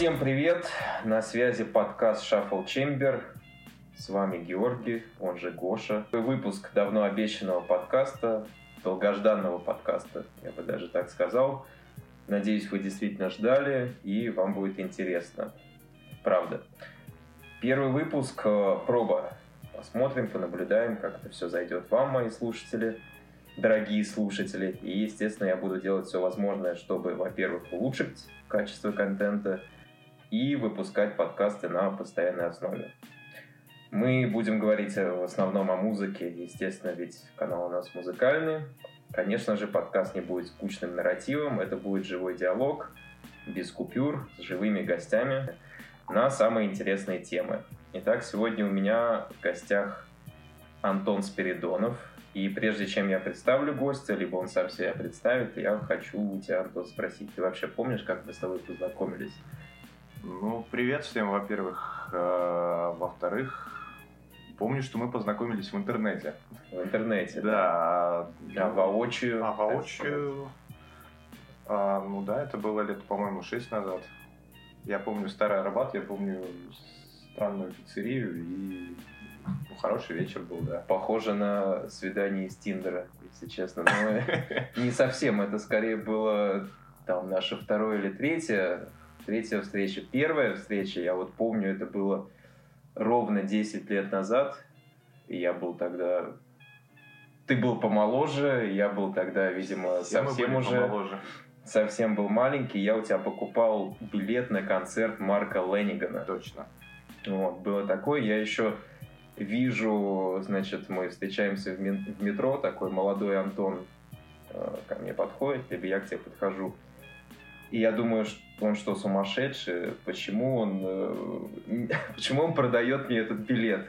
Всем привет! На связи подкаст Shuffle Chamber. С вами Георгий, он же Гоша. Выпуск давно обещанного подкаста, долгожданного подкаста, я бы даже так сказал. Надеюсь, вы действительно ждали, и вам будет интересно. Правда. Первый выпуск э, проба. Посмотрим, понаблюдаем, как это все зайдет вам, мои слушатели, дорогие слушатели. И, естественно, я буду делать все возможное, чтобы, во-первых, улучшить качество контента и выпускать подкасты на постоянной основе. Мы будем говорить в основном о музыке, естественно, ведь канал у нас музыкальный. Конечно же, подкаст не будет скучным нарративом, это будет живой диалог, без купюр, с живыми гостями на самые интересные темы. Итак, сегодня у меня в гостях Антон Спиридонов. И прежде чем я представлю гостя, либо он сам себя представит, я хочу у тебя, Антон, спросить, ты вообще помнишь, как мы с тобой познакомились? Ну, привет всем, во-первых. Э, во-вторых, Помню, что мы познакомились в интернете. В интернете? Да. А воочию? А воочию... А, ну да, это было лет, по-моему, шесть назад. Я помню Старый Арбат, я помню странную пиццерию и ну, хороший вечер был, да. Похоже на свидание из Тиндера, если честно. Но не совсем, это скорее было там наше второе или третье, третья встреча. Первая встреча, я вот помню, это было ровно 10 лет назад. И я был тогда... Ты был помоложе, я был тогда, видимо, Все совсем уже... Помоложе. Совсем был маленький. Я у тебя покупал билет на концерт Марка Леннигана. Точно. Вот, было такое. Я еще вижу, значит, мы встречаемся в метро, такой молодой Антон э, ко мне подходит, либо я к тебе подхожу. И я думаю, что он что, сумасшедший? Почему он, э, почему он продает мне этот билет?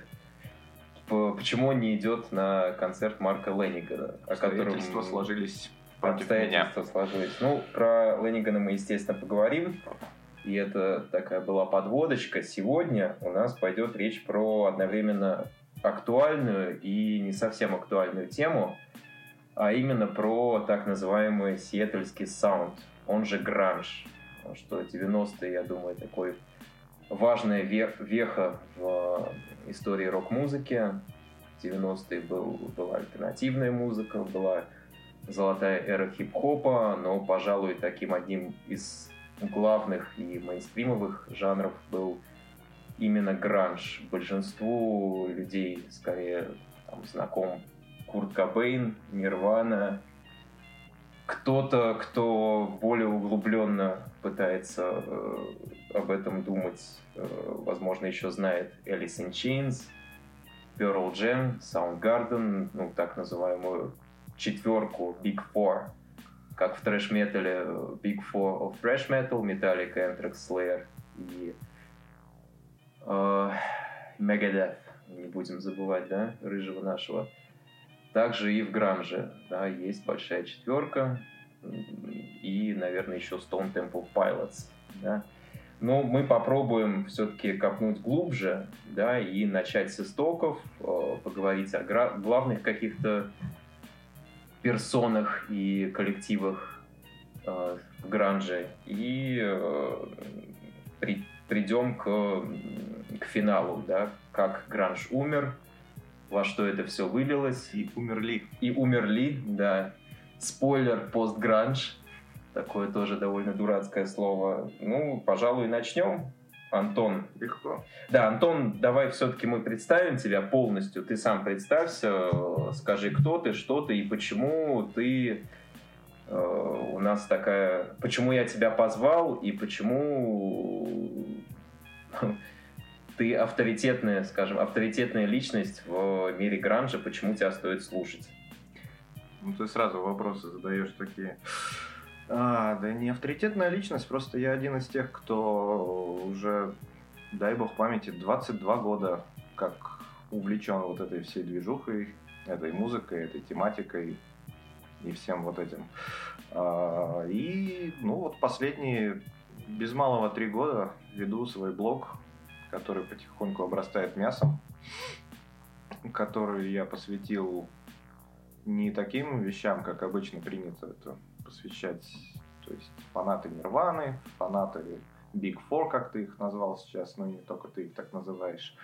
Почему он не идет на концерт Марка Леннигана? О котором сложились Обстоятельства меня. сложились. Ну, про Леннигана мы, естественно, поговорим. И это такая была подводочка. Сегодня у нас пойдет речь про одновременно актуальную и не совсем актуальную тему, а именно про так называемый сиэтльский саунд – он же гранж. Что 90-е, я думаю, такой важная веха в истории рок-музыки. 90-е был, была альтернативная музыка, была золотая эра хип-хопа, но, пожалуй, таким одним из главных и мейнстримовых жанров был именно гранж. Большинству людей скорее там, знаком Курт Кобейн, Нирвана, кто-то, кто более углубленно пытается э, об этом думать, э, возможно, еще знает Alice in Chains, Pearl Jam, Soundgarden, ну, так называемую четверку Big Four, как в трэш-метале Big Four of Thrash Metal, Metallica, Anthrax, Slayer и э, Megadeth, не будем забывать, да, рыжего нашего. Также и в Гранже да, есть большая четверка и, наверное, еще Stone Temple Pilots. Да. Но мы попробуем все-таки копнуть глубже да, и начать с истоков, э, поговорить о главных каких-то персонах и коллективах э, в Гранже и э, при, придем к, к финалу, да, как Гранж умер, во что это все вылилось. И умерли. И умерли, да. Спойлер, постгранж. Такое тоже довольно дурацкое слово. Ну, пожалуй, начнем. Антон. Легко. Да, Антон, давай все-таки мы представим тебя полностью. Ты сам представься, скажи, кто ты, что ты и почему ты э, у нас такая... Почему я тебя позвал и почему ты авторитетная, скажем, авторитетная личность в мире гранжа, почему тебя стоит слушать? Ну, ты сразу вопросы задаешь такие. А, да не авторитетная личность, просто я один из тех, кто уже, дай бог памяти, 22 года как увлечен вот этой всей движухой, этой музыкой, этой тематикой и всем вот этим. А, и, ну, вот последние без малого три года веду свой блог который потихоньку обрастает мясом, который я посвятил не таким вещам, как обычно принято это посвящать, то есть фанаты Нирваны, фанаты Big Four, как ты их назвал сейчас, но не только ты их так называешь.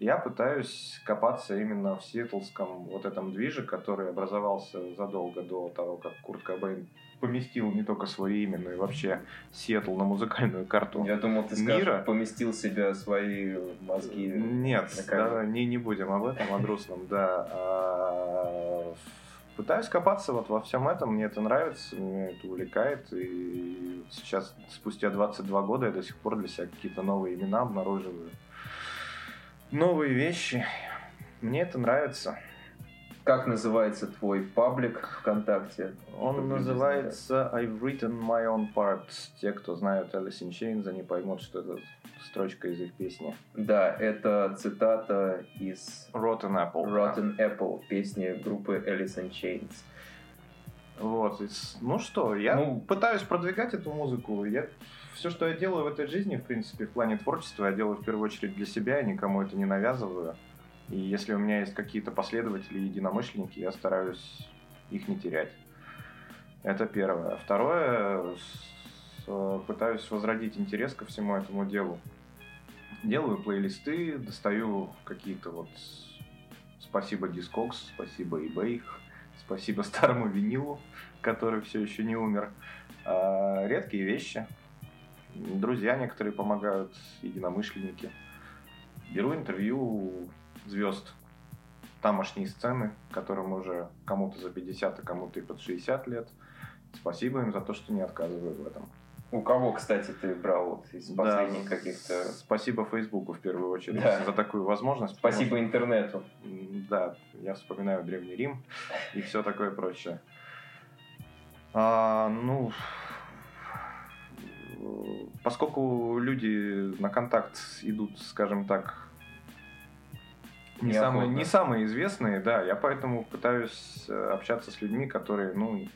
Я пытаюсь копаться именно в сиэтлском вот этом движе, который образовался задолго до того, как Курт Кобейн поместил не только свое имя, но и вообще Сиэтл на музыкальную карту Я думал, ты мира. скажешь, поместил себя свои мозги. Нет, да, не, не будем об этом, о грустном, да. А, Пытаюсь копаться вот во всем этом, мне это нравится, меня это увлекает, и сейчас, спустя 22 года, я до сих пор для себя какие-то новые имена обнаруживаю. Новые вещи. Мне это нравится. Как называется твой паблик ВКонтакте? Он называется I've written my own part. Те, кто знают Alice in Chains, они поймут, что это строчка из их песни. Да, это цитата из Rotten Apple. Rotten Apple, песни группы Alice in Chains. Вот. Ну что, я Ну- пытаюсь продвигать эту музыку. Я все, что я делаю в этой жизни, в принципе, в плане творчества, я делаю в первую очередь для себя, я никому это не навязываю. И если у меня есть какие-то последователи, единомышленники, я стараюсь их не терять. Это первое. Второе, с- э, пытаюсь возродить интерес ко всему этому делу. Делаю плейлисты, достаю какие-то вот спасибо Discogs, спасибо eBay, спасибо старому винилу, который все еще не умер. А, редкие вещи. Друзья некоторые помогают, единомышленники. Беру интервью звезд тамошней сцены, которым уже кому-то за 50, а кому-то и под 60 лет. Спасибо им за то, что не отказывают в этом. У кого, кстати, ты брал вот из Да, последних каких-то... Спасибо Фейсбуку в первую очередь Да. за такую возможность. Спасибо интернету. М, Да, я вспоминаю Древний Рим и все такое прочее. А, ну, поскольку люди на контакт идут, скажем так, не самые, не самые известные, да, я поэтому пытаюсь э, общаться с людьми, которые, ну,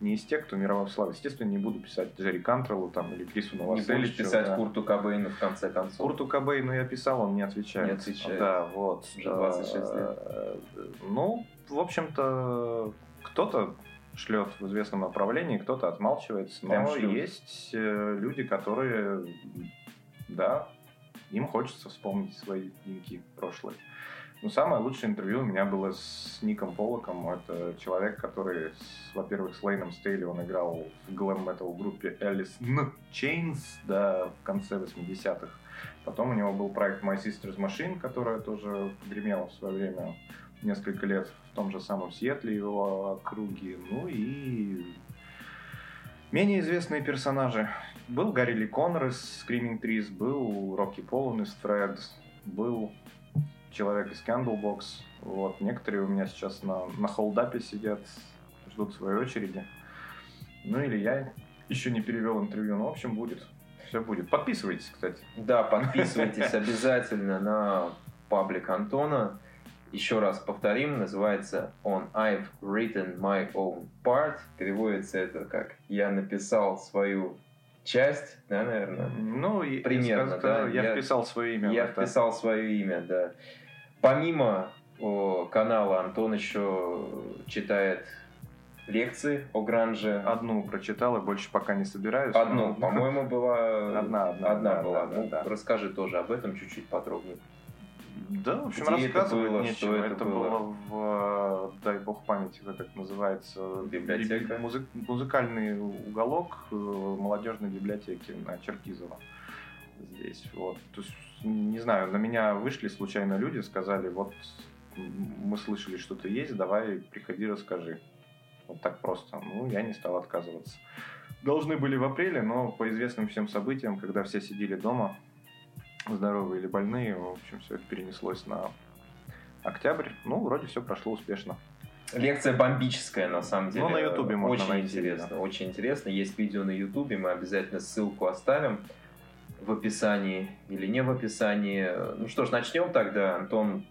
не из тех, кто мировой славы. Естественно, не буду писать Джерри Кантреллу там или Крису Не Новоселичу. будешь писать да. Курту Кобейну в конце концов. Курту Кобейну я писал, он не отвечает. Не отвечает. Да, вот. Уже 26 лет. Э, Ну, в общем-то, кто-то шлет в известном направлении, кто-то отмалчивается, Прям но шлют. есть э, люди, которые, да, им хочется вспомнить свои деньки прошлые. Ну, самое лучшее интервью у меня было с Ником Полоком. Это человек, который, во-первых, с Лейном Стейли, он играл в глэм-метал группе Alice in Chains, да, в конце 80-х. Потом у него был проект My Sister's Machine, которая тоже гремела в свое время несколько лет в том же самом Сиэтле, его округе. Ну и менее известные персонажи. Был Гарри Ли Коннор из Screaming Trees, был Рокки Полон из Thread, был человек из Candlebox. Вот. Некоторые у меня сейчас на, на холдапе сидят, ждут своей очереди. Ну или я еще не перевел интервью, но в общем будет. Все будет. Подписывайтесь, кстати. Да, подписывайтесь обязательно на паблик Антона. Еще раз повторим, называется он I've written my own part. Переводится это как «Я написал свою часть», да, наверное? Ну, Примерно, скажу, да. Я, Я- вписал свое имя. Я это. вписал свое имя, да. Помимо о, канала Антон еще читает лекции о гранже. Одну прочитал и больше пока не собираюсь. Одну, но- по-моему, была... Одна, одна, Одна да, была. да, ну, да, расскажи тоже об этом чуть-чуть подробнее. Да, в общем, Где это рассказывать было, нечего. что это это было? было в, э, дай бог памяти, как это называется, Библиотека? би- музы- музыкальный уголок э, молодежной библиотеки на Черкизово. Здесь, вот. То есть, не знаю, на меня вышли случайно люди, сказали, вот мы слышали, что ты есть, давай приходи, расскажи. Вот так просто. Ну, я не стал отказываться. Должны были в апреле, но по известным всем событиям, когда все сидели дома, здоровые или больные, в общем, все это перенеслось на октябрь. Ну, вроде все прошло успешно. Лекция бомбическая, на самом деле. Ну, на Ютубе можно Очень найти, интересно, да. очень интересно. Есть видео на Ютубе, мы обязательно ссылку оставим в описании или не в описании. Ну что ж, начнем тогда, Антон,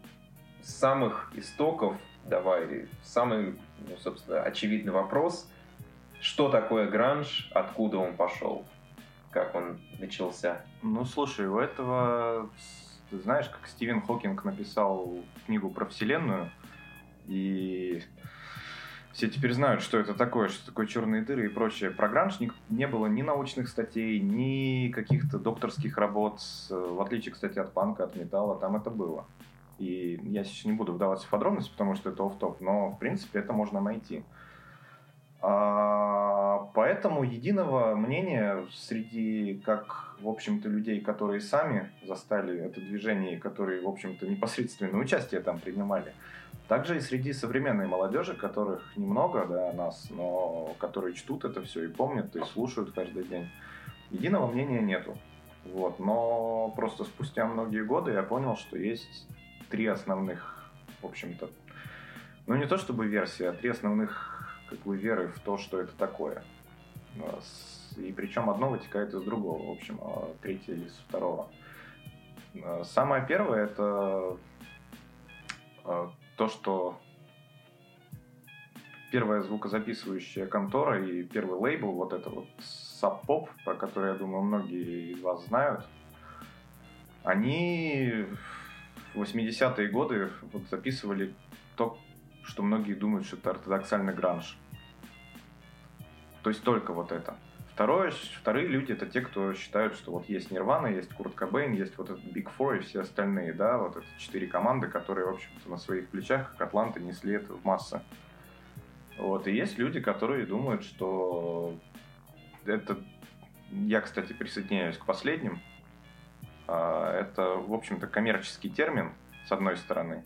с самых истоков. Давай, самый, ну, собственно, очевидный вопрос. Что такое гранж, откуда он пошел, как он начался? Ну, слушай, у этого, ты знаешь, как Стивен Хокинг написал книгу про Вселенную, и все теперь знают, что это такое, что такое черные дыры и прочее. Про гранж не, было ни научных статей, ни каких-то докторских работ, в отличие, кстати, от панка, от металла, там это было. И я сейчас не буду вдаваться в подробности, потому что это оф-топ, но, в принципе, это можно найти. А, поэтому единого мнения среди, как, в общем-то, людей, которые сами застали это движение, которые, в общем-то, непосредственно участие там принимали, также и среди современной молодежи, которых немного, да, нас, но которые чтут это все и помнят, и слушают каждый день, единого мнения нету. Вот. Но просто спустя многие годы я понял, что есть три основных, в общем-то, ну не то чтобы версии, а три основных как бы веры в то, что это такое. И причем одно вытекает из другого, в общем, а третье из второго. Самое первое это а, то, что первая звукозаписывающая контора и первый лейбл, вот это вот Pop, про который, я думаю, многие из вас знают, они в 80-е годы вот записывали то, что многие думают, что это ортодоксальный гранж. То есть только вот это. Второе, вторые люди это те, кто считают, что вот есть Нирвана, есть Курт Кобейн, есть вот этот Big Four и все остальные, да, вот это четыре команды, которые, в общем-то, на своих плечах, как Атланты, несли это в массы. Вот, и есть люди, которые думают, что это... Я, кстати, присоединяюсь к последним. А, это, в общем-то, коммерческий термин, с одной стороны,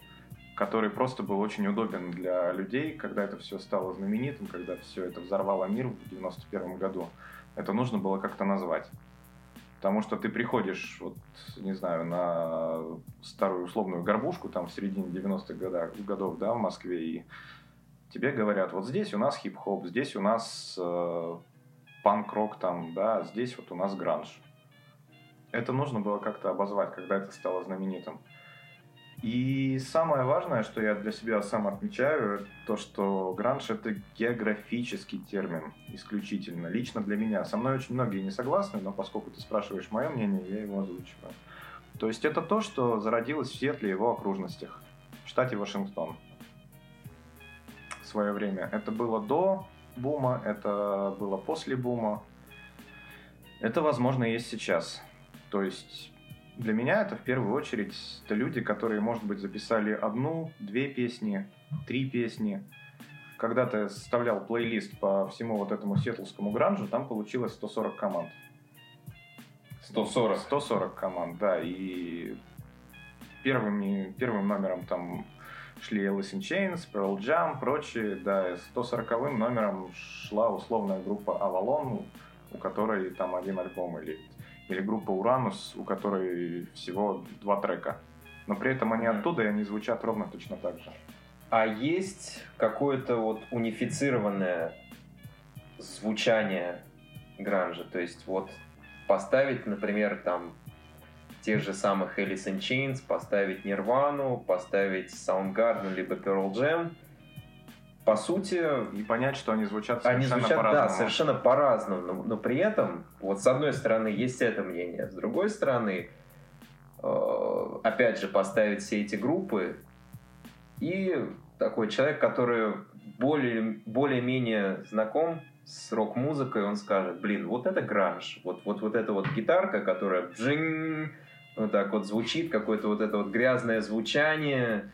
который просто был очень удобен для людей, когда это все стало знаменитым, когда все это взорвало мир в 91 году. Это нужно было как-то назвать. Потому что ты приходишь, вот, не знаю, на старую условную горбушку, там, в середине 90-х годов, годов, да, в Москве, и тебе говорят, вот здесь у нас хип-хоп, здесь у нас э, панк-рок, там, да, здесь вот у нас гранж. Это нужно было как-то обозвать, когда это стало знаменитым. И самое важное, что я для себя сам отмечаю, то, что гранж — это географический термин исключительно, лично для меня. Со мной очень многие не согласны, но поскольку ты спрашиваешь мое мнение, я его озвучиваю. То есть это то, что зародилось в Сиэтле и его окружностях, в штате Вашингтон в свое время. Это было до бума, это было после бума. Это, возможно, есть сейчас. То есть для меня это в первую очередь это люди, которые, может быть, записали одну, две песни, три песни. Когда ты составлял плейлист по всему вот этому сетлскому гранжу, там получилось 140 команд. 140? 140 команд, да. И первыми, первым номером там шли Alice in Chains, Pearl Jam, прочие, да, и 140 номером шла условная группа Avalon, у которой там один альбом или или группа Уранус, у которой всего два трека. Но при этом они оттуда, и они звучат ровно точно так же. А есть какое-то вот унифицированное звучание гранжа? То есть вот поставить, например, там тех же самых Alice in Chains, поставить Nirvana, поставить Soundgarden либо Pearl Jam – по сути... И понять, что они звучат совершенно они звучат, по-разному. Да, совершенно по-разному. Но, но при этом, вот с одной стороны, есть это мнение, с другой стороны, э, опять же, поставить все эти группы и такой человек, который более, более-менее знаком с рок-музыкой, он скажет, блин, вот это гранж, вот, вот, вот эта вот гитарка, которая бжинг, вот так вот звучит, какое-то вот это вот грязное звучание,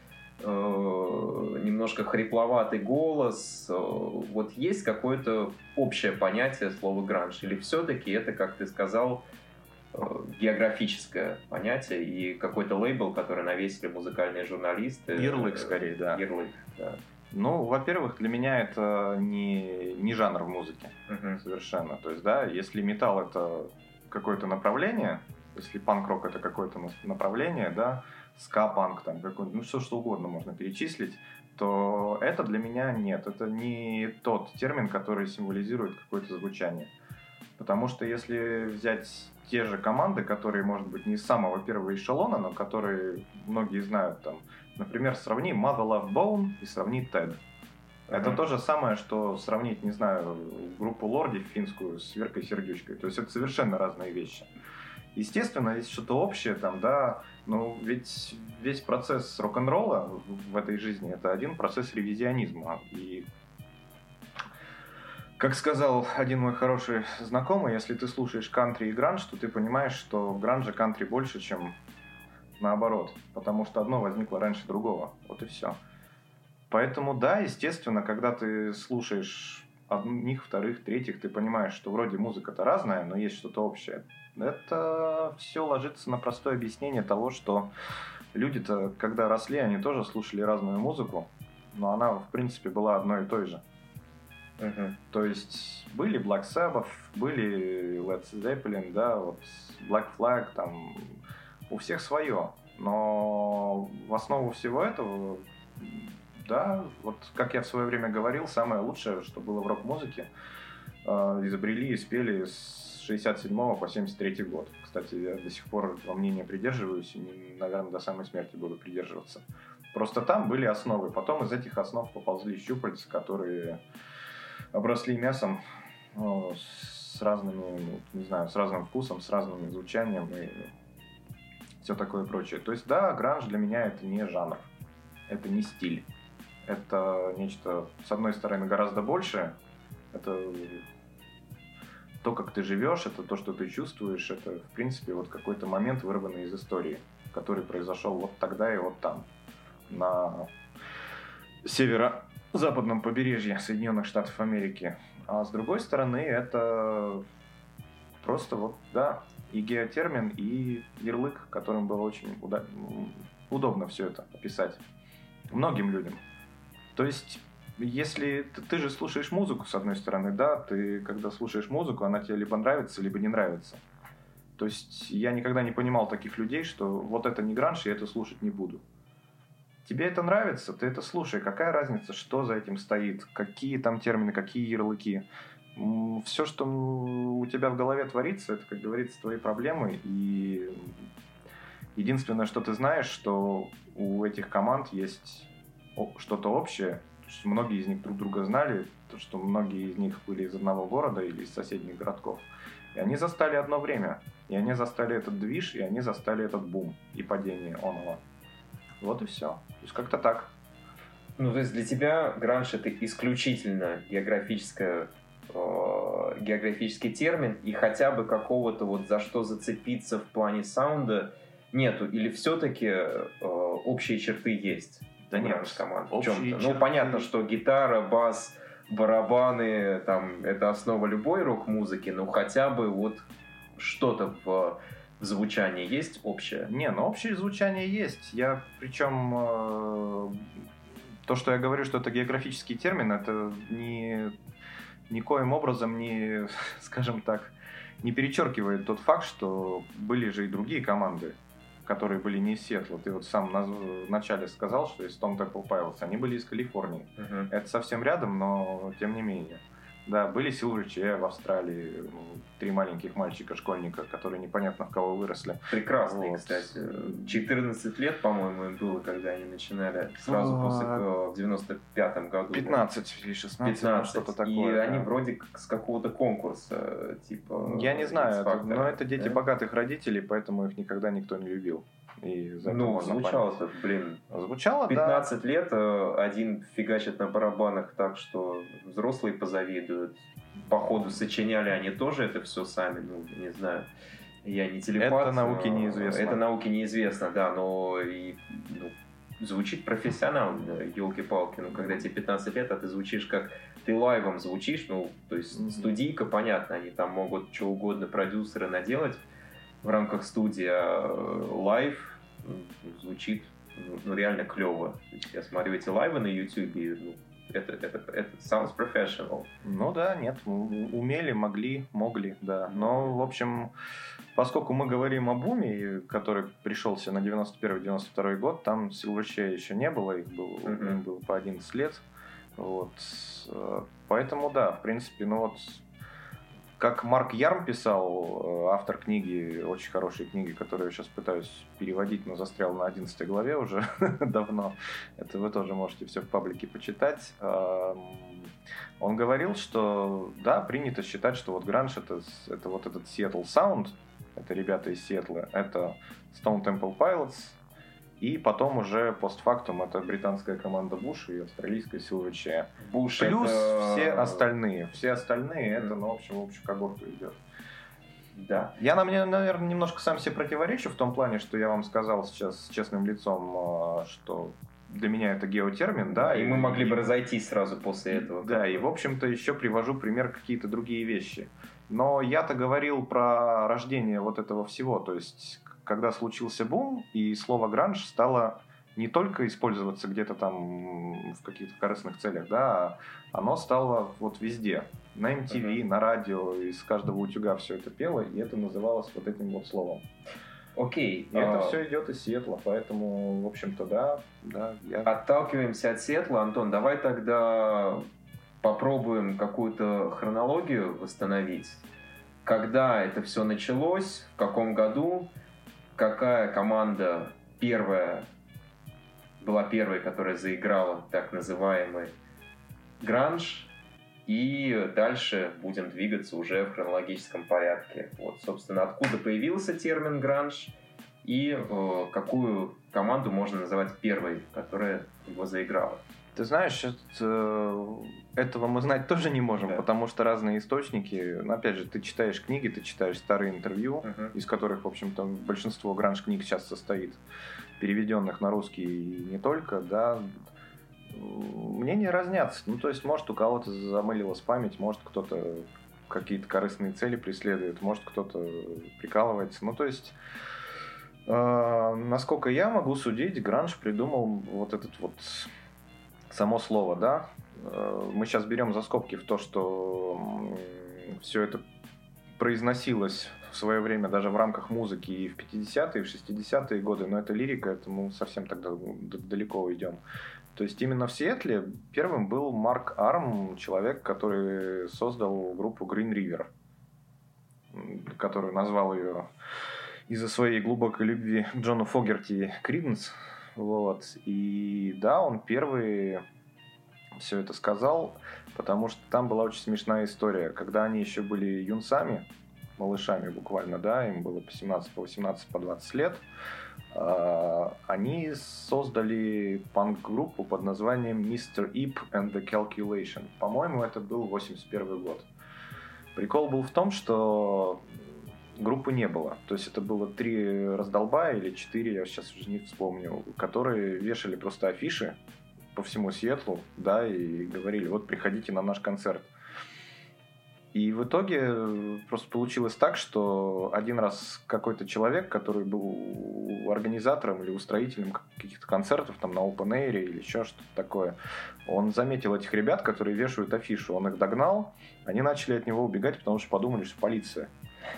немножко хрипловатый голос. Э, вот есть какое-то общее понятие слова гранж? Или все-таки это, как ты сказал, э, географическое понятие и какой-то лейбл, который навесили музыкальные журналисты? Ярлык, скорее, да. Ярлык, да. Ну, во-первых, для меня это не, не жанр в музыке uh-huh. совершенно. То есть, да, если металл это какое-то направление, если панк-рок это какое-то направление, да, ска-панк, там, какой ну, все что угодно можно перечислить, то это для меня нет. Это не тот термин, который символизирует какое-то звучание. Потому что если взять те же команды, которые, может быть, не из самого первого эшелона, но которые многие знают, там, например, сравни Mother Love Bone и сравни TED. Это mm-hmm. то же самое, что сравнить, не знаю, группу Лорди финскую с Веркой Сердючкой. То есть это совершенно разные вещи. Естественно, есть что-то общее там, да, но ведь весь процесс рок-н-ролла в этой жизни это один процесс ревизионизма. И Как сказал один мой хороший знакомый, если ты слушаешь кантри и гранж, то ты понимаешь, что гранжа кантри больше, чем наоборот. Потому что одно возникло раньше другого. Вот и все. Поэтому да, естественно, когда ты слушаешь одних, вторых, третьих, ты понимаешь, что вроде музыка-то разная, но есть что-то общее. Это все ложится на простое объяснение того, что люди-то, когда росли, они тоже слушали разную музыку, но она, в принципе, была одной и той же. Uh-huh. То есть были Black Sabbath, были Led Zeppelin, да, вот Black Flag, там у всех свое. Но в основу всего этого, да, вот как я в свое время говорил, самое лучшее, что было в рок-музыке, э, изобрели и спели с 67 по 73 год. Кстати, я до сих пор этого мнения придерживаюсь и, наверное, до самой смерти буду придерживаться. Просто там были основы. Потом из этих основ поползли щупальца, которые обросли мясом ну, с разными, ну, не знаю, с разным вкусом, с разным звучанием и все такое прочее. То есть, да, гранж для меня это не жанр, это не стиль. Это нечто, с одной стороны, гораздо больше. Это то, как ты живешь, это то, что ты чувствуешь, это, в принципе, вот какой-то момент, вырванный из истории, который произошел вот тогда и вот там, на северо-западном побережье Соединенных Штатов Америки. А с другой стороны, это просто вот, да, и геотермин, и ярлык, которым было очень уда- удобно все это описать многим людям. То есть, если ты, ты же слушаешь музыку, с одной стороны, да, ты когда слушаешь музыку, она тебе либо нравится, либо не нравится. То есть я никогда не понимал таких людей, что вот это не гранж, я это слушать не буду. Тебе это нравится, ты это слушай. Какая разница, что за этим стоит, какие там термины, какие ярлыки все, что у тебя в голове творится, это, как говорится, твои проблемы. И единственное, что ты знаешь, что у этих команд есть что-то общее. Что многие из них друг друга знали, то, что многие из них были из одного города или из соседних городков. И они застали одно время. И они застали этот движ, и они застали этот бум и падение оного. Вот и все. То есть как-то так. Ну, то есть для тебя гранж это исключительно географическая Э, географический термин и хотя бы какого-то вот за что зацепиться в плане саунда нету? Или все-таки э, общие черты есть? Да нет, команд в чем-то. Ну, понятно, что гитара, бас, барабаны, там, это основа любой рок-музыки, но хотя бы вот что-то в, в звучании есть общее? Не, ну общее звучание есть. Я причем э, то, что я говорю, что это географический термин, это не никоим образом не, скажем так, не перечеркивает тот факт, что были же и другие команды, которые были не из Сиэтла. Ты вот сам в начале сказал, что из Tom Temple Pilots, они были из Калифорнии. Uh-huh. Это совсем рядом, но тем не менее. Да, были Силверче в Австралии, три маленьких мальчика-школьника, которые непонятно в кого выросли. Прекрасные, вот. кстати. 14 лет, по-моему, им было, когда они начинали, сразу а... после, в 95-м году. 15 или 16, 15. что-то такое. И да. они вроде как с какого-то конкурса, типа... Я не знаю, это, но это дети да? богатых родителей, поэтому их никогда никто не любил. И за ну, звучало-то, блин. Звучало, 15 да. лет э, один фигачит на барабанах так, что взрослые позавидуют. Походу сочиняли они тоже это все сами, ну, не знаю. Я не телепат. Это науке неизвестно. Это науке неизвестно, да, но и, ну, звучит профессионально, елки-палки. Ну, когда тебе 15 лет, а ты звучишь как ты лайвом звучишь, ну, то есть mm-hmm. студийка, понятно, они там могут что угодно продюсеры наделать в рамках студии, а лайв звучит ну, ну, реально клево. Я смотрю эти лайвы на YouTube, и ну, это, это, это sounds professional. Ну да, нет, умели, могли, могли, да. Но, в общем, поскольку мы говорим о буме, который пришелся на 91-92 год, там Silverchair еще не было, их был, uh-huh. им было по 11 лет. Вот. Э, поэтому, да, в принципе, ну вот как Марк Ярм писал, э, автор книги, очень хорошей книги, которую я сейчас пытаюсь переводить, но застрял на 11 главе уже давно. Это вы тоже можете все в паблике почитать. Он говорил, что да, принято считать, что вот гранж это, это вот этот Seattle Sound, это ребята из Сиэтла, это Stone Temple Pilots, И потом уже постфактум это британская команда Буш и австралийская Silverchair. Буш Плюс это- все остальные. Все остальные это, ну, в общем, в общую когорту идет. Да. Я, на мне, наверное, немножко сам себе противоречу в том плане, что я вам сказал сейчас с честным лицом, э, что для меня это геотермин, да. и мы могли бы и- разойтись сразу после этого. Да, и в общем-то еще привожу пример какие-то другие вещи. Но я-то говорил про рождение вот этого всего, то есть когда случился бум, и слово гранж стало не только использоваться где-то там в каких-то корыстных целях, да, а оно стало вот везде. На MTV, на радио, из каждого утюга все это пело, и это называлось вот этим вот словом. Окей. И это а, все идет из Сиэтла, поэтому, в общем-то, да, да, я... Отталкиваемся от Сетла, Антон, давай тогда попробуем какую-то хронологию восстановить. Когда это все началось, в каком году, какая команда первая была первой, которая заиграла так называемый гранж, и дальше будем двигаться уже в хронологическом порядке. Вот, собственно, откуда появился термин гранж и э, какую команду можно называть первой, которая его заиграла. Ты знаешь, это, этого мы знать тоже не можем, Да. потому что разные источники. Ну, опять же, ты читаешь книги, ты читаешь старые интервью, из которых, в общем-то, большинство гранж-книг сейчас состоит, переведенных на русский и не только, да. Мнения разнятся. Ну, то есть, может, у кого-то замылилась память, может, кто-то какие-то корыстные цели преследует, может, кто-то прикалывается. Ну, то есть, э, насколько я могу судить, Гранж придумал вот этот вот само слово, да. Э, Мы сейчас берем за скобки в то, что все это произносилось в свое время даже в рамках музыки и в 50-е, и в 60-е годы, но это лирика, это мы совсем тогда далеко уйдем. То есть именно в Сиэтле первым был Марк Арм, человек, который создал группу Green River, который назвал ее из-за своей глубокой любви Джону Фогерти Криденс. Вот. И да, он первый все это сказал, потому что там была очень смешная история. Когда они еще были юнцами, малышами буквально, да, им было по 17, по 18, по 20 лет, а, они создали панк-группу под названием Mr. Ip and the Calculation. По-моему, это был 81 год. Прикол был в том, что группы не было. То есть это было три раздолбая или четыре, я сейчас уже не вспомню, которые вешали просто афиши по всему Сиэтлу, да, и говорили, вот приходите на наш концерт. И в итоге э, просто получилось так, что один раз какой-то человек, который был организатором или устроителем каких-то концертов там на Open Air или еще что-то такое, он заметил этих ребят, которые вешают афишу, он их догнал, они начали от него убегать, потому что подумали, что полиция.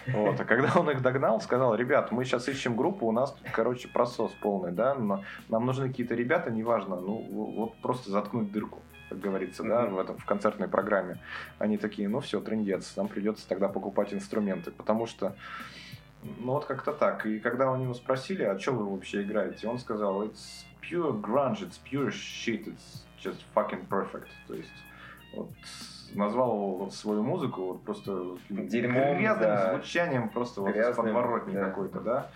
Вот. А когда он их догнал, сказал, ребят, мы сейчас ищем группу, у нас тут, короче, просос полный, да, но нам нужны какие-то ребята, неважно, ну, вот просто заткнуть дырку, как говорится, да, Мгм. в этом, в концертной программе. Они такие, ну все, трендец, нам придется тогда покупать инструменты, потому что ну вот как-то так. И когда у него спросили, а что вы вообще играете, он сказал, it's pure grunge, it's pure shit, it's just fucking perfect. То есть вот назвал вот свою музыку вот просто Дерьмом, грязным да. звучанием, просто вот Грязным, подворотни да. какой-то, да.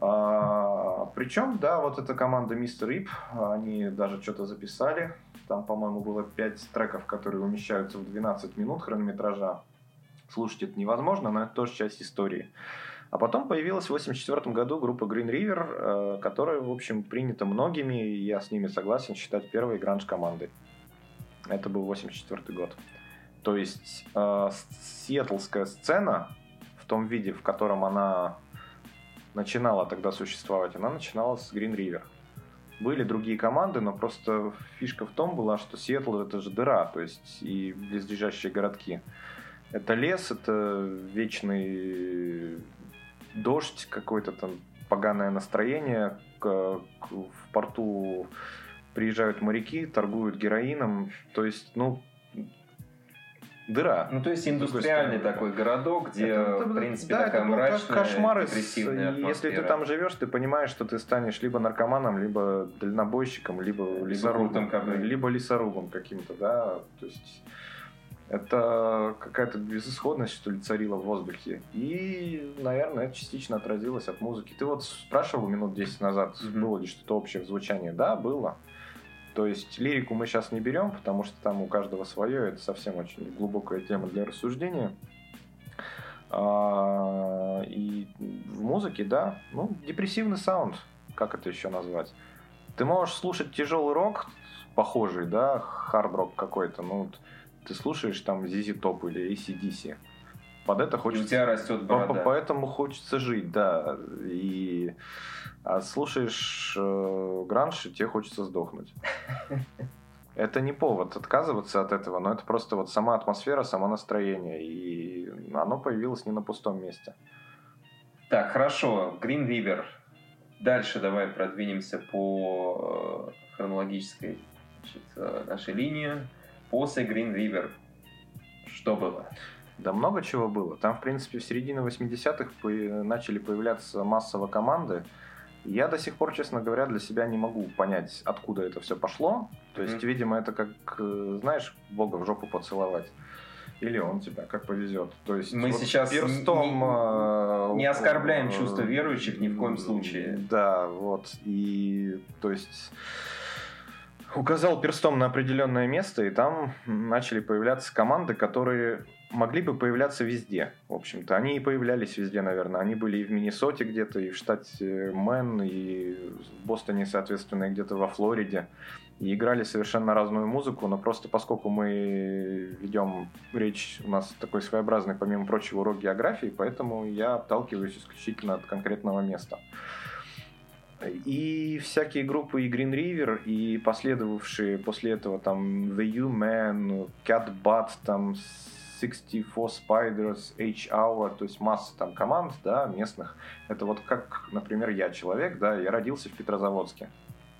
А, причем, да, вот эта команда Mr. Rip, они даже что-то записали. Там, по-моему, было 5 треков, которые умещаются в 12 минут хронометража. Слушать это невозможно, но это тоже часть истории. А потом появилась в 1984 году группа Green River, э, которая, в общем, принята многими, и я с ними согласен считать первой гранж-командой. Это был 84 год. То есть э, сиэтлская сцена в том виде, в котором она начинала тогда существовать, она начинала с Green River. Были другие команды, но просто фишка в том была, что Сиэтл это же дыра, то есть и близлежащие городки. Это лес, это вечный дождь, какое-то там поганое настроение. К- к- в порту приезжают моряки, торгуют героином. То есть, ну, дыра. Ну, то есть индустриальный такой городок, где, Это- это- в принципе, да, такая это мрачная, кошмар, и с- депрессивная и Если ты атмосфера. там живешь, ты понимаешь, что ты станешь либо наркоманом, либо дальнобойщиком, либо лесорубом, Кобейн. либо лесорубом каким-то, да. То есть Это какая-то безысходность, что ли, царила в воздухе. И, наверное, это частично отразилось от музыки. Ты вот спрашивал минут 10 назад, mm-hmm. было ли что-то общее в звучании. Да, было. То есть лирику мы сейчас не берем, потому что там у каждого свое, это совсем очень глубокая тема для рассуждения. А, и в музыке, да, ну, депрессивный саунд, как это еще назвать? Ты можешь слушать тяжелый рок, похожий, да, хард-рок какой-то, ну, ты слушаешь там ZZ Top или ACDC, под это хочется... И у тебя растет борода. Поэтому хочется жить, да. И а слушаешь э, гранж, и тебе хочется сдохнуть. Это не повод отказываться от этого, но это просто вот сама атмосфера, само настроение. И оно появилось не на пустом месте. Так, хорошо. Green River. Дальше давай продвинемся по э, хронологической значит, э, нашей линии. После Green River. Что было? Да много чего было. Там, в принципе, в середине 80-х начали появляться массово команды. Я до сих пор, честно говоря, для себя не могу понять, откуда это все пошло. То есть, mm-hmm. видимо, это как, э, знаешь, Бога в жопу поцеловать. Или он тебя, как повезет. То есть мы вот сейчас перстом, не, не оскорбляем э, чувства верующих ни в коем случае. Да, вот. И то есть указал перстом на определенное место, и там начали появляться команды, которые могли бы появляться везде, в общем-то. Они и появлялись везде, наверное. Они были и в Миннесоте где-то, и в штате Мэн, и в Бостоне, соответственно, и где-то во Флориде. И играли совершенно разную музыку, но просто поскольку мы ведем речь, у нас такой своеобразный, помимо прочего, урок географии, поэтому я отталкиваюсь исключительно от конкретного места. И всякие группы и Green River, и последовавшие после этого там The U-Man, Cat Butt, там 64 Spiders, H-Hour, то есть масса там команд, да, местных. Это вот как, например, я человек, да, я родился в Петрозаводске.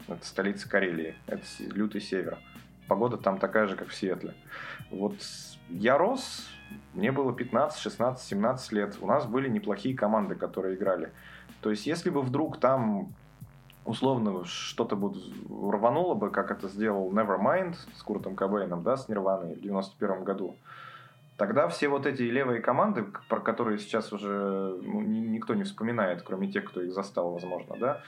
Это столица Карелии, это лютый север. Погода там такая же, как в Сиэтле. Вот я рос, мне было 15, 16, 17 лет. У нас были неплохие команды, которые играли. То есть, если бы вдруг там условно что-то бы рвануло бы, как это сделал Nevermind с Куртом Кобейном, да, с Нирваной в 91 году, тогда все вот эти левые команды, про которые сейчас уже ну, никто не вспоминает, кроме тех, кто их застал, возможно, да,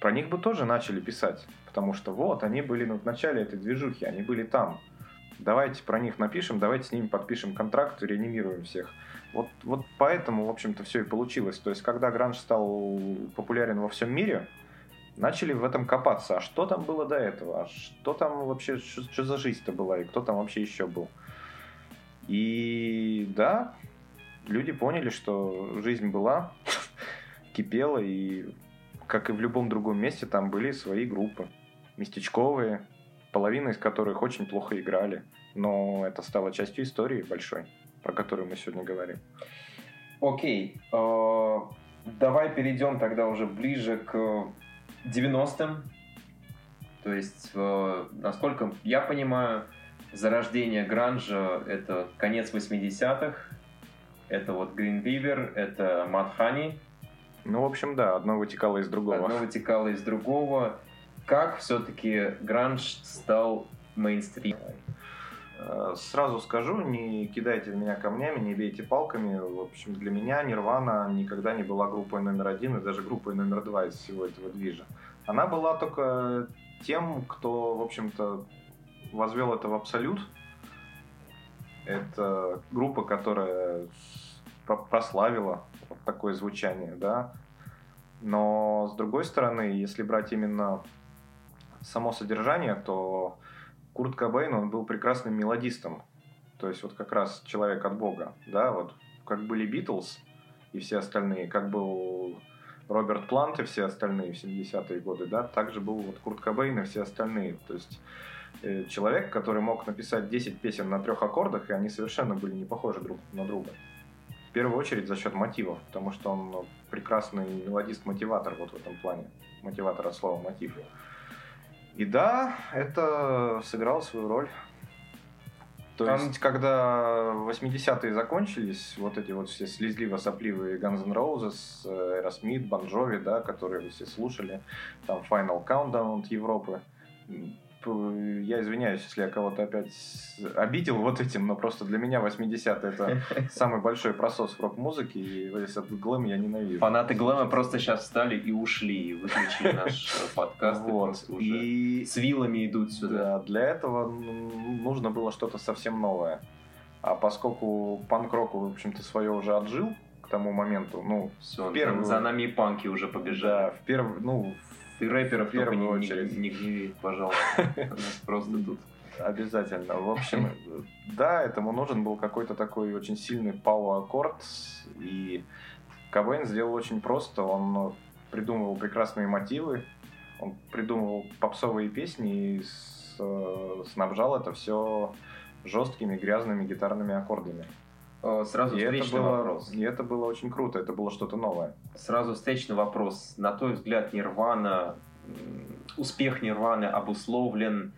про них бы тоже начали писать, потому что вот, они были ну, в начале этой движухи, они были там. Давайте про них напишем, давайте с ними подпишем контракт, реанимируем всех. Вот, вот поэтому, в общем-то, все и получилось. То есть, когда гранж стал популярен во всем мире, начали в этом копаться. А что там было до этого? А что там вообще, что, что за жизнь-то была? И кто там вообще еще был? И да, люди поняли, что жизнь была, кипела, и как и в любом другом месте, там были свои группы. Местечковые, половина из которых очень плохо играли. Но это стало частью истории большой, про которую мы сегодня говорим. Окей. Э, давай перейдем тогда уже ближе к 90-м. То есть, э, насколько я понимаю, зарождение гранжа — это конец 80-х, это вот Green River, это Mudhoney. Ну, в общем, да, одно вытекало из другого. Одно вытекало из другого. Как все-таки гранж стал мейнстримом? Э, сразу скажу, не кидайте в меня камнями, не бейте палками. В общем, для меня Нирвана никогда не была группой номер один и даже группой номер два из всего этого движа. Она была только тем, кто, в общем-то, возвел это в абсолют. Это группа, которая прославила вот такое звучание, да. Но с другой стороны, если брать именно само содержание, то Курт Кобейн, он был прекрасным мелодистом. То есть вот как раз человек от Бога, да, вот как были Битлз и все остальные, как был Роберт Плант и все остальные в 70-е годы, да, также был вот Курт Кобейн и все остальные. То есть человек, который мог написать 10 песен на трех аккордах, и они совершенно были не похожи друг на друга. В первую очередь за счет мотивов, потому что он ну, прекрасный мелодист-мотиватор вот в этом плане. Мотиватор от слова мотив. И да, это сыграло свою роль. То Там... есть, когда 80-е закончились, вот эти вот все слезливо-сопливые Guns N' Roses, Aerosmith, Bon Jovi, да, которые вы все слушали, там Final Countdown от Европы, я извиняюсь, если я кого-то опять обидел вот этим, но просто для меня 80 это самый большой просос в рок-музыке, и этот глэм я ненавижу. Фанаты глэма просто сейчас встали и ушли, и выключили наш подкаст, вот. и с вилами идут сюда. Да, для этого нужно было что-то совсем новое. А поскольку панк-рок, в общем-то, свое уже отжил к тому моменту, ну, Все, первый... за нами и панки уже побежали. Да, в первый, ну, ты рэперов в первую не, очередь. Не, не гневи, пожалуйста. просто тут. Обязательно. В общем, да, этому нужен был какой-то такой очень сильный пауэр-аккорд. И Кобейн сделал очень просто. Он придумывал прекрасные мотивы, он придумывал попсовые песни и снабжал это все жесткими грязными гитарными аккордами. Сразу и встречный это было, вопрос. И это было очень круто, это было что-то новое. Сразу встречный вопрос. На твой взгляд, Нирвана, успех Нирваны обусловлен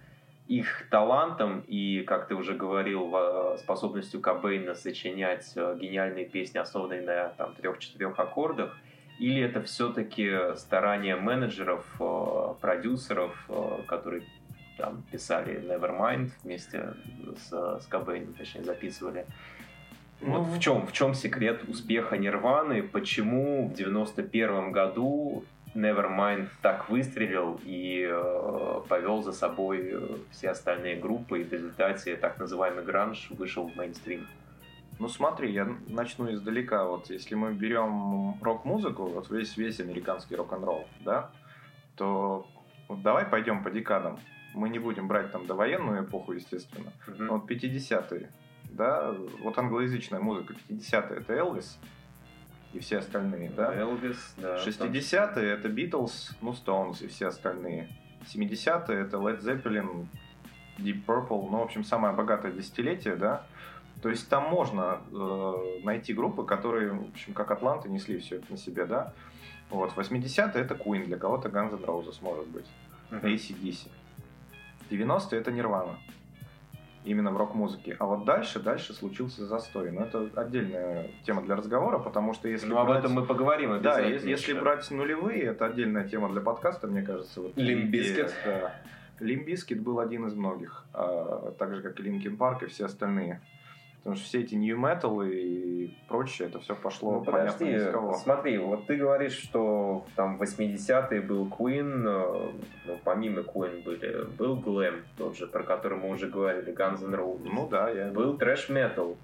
их талантом и, как ты уже говорил, способностью Кобейна сочинять э, гениальные песни, основанные на там, трех-четырех аккордах, или это все-таки старания менеджеров, э, продюсеров, э, которые там писали Nevermind вместе с, с Кобейном, точнее записывали, вот в чем, в чем секрет успеха Нирваны? Почему в 91 году Nevermind так выстрелил и э, повел за собой все остальные группы, и в результате так называемый гранж вышел в мейнстрим? Ну смотри, я начну издалека. Вот если мы берем рок-музыку, вот весь весь американский рок-н-ролл, да, то вот давай пойдем по декадам. Мы не будем брать там довоенную эпоху, естественно. Mm-hmm. Но вот 50-е, да, вот англоязычная музыка 50-е это Элвис и все остальные, да. Элвис, да. 60-е это Битлз, ну, Стоунс и все остальные. 70-е это Led Zeppelin, Deep Purple, ну, в общем, самое богатое десятилетие, да. То есть там можно э, найти группы, которые, в общем, как Атланты несли все это на себе, да. Вот, 80-е это Queen, для кого-то Guns N' Roses может быть, uh-huh. AC/DC. 90-е это Nirvana именно в рок-музыке. А вот дальше, дальше случился застой. Но это отдельная тема для разговора, потому что если Ну, брать... об этом мы поговорим Да, если, если брать нулевые, это отдельная тема для подкаста, мне кажется. Вот Limp Bizkit. Да. Limp Bizkit был один из многих, а, так же, как и Linkin Park и все остальные. Потому что все эти nu metal и прочее, это все пошло ну, подожди, понятно из кого. Смотри, вот ты говоришь, что там в 80-е был Queen, э, ну, помимо Queen были, был Glam, тот же, про который мы уже говорили, Guns N' Roses. Ну да, я... Был трэш метал.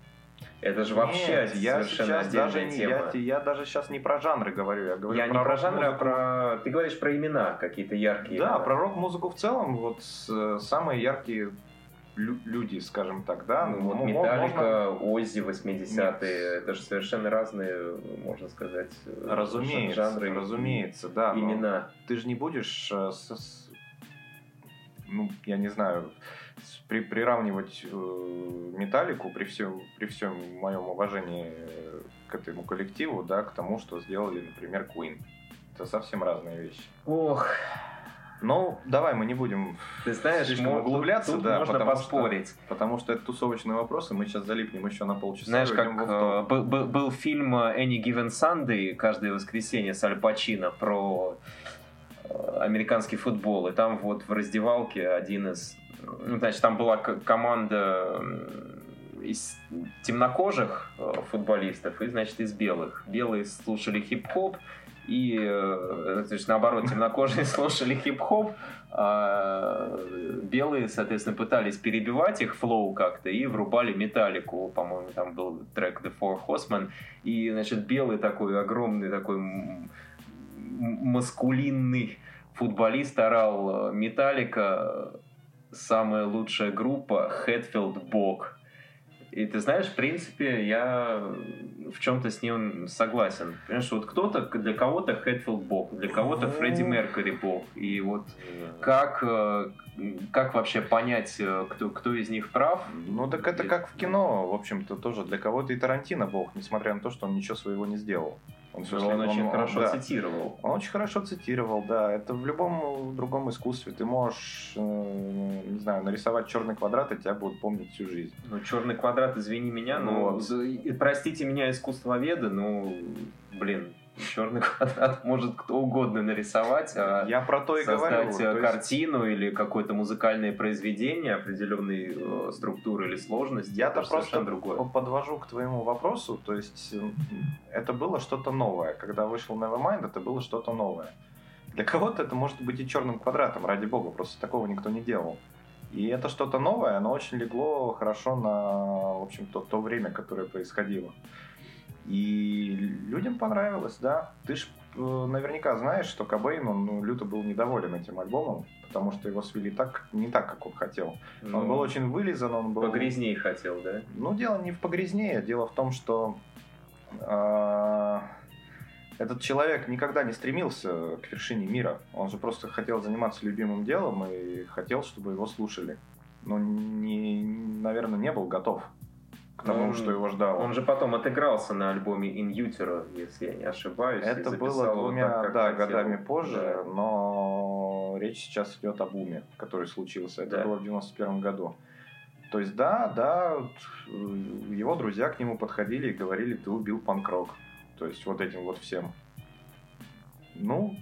Это же вообще Нет, я совершенно отдельная даже, тема. Я, я даже сейчас не про жанры говорю, я говорю я про не про жанры, а про... Ты говоришь про имена какие-то яркие. Да, имена. про рок-музыку в целом, вот самые яркие люди, скажем так, да? Ну, вот Металлика, можно... Оззи 80-е, это же совершенно разные, можно сказать, разумеется, жанры. Разумеется, да. Имена. Ты же не будешь, э, ну, я не знаю, при, приравнивать э, Металлику при всем, при всем моем уважении к этому коллективу, да, к тому, что сделали, например, Queen. Это совсем разные вещи. Ох, ну, давай мы не будем Ты знаешь, мы, углубляться, тут, тут да, можно поспорить. Что, потому что это тусовочные вопросы, мы сейчас залипнем еще на полчаса. Знаешь, как э, был, был, был фильм Any Given Sunday каждое воскресенье с Аль Пачино про э, американский футбол, и там вот в раздевалке один из... Ну, значит, там была команда из темнокожих э, футболистов и, значит, из белых. Белые слушали хип-хоп, и, э, то есть, наоборот, темнокожие слушали хип-хоп, а белые, соответственно, пытались перебивать их флоу как-то и врубали металлику, по-моему, там был трек The Four Horsemen, и, значит, белый такой огромный такой маскулинный футболист орал «Металлика, самая лучшая группа, Хэтфилд Бог». И ты знаешь, в принципе, я в чем-то с ним согласен. Понимаешь, вот кто-то, для кого-то Хэтфилд бог, для кого-то Фредди Меркьюри бог. И вот как, э, как вообще понять, э, кто, кто из них прав? Ну, так это как в кино, в общем-то, тоже. Для кого-то и Тарантино бог, несмотря на то, что он ничего своего не сделал. Он, он, он очень он, хорошо да. цитировал. Он очень хорошо цитировал, да. Это в любом другом искусстве. Ты можешь, э, не знаю, нарисовать черный квадрат, и тебя будут помнить всю жизнь. Ну, черный квадрат, извини меня, но вот. простите меня, искусствоведы, ну, блин, черный квадрат может кто угодно нарисовать, а Я про то и создать говорю. э, то есть- картину или какое-то музыкальное произведение определенной э, структуры или сложности. Я-то просто другое. подвожу к твоему вопросу, то есть м, это было что-то новое. Когда вышел Nevermind, это было что-то новое. Для кого-то это может быть и черным квадратом, ради бога, просто такого никто не делал. И это что-то новое, оно очень легло хорошо на, в общем-то, то время, которое происходило. И людям понравилось, да. Ты ж э, наверняка знаешь, что Кобейн, он ну, люто был недоволен этим альбомом, потому что его свели так, не так, как он хотел. Он Ну, был очень вылизан, он был... Погрязней хотел, да? Ну, дело не в погрязнее, дело в том, что а, этот человек никогда не стремился к вершине мира. Он же просто хотел заниматься любимым делом и хотел, чтобы его слушали. Но, не, наверное, не был готов к тому, Ну, что его ждало. Он же потом отыгрался на альбоме In Utero, если я не ошибаюсь. Это было двумя так, да, хотел. годами позже, Да. но речь сейчас идет о буме, который случился. Это Да. было в 91 году. То есть, да, да, э, его друзья к нему подходили и говорили, ты убил панк-рок. То есть, вот этим вот всем. Ну,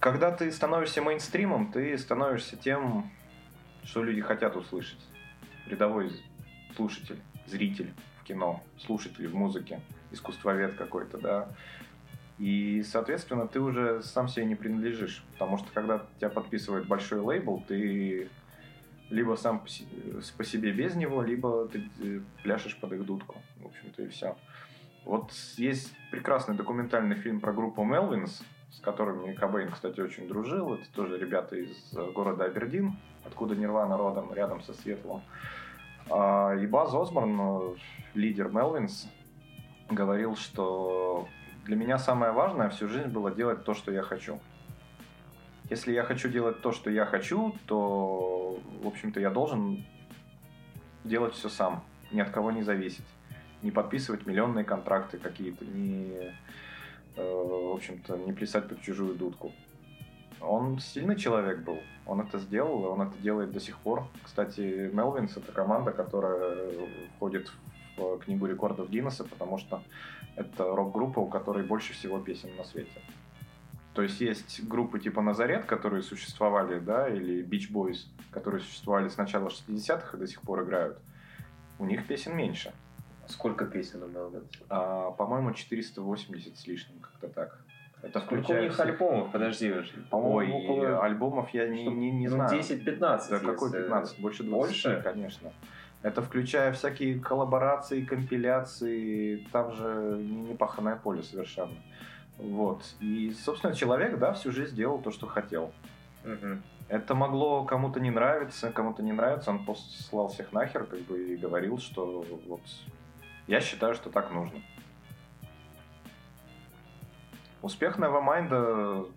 когда ты становишься мейнстримом, ты становишься тем, что люди хотят услышать. Рядовой слушатель, зритель в кино, слушатель в музыке, искусствовед какой-то, да. И, соответственно, ты уже сам себе не принадлежишь. Потому что, когда тебя подписывает большой лейбл, ты либо сам по себе без него, либо ты э, пляшешь под их дудку. В общем-то, и все. Вот есть прекрасный документальный фильм про группу Мелвинс, с которыми Кобейн, кстати, очень дружил. Это тоже ребята из э, города Абердин, откуда Нирвана родом, рядом со Светлом. А, И Баз Осборн, лидер Мелвинс, говорил, что для меня самое важное всю жизнь было делать то, что я хочу. Если я хочу делать то, что я хочу, то, в общем-то, я должен делать все сам, ни от кого не зависеть, не подписывать миллионные контракты какие-то, не, э, в общем-то, не плясать под чужую дудку. Он сильный человек был, он это сделал, и он это делает до сих пор. Кстати, Мелвинс это команда, которая входит в книгу рекордов Гиннесса, потому что это рок-группа, у которой больше всего песен на свете. То есть есть группы типа Назарет, которые существовали, да, или Beach Boys, которые существовали с начала 60-х и до сих пор играют. У них песен меньше. Сколько песен у Мелвинс? А, по-моему, 480 с лишним, как-то так. Это Сколько у включая них всех- альбомов? Подожди уже. Ой, По-моему, около... альбомов я не, не, не ну, знаю. 10-15. Да какой если- 15? Больше 20, Больше? конечно. Это включая всякие коллаборации, компиляции, там же не непаханное поле совершенно. Вот. И, собственно, человек, да, всю жизнь делал то, что хотел. Мгм. Это могло кому-то не нравиться, кому-то не нравится, он послал всех нахер, как бы, и говорил, что вот я считаю, что так нужно. Успех Nevermind,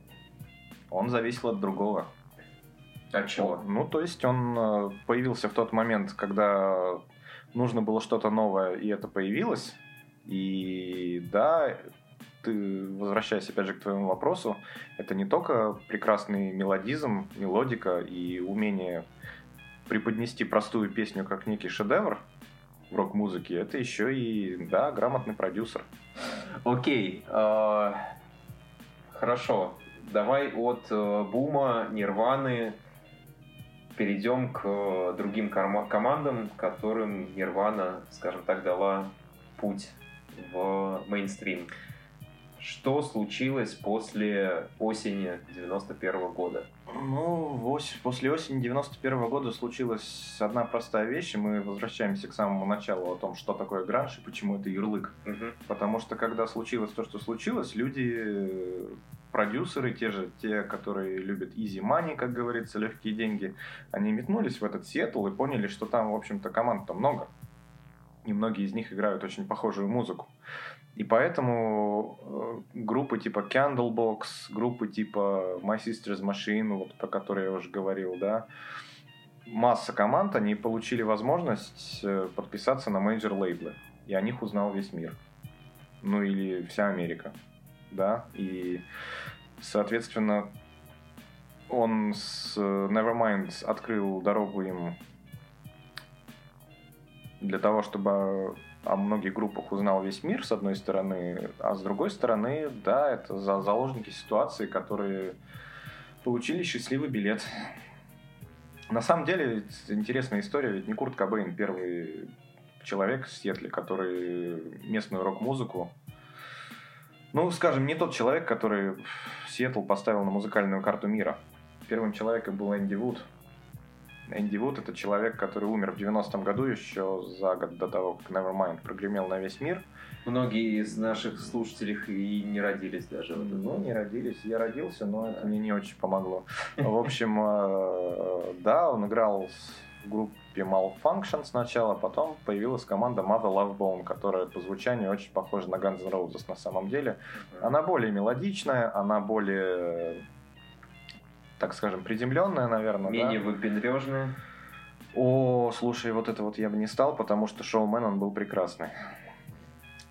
он зависел от другого. От чего? Ну, то есть он э, появился в тот момент, когда нужно было что-то новое, и это появилось. И да, ты, возвращаясь опять же к твоему вопросу, это не только прекрасный мелодизм, мелодика и умение преподнести простую песню как некий шедевр в рок-музыке, это еще и, да, грамотный продюсер. Окей. э, Хорошо. Давай от э, Бума, Нирваны перейдем к э, другим командам, которым Нирвана, скажем так, дала путь в мейнстрим. Что случилось после осени 91 года? Ну, ось- после осени 91 года случилась одна простая вещь, и мы возвращаемся к самому началу о том, что такое гранж и почему это ярлык. Мгм. Потому что когда случилось то, что случилось, люди, продюсеры, те же, те, которые любят easy money, как говорится, легкие деньги, они метнулись в этот Сиэтл и поняли, что там, в общем-то, команд-то много. И многие из них играют очень похожую музыку. И поэтому э, группы типа Candlebox, группы типа My Sister's Machine, вот про которые я уже говорил, да, масса команд, они получили возможность э, подписаться на major лейблы. И о них узнал весь мир. Ну или вся Америка. Да, и соответственно он с э, Nevermind открыл дорогу им для того, чтобы о многих группах узнал весь мир, с одной стороны, а с другой стороны, да, это за заложники ситуации, которые получили счастливый билет. На самом деле, интересная история, ведь не Курт Кобейн первый человек в Сиэтле, который местную рок-музыку ну, скажем, не тот человек, который Сиэтл поставил на музыкальную карту мира. Первым человеком был Энди Вуд. Энди Вуд это человек, который умер в 90-м году, еще за год до того, как Nevermind прогремел на весь мир. Многие из наших слушателей и не родились даже. Ну, не родились. Я родился, но это мне не очень помогло. В общем, э, да, он играл в группе Malfunction сначала, потом появилась команда Mother Love Bone, которая по звучанию очень похожа на Guns N' Roses на самом деле. Она более мелодичная, она более так скажем, приземленная, наверное. Менее да? выпендрежная. О, слушай, вот это вот я бы не стал, потому что шоумен он был прекрасный.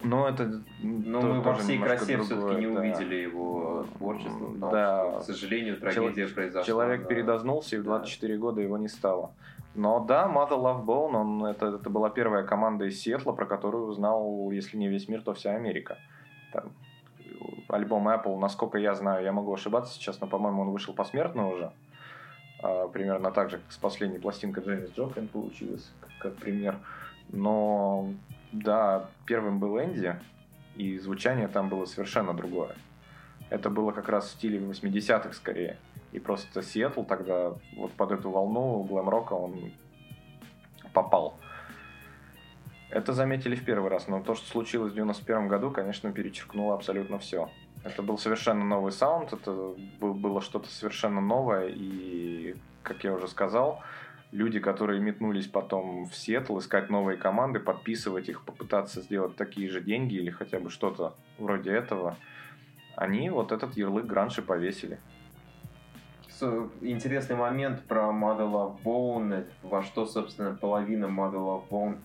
Но это Но мы во всей красе все-таки не да. увидели его творчество. Да. Что, к сожалению, трагедия Чел- произошла. Человек да. передознулся, и в 24 да. года его не стало. Но да, Mother Love Bone, он, это, это была первая команда из Сиэтла, про которую узнал, если не весь мир, то вся Америка. Там, альбом Apple, насколько я знаю, я могу ошибаться сейчас, но, по-моему, он вышел посмертно уже. А, примерно так же, как с последней пластинкой Дженнис Джоплин получилось, как пример. Но да, первым был Энди, и звучание там было совершенно другое. Это было как раз в стиле 80-х скорее. И просто Сиэтл тогда вот под эту волну глэм-рока он попал. Это заметили в первый раз, но то, что случилось в 91 году, конечно, перечеркнуло абсолютно все. Это был совершенно новый саунд, это было что-то совершенно новое, и, как я уже сказал, люди, которые метнулись потом в Сиэтл, искать новые команды, подписывать их, попытаться сделать такие же деньги или хотя бы что-то вроде этого, они вот этот ярлык гранши повесили интересный момент про Mother Love Bone, во что, собственно, половина Mother Love Bone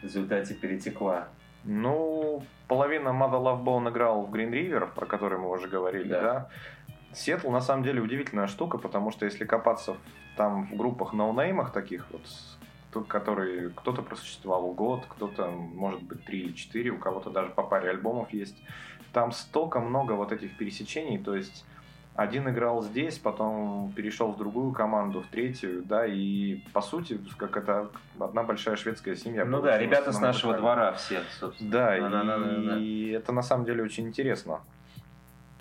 в результате перетекла. Ну, половина Mother Love Bone играл в Green River, про который мы уже говорили, да. да? Сиэтл на самом деле удивительная штука, потому что если копаться там в группах ноунеймах таких вот, которые кто-то просуществовал год, кто-то, может быть, три или четыре, у кого-то даже по паре альбомов есть, там столько много вот этих пересечений, то есть один играл здесь, потом перешел в другую команду, в третью, да, и по сути, как это одна большая шведская семья. Ну да, ребята с нашего музыкальном. двора все, собственно. Да, да, и, да, да, да. и это на самом деле очень интересно.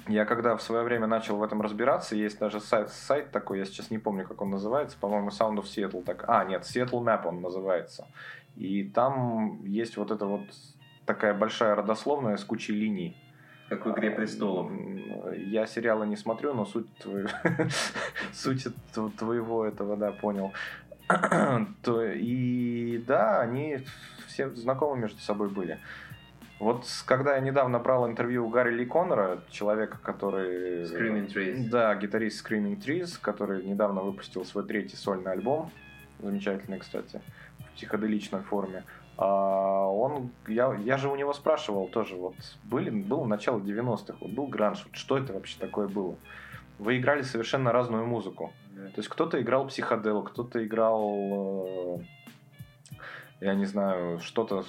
Я когда в свое время начал в этом разбираться, есть даже сайт, сайт такой, я сейчас не помню, как он называется, по-моему, Sound of Seattle. Так... А, нет, Seattle Map он называется. И там есть вот эта вот такая большая родословная с кучей линий. Как в «Игре престолов». Я сериалы не смотрю, но суть, твою... суть твоего этого, да, понял. То, и да, они все знакомы между собой были. Вот когда я недавно брал интервью у Гарри Ли Коннора, человека, который... Screaming Trees. Да, гитарист Screaming Trees, который недавно выпустил свой третий сольный альбом. Замечательный, кстати, в психоделичной форме. А он, я, я же у него спрашивал тоже, вот были, был начало 90-х, вот был гранж, вот что это вообще такое было? Вы играли совершенно разную музыку. Yeah. То есть кто-то играл психодел, кто-то играл, э, я не знаю, что-то,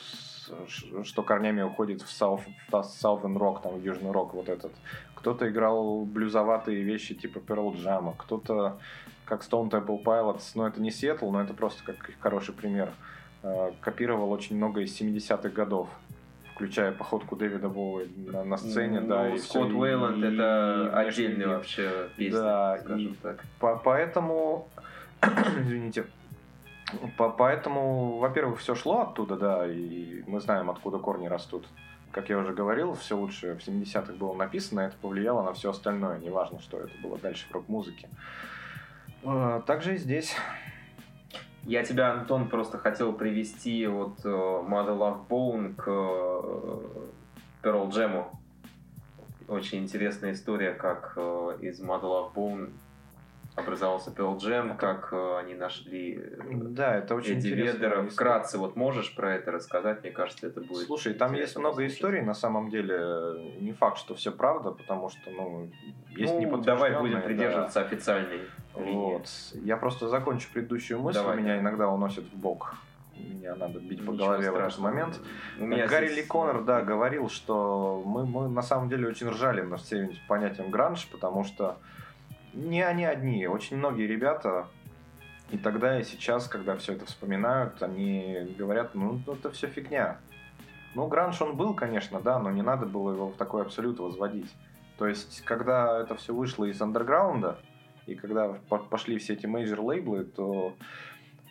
что корнями уходит в South, Southern Rock, там, в Южный Рок вот этот. Кто-то играл блюзоватые вещи типа Pearl Jam, кто-то как Stone Temple Pilots, но это не Сиэтл, но это просто как хороший пример. Э, копировал очень много из 70-х годов включая походку Дэвида Боуи на, на сцене, ну, да, и Скотт все, Уэйланд и, это и, отдельный и, вообще песня, да, скажем и так. По поэтому, извините, по поэтому, во-первых, все шло оттуда, да, и мы знаем, откуда корни растут. Как я уже говорил, все лучше в 70-х было написано, это повлияло на все остальное, неважно, что это было дальше в рок-музыке. Э, также и здесь я тебя, Антон, просто хотел привести от uh, Mother Love Bone к uh, Pearl Jam. Очень интересная история, как uh, из Mother Love Bone образовался Pearl Jam, как э, они нашли да, это очень Эдди Ведера. Вкратце, вот можешь про это рассказать? Мне кажется, это будет Слушай, там есть много послушать. историй, на самом деле. Не факт, что все правда, потому что, ну, есть ну, давай будем придерживаться да. официальной. Вот. Я просто закончу предыдущую мысль, давай. меня иногда уносит в бок. меня надо бить по Ничего голове в этот момент. У меня Гэри здесь- Ли Коннер, да, говорил, что мы, мы на самом деле очень ржали над всем понятием гранж, потому что не они одни, очень многие ребята, и тогда и сейчас, когда все это вспоминают, они говорят, ну, это все фигня. Ну, гранж он был, конечно, да, но не надо было его в такой абсолют возводить. То есть, когда это все вышло из андерграунда, и когда по- пошли все эти major лейблы, то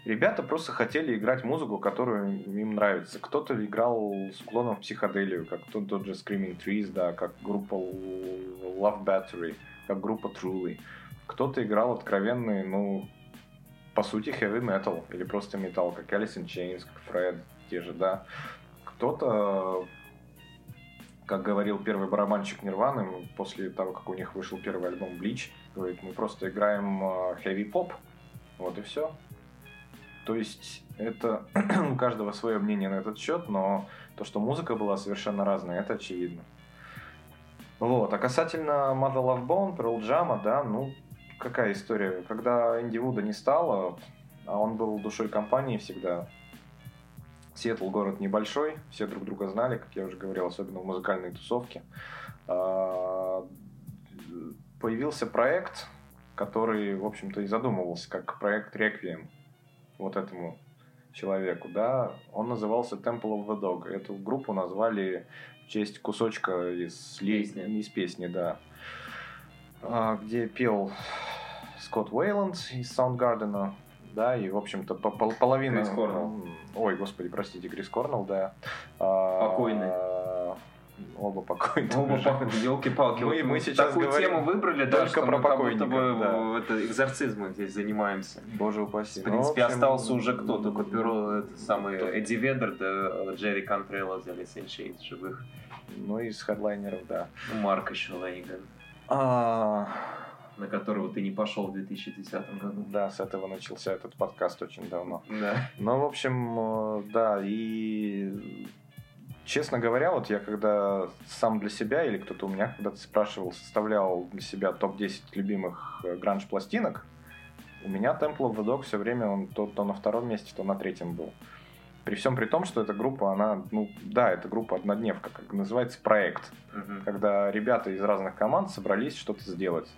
ребята просто хотели играть музыку, которую им нравится. Кто-то играл с уклоном в психоделию, как тот, тот же Screaming Trees, да, как группа Love Battery, как группа Truly. Кто-то играл откровенный, ну, по сути, heavy metal или просто металл, как Alice in Chains, как Фред, те же, да. Кто-то, как говорил первый барабанщик Нирваны, после того, как у них вышел первый альбом Bleach, говорит, мы просто играем э, heavy pop, вот и все. То есть это у каждого свое мнение на этот счет, но то, что музыка была совершенно разная, это очевидно. Вот. А касательно Mother Love Bone, Pearl Jam, да, ну, какая история? Когда Энди Вуда не стало, а он был душой компании всегда, Сиэтл город небольшой, все друг друга знали, как я уже говорил, особенно в музыкальной тусовке. Появился проект, который, в общем-то, и задумывался как проект Реквием вот этому человеку, да, он назывался Temple of the Dog. Эту группу назвали в честь кусочка из Песни. из песни, да, А, где пел Скотт Уэйланд из Саундгардена, да, и, в общем-то, по- пол- половина... Крис Корнелл. Ой, господи, простите, Крис Корнелл, да. А, Покойный. Оба покойные. Оба уже. елки-палки. Мы- вот мы сейчас такую говорим тему выбрали, да, что про мы как будто бы да. это, экзорцизмом здесь занимаемся. Боже упаси. В Ну, принципе, в общем, остался уже кто? Только перо, это самый Эдди Ведер, да Джерри Кантрелло взяли Сеншей из живых. Ну, из хедлайнеров, да. Марк еще Лейган, А, на которого ты не пошел в 2010 году. Да, с этого начался этот подкаст очень давно. Да. Ну, в общем, э, да, и честно говоря, вот я когда сам для себя или кто-то у меня когда-то спрашивал, составлял для себя топ-10 любимых э, гранж-пластинок, у меня Temple of the Dog все время он то, то на втором месте, то на третьем был. При всем при том, что эта группа, она, ну, да, это группа однодневка, как называется проект. Мгм. когда ребята из разных команд собрались что-то сделать.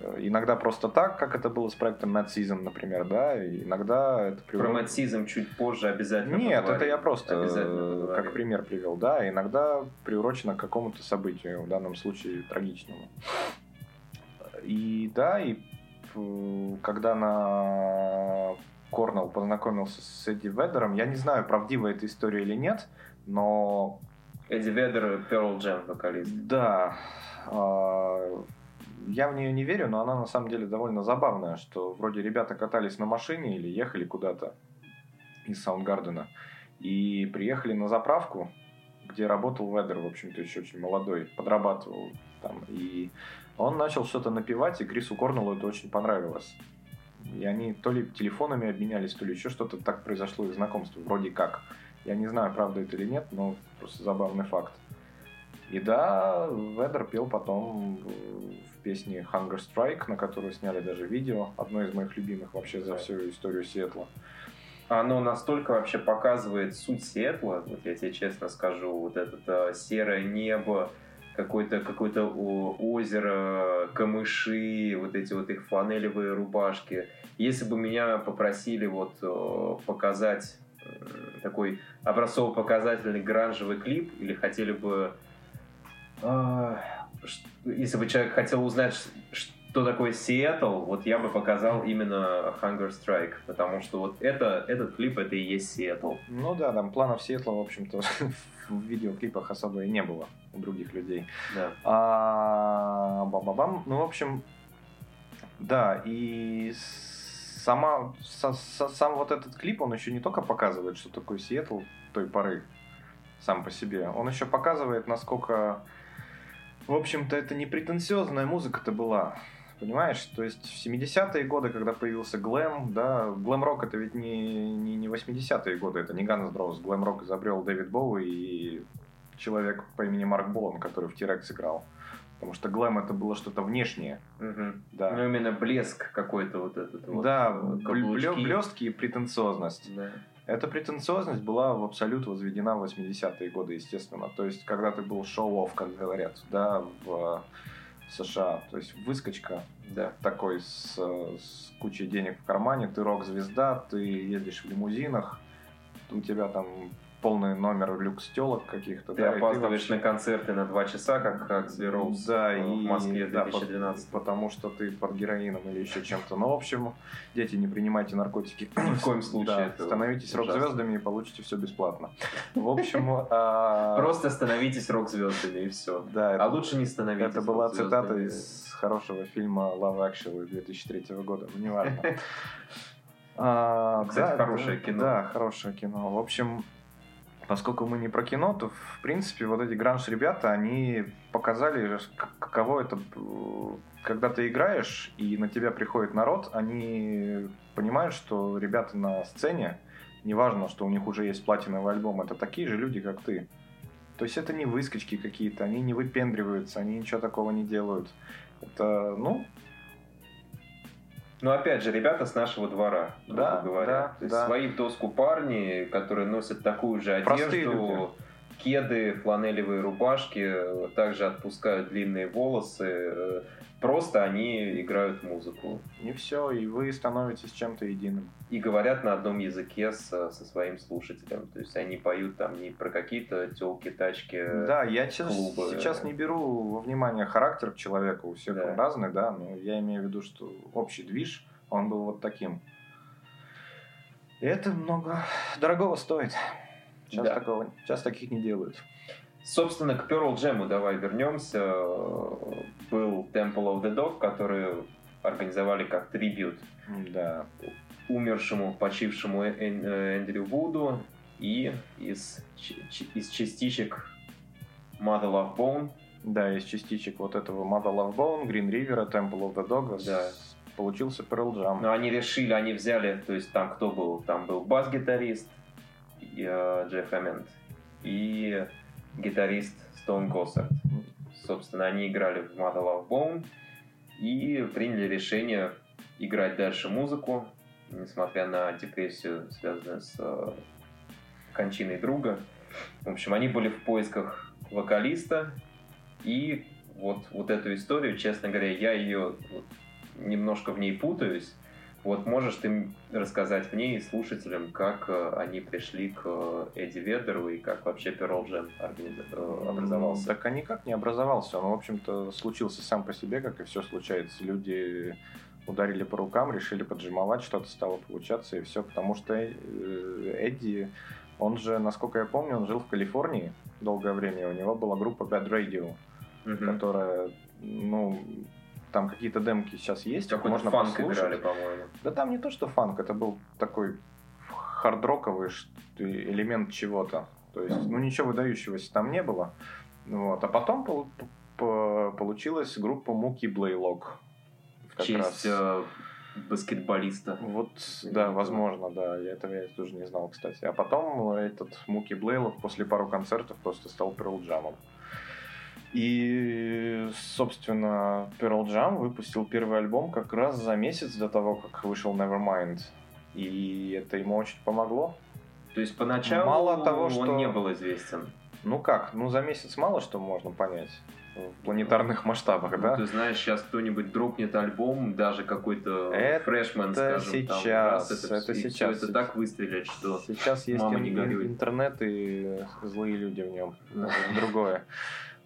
Э, Иногда просто так, как это было с проектом Mad Season, например, да, и иногда это Про приводит- матсизм чуть позже обязательно Нет, поговорим. это я просто э, как пример привел, да, иногда приурочено к какому-то событию, в данном случае трагичному. И да, и э, когда на Корнелл познакомился с Эдди Ведером, я не знаю, правдива эта история или нет, но Эдди Ведер, Pearl Jam вокалист. да. Я в нее не верю, но она на самом деле довольно забавная, что вроде ребята катались на машине или ехали куда-то из Саундгардена и приехали на заправку, где работал Ведер, в общем-то, еще очень молодой, подрабатывал там. И он начал что-то напевать, и Крису Корнеллу это очень понравилось. И они то ли телефонами обменялись, то ли еще что-то так произошло их знакомство, вроде как. Я не знаю, правда это или нет, но просто забавный факт. И да, Ведер пел потом в песне Hunger Strike, на которую сняли даже видео, одно из моих любимых вообще за всю историю Сиэтла. Оно настолько вообще показывает суть Сиэтла, вот я тебе честно скажу, вот это э, серое небо, какое-то какое озеро, камыши, вот эти вот их фланелевые рубашки. Если бы меня попросили вот показать такой образцово-показательный гранжевый клип, или хотели бы э, ш- если бы человек хотел узнать, что такое Сиэтл, вот я бы показал именно Hunger Strike, потому что вот это, этот клип, это и есть Сиэтл. Ну да, там планов Сиэтла, в общем-то, в видеоклипах особо и не было у других людей. Да. А, бам-бам-бам. Ну, в общем, да, и сама, со- со- сам вот этот клип, он еще не только показывает, что такое Сиэтл той поры сам по себе, он еще показывает, насколько, в общем-то, это не претенциозная музыка-то была. Понимаешь? То есть в 70-е годы, когда появился глэм, да, глэм-рок это ведь не, не, не 80-е годы, это не Guns N' Roses. Глэм-рок изобрел Дэвид Боуи и человек по имени Марк Болан, который в T-Rex играл. Потому что глэм это было что-то внешнее. Мгм. Да, Ну, именно блеск какой-то вот этот вот. да каблучки. блестки и претенциозность. Да. Эта претенциозность была в абсолют возведена в 80-е годы, естественно. То есть, когда ты был show-off, как говорят, да, в США. То есть, выскочка Да. такой с, с кучей денег в кармане, ты рок-звезда, ты едешь в лимузинах, у тебя там полный номер люкс-телок каких-то. Ты да, опаздываешь вообще- на концерты на два часа, как Аксли Роуз Да, э, и в Москве да, 2012. по- потому что ты под героином или еще чем-то. Ну, в общем, дети, не принимайте наркотики. Ни в коем случае. Да, становитесь рок-звездами и получите все бесплатно. В общем, а, Просто становитесь рок-звездами и все. да, А лучше не становитесь Это была цитата из хорошего фильма Love Actually 2003 года. Ну, неважно. А, Кстати, да, хорошее да, кино. Да, хорошее кино. В общем, поскольку мы не про кино, то, в принципе, вот эти гранж-ребята, они показали, каково это, когда ты играешь, и на тебя приходит народ, они понимают, что ребята на сцене, неважно, что у них уже есть платиновый альбом, это такие же люди, как ты. То есть это не выскочки какие-то, они не выпендриваются, они ничего такого не делают. Это, ну, Но опять же, ребята с нашего двора, Да, говоря. да, То есть да. свои в доску парни, которые носят такую же одежду, кеды, фланелевые рубашки, э, также отпускают длинные волосы. Просто они играют музыку не все, и вы становитесь чем-то единым. и говорят на одном языке со, со своим слушателем. То есть они поют там не про какие-то телки, тачки. Да, я сейчас, клубы. сейчас не беру во внимание характер человека, у всех Да. он разный, да, но я имею в виду, что общий движ, он был вот таким. И это много дорогого стоит. Сейчас, Да. такого, сейчас таких не делают. Собственно, к Pearl Jam давай вернемся. Был Temple of the Dog, который организовали как трибют Да. умершему, почившему Эн- э, Эндрю Вуду и из, из частичек Mother Love Bone. Да, из частичек вот этого Mother Love Bone, Green River, Temple of the Dog Да. получился Pearl Jam. Но они решили, они взяли, то есть там кто был? Там был бас-гитарист э, Джефф Эммонд и гитарист Стоун Госсард. Собственно, они играли в Mother Love Bone и приняли решение играть дальше музыку, несмотря на депрессию, связанную с э, кончиной друга. В общем, они были в поисках вокалиста, и вот, вот эту историю, честно говоря, я ее вот немножко в ней путаюсь. Вот можешь ты рассказать мне и слушателям, как э, они пришли к э, Эдди Ведеру и как вообще Pearl Jam э, образовался? Так а никак не образовался. Он, в общем-то, случился сам по себе, как и все случается. Люди ударили по рукам, решили поджимовать, что-то стало получаться, и все. Потому что Эдди, он же, насколько я помню, он жил в Калифорнии долгое время. У него была группа Bad Radio, Мгм. которая, ну, там какие-то демки сейчас есть, их можно фанк послушать. играли, по-моему. Да там не то, что фанк, это был такой хардроковый элемент чего-то. То есть, ну ничего выдающегося там не было. Вот. А потом пол- п- получилась группа Муки Блейлок. В честь э, баскетболиста. Вот, да, возможно, да. Я этого я тоже не знал, кстати. А потом этот Муки Блейлок после пару концертов просто стал Pearl Jam'ом. И, собственно, Pearl Jam выпустил первый альбом как раз за месяц до того, как вышел Nevermind. И это ему очень помогло. То есть поначалу Мало того, что- он не был известен. Ну как, ну за месяц мало что можно понять в планетарных масштабах, Ну, да? ты знаешь, сейчас кто-нибудь дропнет альбом, даже какой-то Это фрешмен, скажем, там, сейчас, раз, это всё сейчас. это так выстрелит, что... Сейчас есть Мама не горюй. интернет и злые люди в нем. Другое.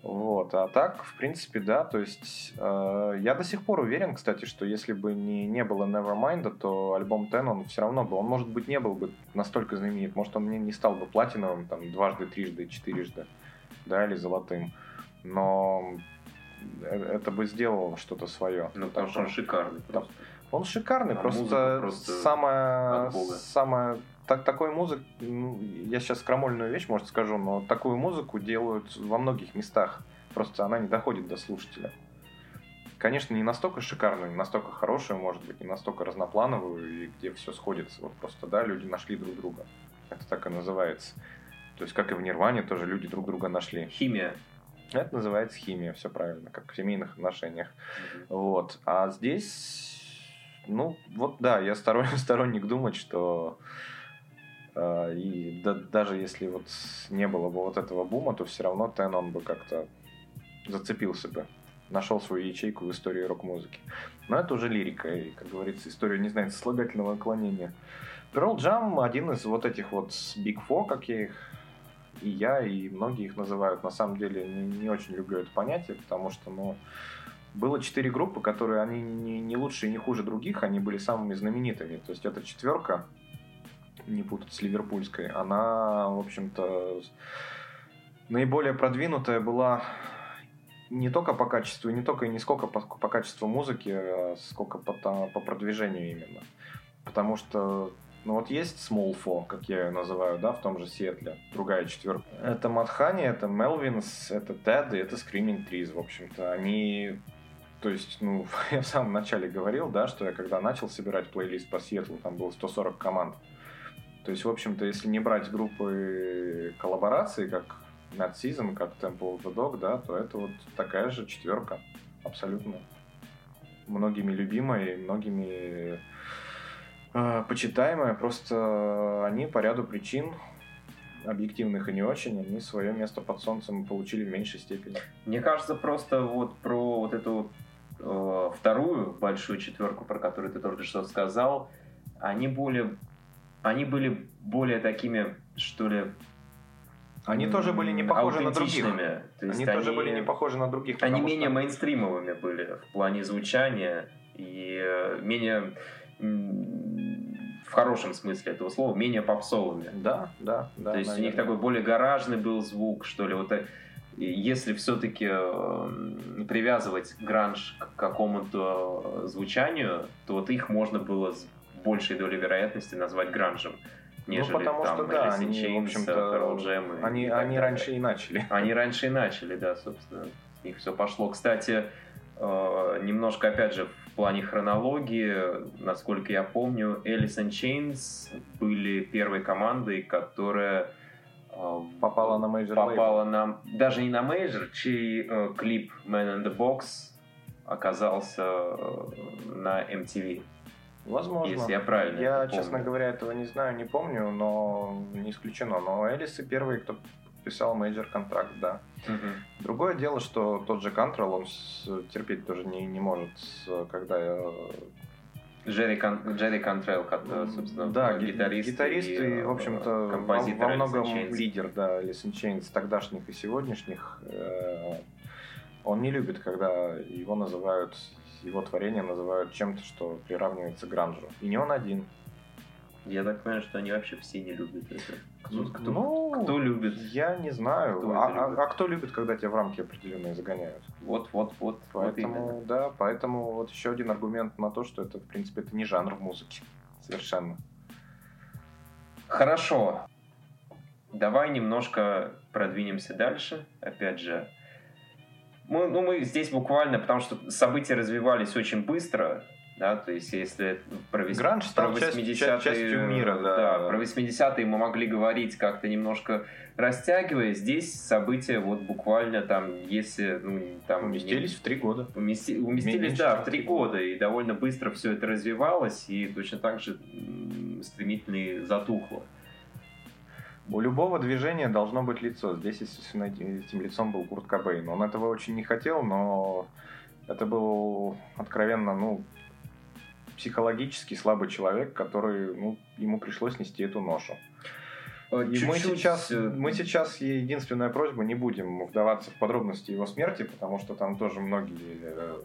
Вот. А так, в принципе, да. То есть э, я до сих пор уверен, кстати, что если бы не, не было Nevermind, то альбом Ten, он все равно бы, он, может быть, не был бы настолько знаменит. Может, он не, не стал бы платиновым там дважды, трижды, четырежды, да, или золотым. Но это бы сделало что-то свое. Ну, потому что он шикарный просто. Он шикарный, А просто, просто самая, самая так, такой музык, ну, я сейчас крамольную вещь, может, скажу, но такую музыку делают во многих местах. Просто она не доходит до слушателя. Конечно, не настолько шикарную, не настолько хорошую, может быть, не настолько разноплановую, и где все сходится. Вот просто, да, люди нашли друг друга. Это так и называется. То есть, как и в Нирване, тоже люди друг друга нашли. Химия. Это называется химия, все правильно, как в семейных отношениях. Вот. А здесь, ну, вот да, я сторон- сторонник думать, что и да, даже если вот не было бы вот этого бума, то все равно Тен он бы как-то зацепился бы нашел свою ячейку в истории рок-музыки. Но это уже лирика, и, как говорится, история не знает сослагательного наклонения. Pearl Jam один из вот этих вот Big Four, как я их и я, и многие их называют. На самом деле не, не очень люблю это понятие, потому что, ну, было четыре группы, которые они не, не лучше и не хуже других, они были самыми знаменитыми. То есть эта четверка, не путать с ливерпульской, она, в общем-то, наиболее продвинутая была не только по качеству, не только и не сколько по, по качеству музыки, а сколько по, по продвижению именно. Потому что ну вот есть Small Four, как я ее называю, да, в том же Сиэтле, другая четверка. Это Матхани, это Мелвинс, это Тед и это Screaming Trees, в общем-то. Они то есть, ну, я в самом начале говорил, да, что я когда начал собирать плейлист по Сиэтлу, там было 140 команд. То есть, в общем-то, если не брать группы коллаборации, как Season, как Temple of the Dog, да, то это вот такая же четверка. Абсолютно. Многими любимая многими э, почитаемая. Просто они по ряду причин объективных и не очень, они свое место под солнцем получили в меньшей степени. Мне кажется, просто вот про вот эту э, вторую большую четверку, про которую ты только что сказал, они более, они были более такими, что ли, они тоже были не похожи на других. То есть они, они тоже были не похожи на других. Они менее что... мейнстримовыми были в плане звучания и э, менее в хорошем смысле этого слова, менее попсовыми. Да, да, да. То есть наверное. у них такой более гаражный был звук, что ли. Вот э, если все-таки э, привязывать гранж к какому-то звучанию, то вот их можно было большей долей вероятности назвать гранжем нежели ну, потому там что, да, они, Chains, в общем-то, Pearl Jam. Они, и они раньше и начали. Они раньше и начали, да, собственно. С них все пошло. Кстати, э, немножко, опять же, в плане хронологии, насколько я помню, Alice in Chains были первой командой, которая э, попала на major попала на даже не на major, чей э, клип Man in the Box оказался на MTV. Возможно. Если я правильно Я, помню. честно говоря, этого не знаю, не помню, но не исключено. Но Элисы первые, кто подписал major контракт, да. Угу. Другое дело, что тот же Кантрелл, он терпеть тоже не, не может, когда Джерри, Кон, Джерри Кантрелл, собственно, да, гитарист, гитарист и, и в общем-то, композитор во, во многом лидер, да, Alice in Chains, тогдашних и сегодняшних. Э, он не любит, когда его называют его творение называют чем-то, что приравнивается к гранжу. И не он один. Я так понимаю, что они вообще все не любят это. Кто, кто, ну, кто любит? Я не знаю. Кто а, а, а кто любит, когда тебя в рамки определенные загоняют? Вот, вот, вот. Поэтому, вот да, поэтому вот еще один аргумент на то, что это, в принципе, это не жанр в музыке. Совершенно. Хорошо. Давай немножко продвинемся дальше. Опять же, мы, ну, мы здесь буквально, потому что события развивались очень быстро, да, то есть если про, вес... Гранж стал про 80-е, часть, частью мира, да, да, да. Про 80-е мы могли говорить как-то немножко растягивая, здесь события вот буквально там, если, ну, там... Уместились не... в три года. Умести... Уместились, Меньше, да, в три года, и довольно быстро все это развивалось, и точно так же стремительно затухло. У любого движения должно быть лицо. Здесь, естественно, этим лицом был Курт Кобейн. Он этого очень не хотел, но это был откровенно, ну, психологически слабый человек, который, ну, ему пришлось нести эту ношу. Э, и мы сейчас, э, мы сейчас, единственная просьба, не будем вдаваться в подробности его смерти, потому что там тоже многие, э,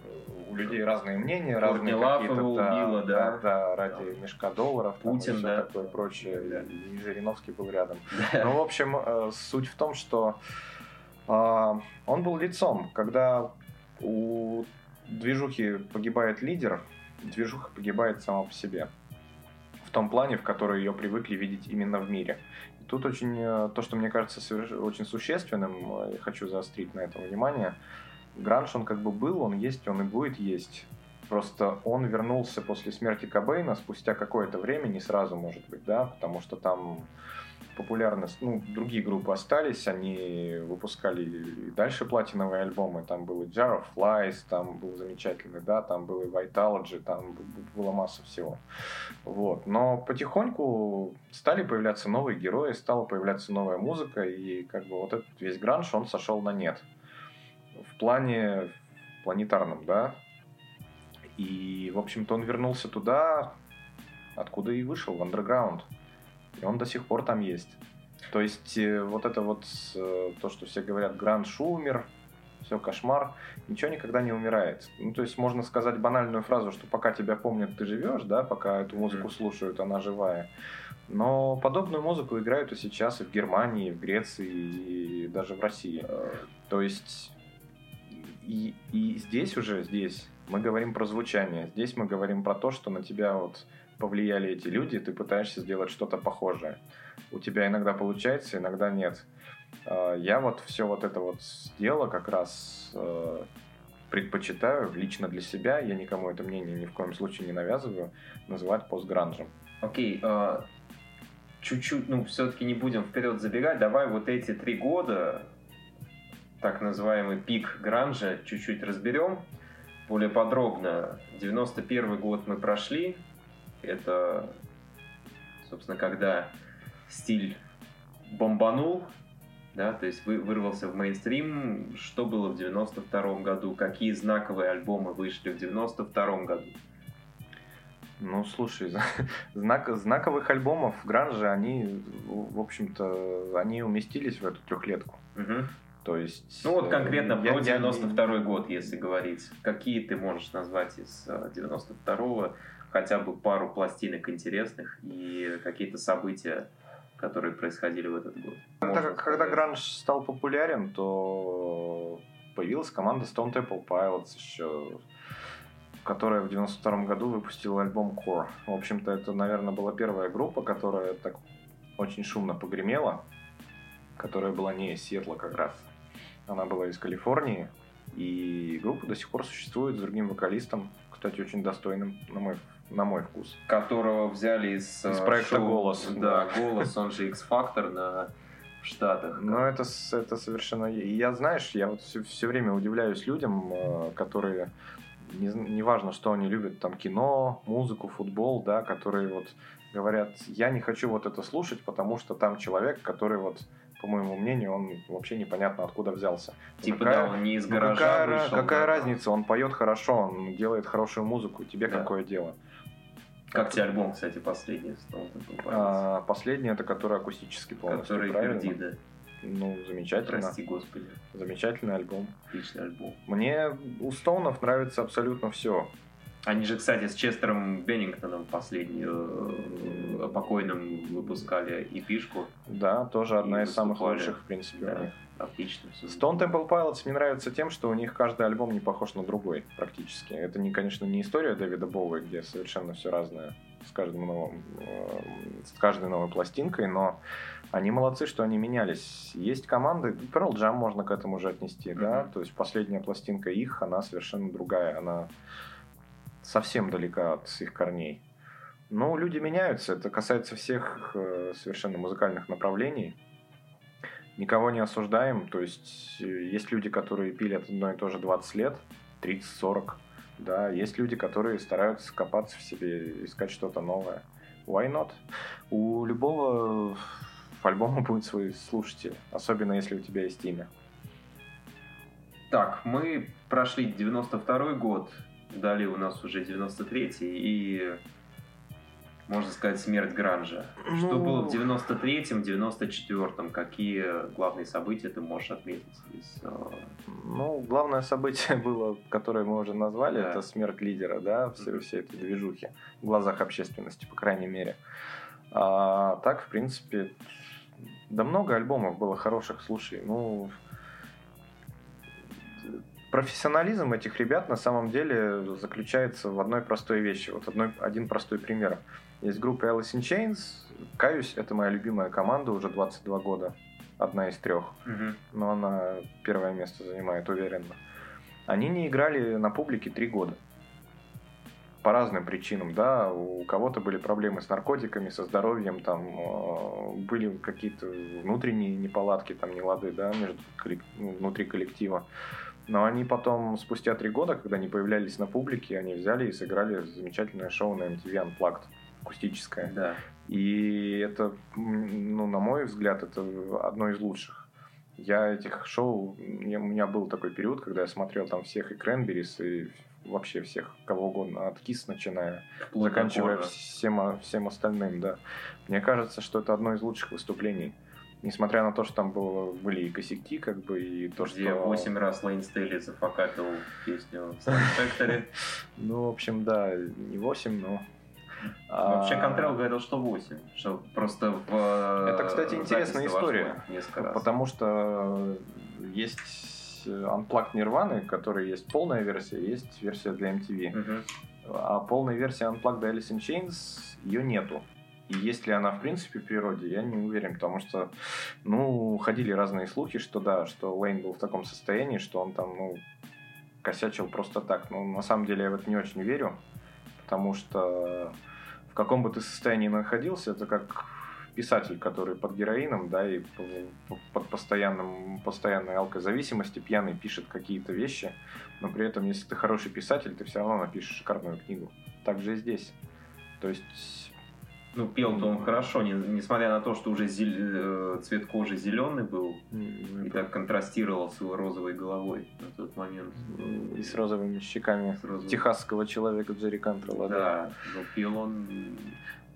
у людей разные мнения, разные какие-то... убило, да, да. Да, ради там, мешка долларов, Путин, там, да. такое прочее. Да. И Жириновский был рядом. Да. Ну, в общем, суть в том, что он был лицом, когда у движухи погибает лидер, движуха погибает сама по себе в том плане, в который ее привыкли видеть именно в мире. Тут очень э, то, что мне кажется очень существенным, э, я хочу заострить на этом внимание. Гранж, он как бы был, он есть, он и будет есть. просто он вернулся после смерти Кобейна спустя какое-то время, не сразу, может быть, да, потому что там популярность, ну, другие группы остались, они выпускали дальше платиновые альбомы, там был и Jar of Flies, там был замечательный, да, там был и Vitalogy, там была масса всего. Вот. Но потихоньку стали появляться новые герои, стала появляться новая музыка, и как бы вот этот весь гранж, он сошел на нет. В плане планетарном, да. И, в общем-то, он вернулся туда, откуда и вышел, в андерграунд. И он до сих пор там есть. То есть э, вот это вот э, то, что все говорят, Гранд Шумер, все кошмар, ничего никогда не умирает. Ну, то есть можно сказать банальную фразу, что пока тебя помнят, ты живешь, да, пока эту музыку слушают, она живая. Но подобную музыку играют и сейчас и в Германии, и в Греции, и даже в России. То есть и, и здесь уже, здесь мы говорим про звучание, здесь мы говорим про то, что на тебя вот повлияли эти люди, ты пытаешься сделать что-то похожее. У тебя иногда получается, иногда нет. А, я вот все вот это вот дело как раз э, предпочитаю лично для себя, я никому это мнение ни в коем случае не навязываю, называть постгранжем. Окей, okay, uh, чуть-чуть, ну, все-таки не будем вперед забегать, давай вот эти три года, так называемый пик гранжа, чуть-чуть разберем более подробно. 91 год мы прошли, это, собственно, когда стиль бомбанул, да, то есть вы, вырвался в мейнстрим. Что было в 92 году? Какие знаковые альбомы вышли в 92 году? Ну, слушай, знак, знаковых альбомов Гранжа, они, в общем-то, они уместились в эту трехлетку. Угу. То есть... Ну вот конкретно э, про 92 я... год, если говорить. Какие ты можешь назвать из 92-го? Хотя бы пару пластинок интересных и какие-то события, которые происходили в этот год. Когда, когда гранж стал популярен, то появилась команда Stone Temple Pilots еще, которая в 92 году выпустила альбом Core. В общем-то, это, наверное, была первая группа, которая так очень шумно погремела, которая была не из Сиэтла как раз. Она была из Калифорнии, и группа до сих пор существует с другим вокалистом, кстати, очень достойным, на мой на мой вкус. Которого взяли из, из проекта шоу, «Голос». Да, «Голос», он же X-Factor на в Штатах. Ну, это, это совершенно... Я, знаешь, я вот все, все время удивляюсь людям, э, которые... Не, неважно, что они любят, там, кино, музыку, футбол, да, которые вот говорят, я не хочу вот это слушать, потому что там человек, который вот по моему мнению, он вообще непонятно откуда взялся. Типа, какая, да, он не из гаража ну, какая, вышел, какая да. разница? Он поет хорошо, он делает хорошую музыку, тебе да. какое дело? Как тебе альбом, кстати, последний? А, последний, это который акустический полностью, Который Перди, да. Ну, замечательно. Прости, господи. Замечательный альбом. Отличный альбом. Мне у Стоунов нравится абсолютно все. Они же, кстати, с Честером Беннингтоном последний э, покойным выпускали и пишку. Да, тоже одна из самых лучших, в принципе, да. у них. Отлично. Stone Temple Pilots мне нравится тем, что у них каждый альбом не похож на другой практически. Это, не, конечно, не история Дэвида Боуи, где совершенно все разное с, каждым новым, э, с каждой новой пластинкой, но они молодцы, что они менялись. Есть команды, Pearl Jam можно к этому же отнести, mm-hmm. да, то есть последняя пластинка их, она совершенно другая, она совсем далека от их корней. Но люди меняются, это касается всех э, совершенно музыкальных направлений никого не осуждаем. То есть э, есть люди, которые пилят одно и то же 20 лет, 30-40. Да, есть люди, которые стараются копаться в себе, искать что-то новое. Why not? У любого альбома будет свой слушатель, особенно если у тебя есть имя. Так, мы прошли 92 год, далее у нас уже 93 и можно сказать, смерть Гранжа. Ну... Что было в 93-м, 94-м? Какие главные события ты можешь отметить? Из, э, Ну, главное событие было, которое мы уже назвали, да. это смерть лидера, да, все, mm-hmm. все эти движухи в глазах общественности, по крайней мере. А, так, в принципе, да много альбомов было хороших, слушай, ну, профессионализм этих ребят на самом деле заключается в одной простой вещи. Вот одной, один простой пример. Есть группа Alice in Chains. Каюсь, это моя любимая команда уже 22 года. Одна из трех. Угу. Но она первое место занимает, уверенно. Они не играли на публике три года. по разным причинам, да, у кого-то были проблемы с наркотиками, со здоровьем, там э, были какие-то внутренние неполадки, там нелады, да, между ну, внутри коллектива. Но они потом, спустя три года, когда они появлялись на публике, они взяли и сыграли замечательное шоу на MTV Unplugged, акустическое. Да. И это, ну, на мой взгляд, это одно из лучших. Я этих шоу, у меня был такой период, когда я смотрел там всех и Кренберис, и вообще всех, кого угодно, от Кис начиная, Плотно заканчивая всем, всем остальным, да. Мне кажется, что это одно из лучших выступлений. Несмотря на то, что там было, были и косяки, как бы, и то, Где что... восемь раз Лейн Стейли зафакапил песню Factory. Ну, в общем, да, не восемь, но а, Вообще Контрел говорил, что 8. Что просто в Это, кстати, интересная история. Потому что есть Unplugged Nirvana, который есть полная версия, есть версия для MTV. Угу. А полная версия Unplugged Alice in Chains, ее нету. И есть ли она в принципе в природе, я не уверен, потому что, ну, ходили разные слухи, что да, что Лейн был в таком состоянии, что он там, ну, косячил просто так. Но на самом деле я в это не очень верю, потому что в каком бы ты состоянии находился, это как писатель, который под героином, да, и под постоянным, постоянной алкозависимости пьяный пишет какие-то вещи, но при этом, если ты хороший писатель, ты все равно напишешь шикарную книгу. Так же и здесь. То есть ну, пел-то он хорошо, не, несмотря на то, что уже зель, э, цвет кожи зеленый был, mm-hmm. и так контрастировал с его розовой головой на тот момент. И с розовыми щеками с розовыми. техасского человека Джерри Кантрелла. Да, да, но пел он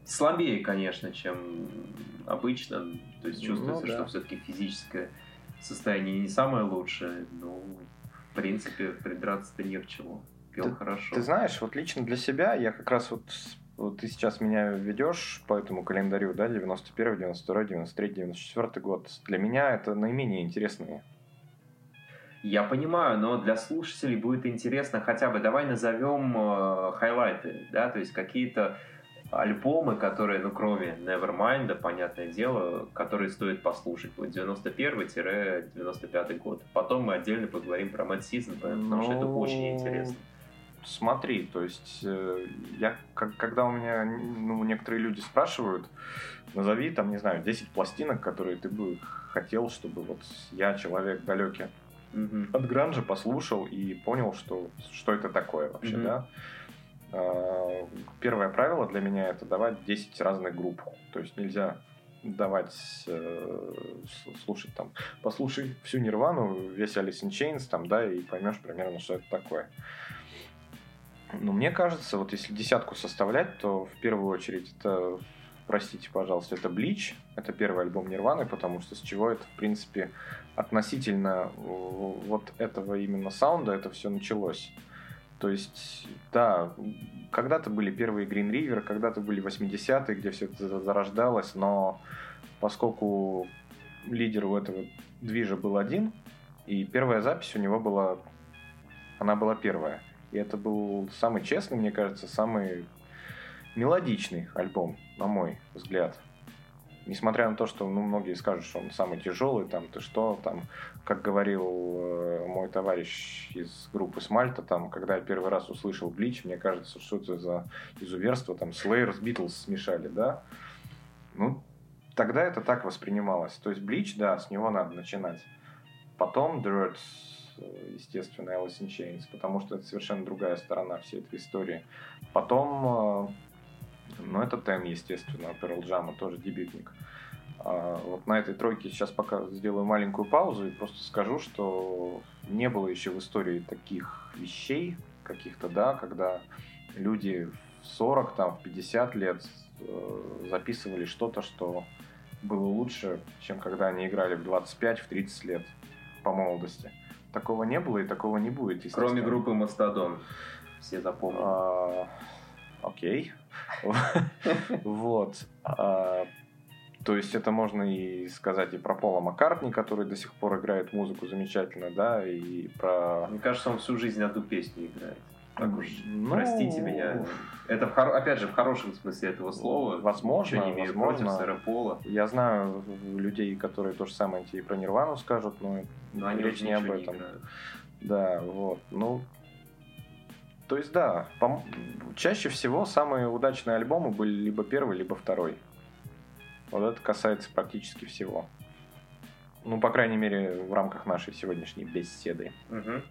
слабее, конечно, чем обычно. То есть чувствуется, ну, да. что все-таки физическое состояние не самое лучшее, но в принципе придраться-то не к чему. Пел ты, хорошо. Ты знаешь, вот лично для себя я как раз вот вот ты сейчас меня ведешь по этому календарю, да, 91, 92, 93, 94 год. Для меня это наименее интересные. Я понимаю, но для слушателей будет интересно хотя бы, давай назовем э, хайлайты, да, то есть какие-то альбомы, которые, ну, кроме Nevermind, понятное дело, которые стоит послушать. Вот 91-95 год. Потом мы отдельно поговорим про Mad Season, потому ну... что это очень интересно смотри, то есть э, я, как, когда у меня ну, некоторые люди спрашивают, назови там, не знаю, 10 пластинок, которые ты бы хотел, чтобы вот я, человек далекий mm-hmm. от гранжа, послушал и понял, что, что это такое вообще, mm-hmm. да. А, первое правило для меня это давать 10 разных групп. То есть нельзя давать э, слушать там, послушай всю Нирвану, весь Alice in Chains, там, да, и поймешь примерно, что это такое. Ну, мне кажется, вот если десятку составлять, то в первую очередь это, простите, пожалуйста, это Блич, это первый альбом Нирваны, потому что с чего это, в принципе, относительно вот этого именно саунда это все началось. То есть, да, когда-то были первые Green River, когда-то были 80-е, где все это зарождалось, но поскольку лидер у этого движа был один, и первая запись у него была, она была первая. Это был самый честный, мне кажется, самый мелодичный альбом, на мой взгляд. Несмотря на то, что ну, многие скажут, что он самый тяжелый, там, ты что, там, как говорил э, мой товарищ из группы Смальта, там, когда я первый раз услышал Блич, мне кажется, что это за изуверство, там, Slayer с Beatles смешали, да? Ну, тогда это так воспринималось. То есть Блич, да, с него надо начинать. Потом Dirt, естественно, Alice in Chains, потому что это совершенно другая сторона всей этой истории. Потом, э, ну, это Тен, естественно, Pearl Jam, тоже дебютник. А, вот на этой тройке сейчас пока сделаю маленькую паузу и просто скажу, что не было еще в истории таких вещей каких-то, да, когда люди в 40, там, в 50 лет э, записывали что-то, что было лучше, чем когда они играли в 25, в 30 лет по молодости. Такого не было и такого не будет. Кроме группы Мастодон. Все запомнили. А, окей. Вот. А, то есть это можно и сказать и про Пола Маккартни, который до сих пор играет музыку замечательно, да, и про... Мне кажется, он всю жизнь одну песню играет. Так уж, ну... простите меня. Это, в, опять же, в хорошем смысле этого слова. Возможно, Ничего не имею возможно. против сэра Пола. Я знаю людей, которые то же самое тебе и про Нирвану скажут, но, но они речь не об этом. Не да, вот. Ну, То есть, да, пом- чаще всего самые удачные альбомы были либо первый, либо второй. Вот это касается практически всего. Ну, по крайней мере, в рамках нашей сегодняшней беседы. Мгм.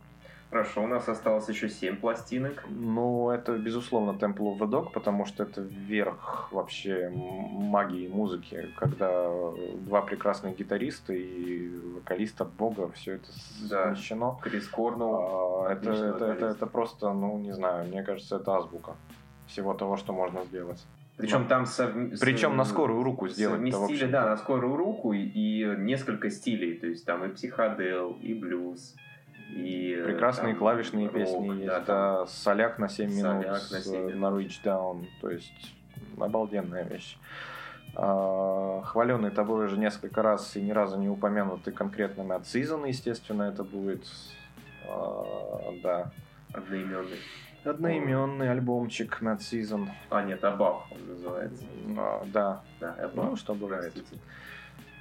Хорошо, у нас осталось еще 7 пластинок. Ну, это, безусловно, Temple of the Dog, потому что это верх вообще магии музыки, когда два прекрасных гитариста и вокалист от бога, все это Да. совмещено. Крис Корнелл. А, это, это, это, вокалист. это просто, ну, не знаю, мне кажется, это азбука всего того, что можно сделать. Причем Ну, там совм- причем на скорую руку сделать-то, в Совместили, да, на скорую руку и, и несколько стилей. То есть там и психодел, и блюз, и... Прекрасные там, клавишные рок, песни да, есть, там да, соляк на 7 минут, Соляк на с- 7 минут. на Reach Down, то есть обалденная вещь. А, хваленный тобой уже несколько раз и ни разу не упомянутый конкретно Mad Season, естественно, это будет, а, да, одноименный. одноименный альбомчик Mad Season, А, нет, Абав он называется. А, да, Да, ну, Абав. что бывает. Простите.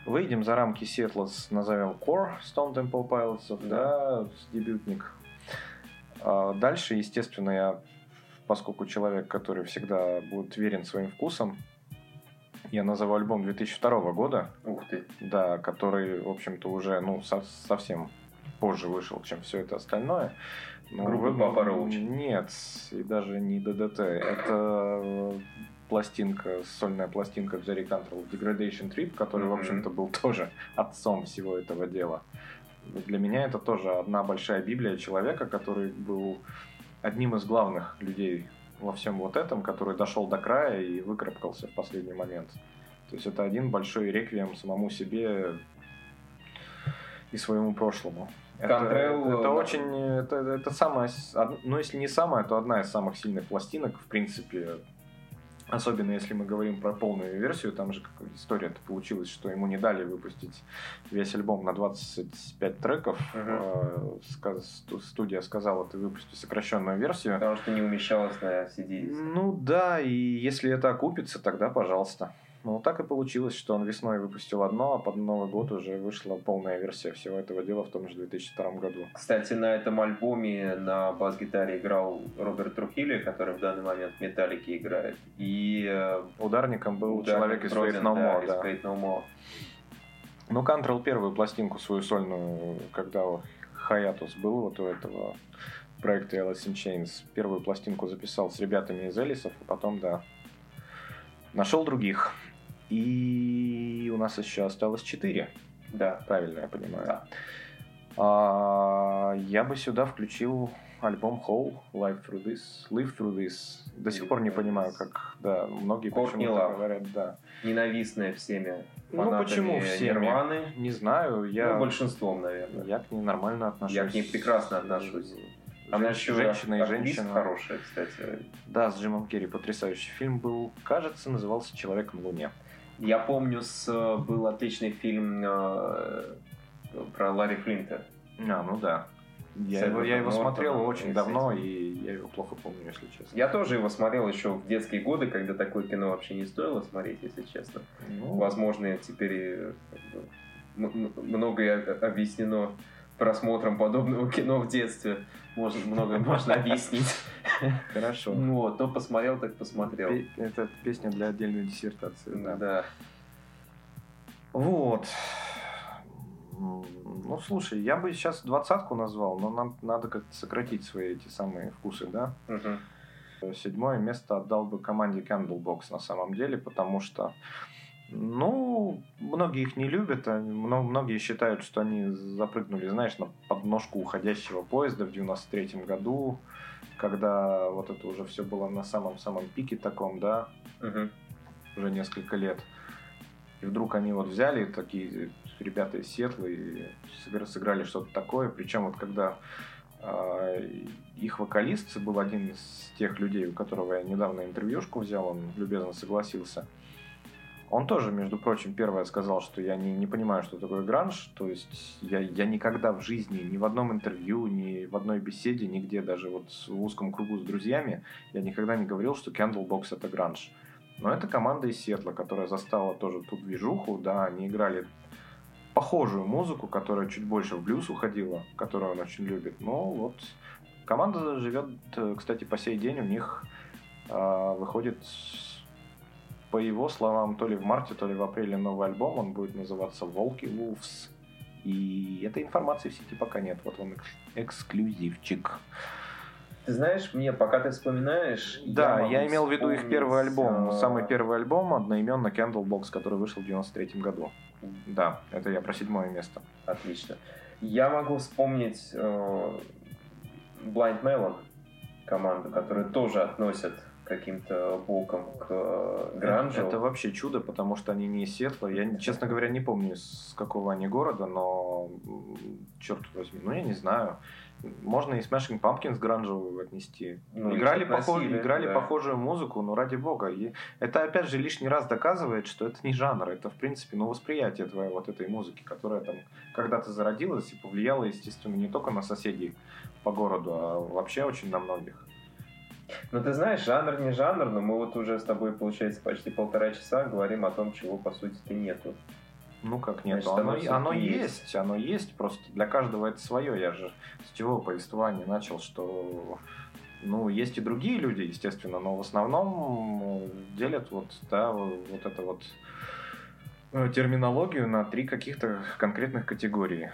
Выйдем за рамки с, назовем Core Stone Temple Pilots, да, с дебютник. А дальше, естественно, я, поскольку человек, который всегда будет верен своим вкусам, я назову альбом 2002 года, Ух ты. да, который, в общем-то, уже ну, со- совсем позже вышел, чем все это остальное. Но Группа вы- Папа Роуч. Нет, и даже не ДДТ. Это пластинка, сольная пластинка Jerry Cantrell Degradation Trip, который, в Мгм. общем-то, был тоже отцом всего этого дела. Для меня это тоже одна большая библия человека, который был одним из главных людей во всем вот этом, который дошел до края и выкарабкался в последний момент. То есть это один большой реквием самому себе и своему прошлому. Это, Кантрелл, это очень, это, это самая, с- од- ну если не самая, то одна из самых сильных пластинок, в принципе, Особенно если мы говорим про полную версию, там же история-то получилась, что ему не дали выпустить весь альбом на 25 треков. Сту- Студия сказала, ты выпусти сокращенную версию. Потому что не умещалось на CD. Ну да, и если это окупится, тогда пожалуйста. Ну, так и получилось, что он весной выпустил одно, а под Новый год уже вышла полная версия всего этого дела в том же 2002 году. Кстати, на этом альбоме на бас-гитаре играл Роберт Трухили, который в данный момент в Металлике играет. И э, Ударником был ударник человек из Faith No да, More, да. Faith No More. Ну, Кантрелл первую пластинку свою сольную, когда Хаятус был вот у этого проекта Alice in Chains, первую пластинку записал с ребятами из Элисов, а потом, да, нашел других. И у нас еще осталось четыре, Да. правильно я понимаю. Да. А, я бы сюда включил альбом Hole, Live Through This, Live Through This. До сих пор не понимаю, как, да, многие почему-то говорят, да. Ненавистная всеми Ну, почему всеми? Нирваны. Не знаю, я... Ну, большинством, наверное. Я к ней нормально отношусь. Я к ней прекрасно отношусь. Она еще женщина и женщина. хорошая, кстати. Да, с Джимом Керри потрясающий фильм был. Кажется, назывался «Человек на Луне». Я помню, с, э, был отличный фильм э, про Ларри Флинта. А, ну да. Я его, я его смотрел очень и давно, и я его плохо помню, если честно. Я тоже его смотрел еще в детские годы, когда такое кино вообще не стоило смотреть, если честно. Ну, Возможно, теперь как бы, м- многое объяснено просмотром подобного кино в детстве. Может, многое можно объяснить. Хорошо. Вот, то посмотрел, так посмотрел. Это песня для отдельной диссертации. Да. Вот. Ну, слушай, я бы сейчас двадцатку назвал, но нам надо как-то сократить свои эти самые вкусы, да? Мгм. Седьмое место отдал бы команде Candlebox на самом деле, потому что, ну, многие их не любят, мно- многие считают, что они запрыгнули, знаешь, на подножку уходящего поезда в 93 году, когда вот это уже все было на самом-самом пике таком, да, Мгм. уже несколько лет. И вдруг они вот взяли такие ребята из Сиэтла и сыгра- сыграли что-то такое. Причем вот когда а, их вокалист был один из тех людей, у которого я недавно интервьюшку взял, он любезно согласился. Он тоже, между прочим, первое сказал, что я не, не понимаю, что такое гранж. То есть я, я никогда в жизни, ни в одном интервью, ни в одной беседе, нигде, даже вот в узком кругу с друзьями, я никогда не говорил, что Candlebox это гранж. Но это команда из Сетла, которая застала тоже тут движуху, да, они играли похожую музыку, которая чуть больше в блюз уходила, которую он очень любит. Но вот Команда живет, э, кстати, по сей день у них э, выходит, по его словам, то ли в марте, то ли в апреле новый альбом. Он будет называться Волки Wolves. И этой информации в сети пока нет. Вот он эксклюзивчик. Ты знаешь, мне пока ты вспоминаешь... Да, я, я имел в виду их первый альбом. А... Самый первый альбом, одноименно Candlebox, который вышел в 93 году. Да, это я про седьмое место. Отлично. Я могу вспомнить э, Blind Melon, команду, которую тоже относят каким-то боком к э, гранжу. Это, это вообще чудо, потому что они не из Сетла. Я, честно говоря, не помню, с какого они города, но черт возьми, ну я не знаю. Можно и Smashing Pumpkins гранжевую отнести. Ну, играли, похож, играли да. похожую музыку, но ради бога. И это опять же лишний раз доказывает, что это не жанр, это в принципе ну, восприятие твоей вот этой музыки, которая там когда-то зародилась и повлияла, естественно, не только на соседей по городу, а вообще очень на многих. Ну, ты знаешь, жанр не жанр, но мы вот уже с тобой, получается, почти полтора часа говорим о том, чего, по сути-то нету. Ну как нет, Значит, оно, оно, есть. есть, оно есть, просто для каждого это свое. Я же с чего повествования начал, что ну, есть и другие люди, естественно, но в основном делят вот, да, вот это вот э, терминологию на три каких-то конкретных категории.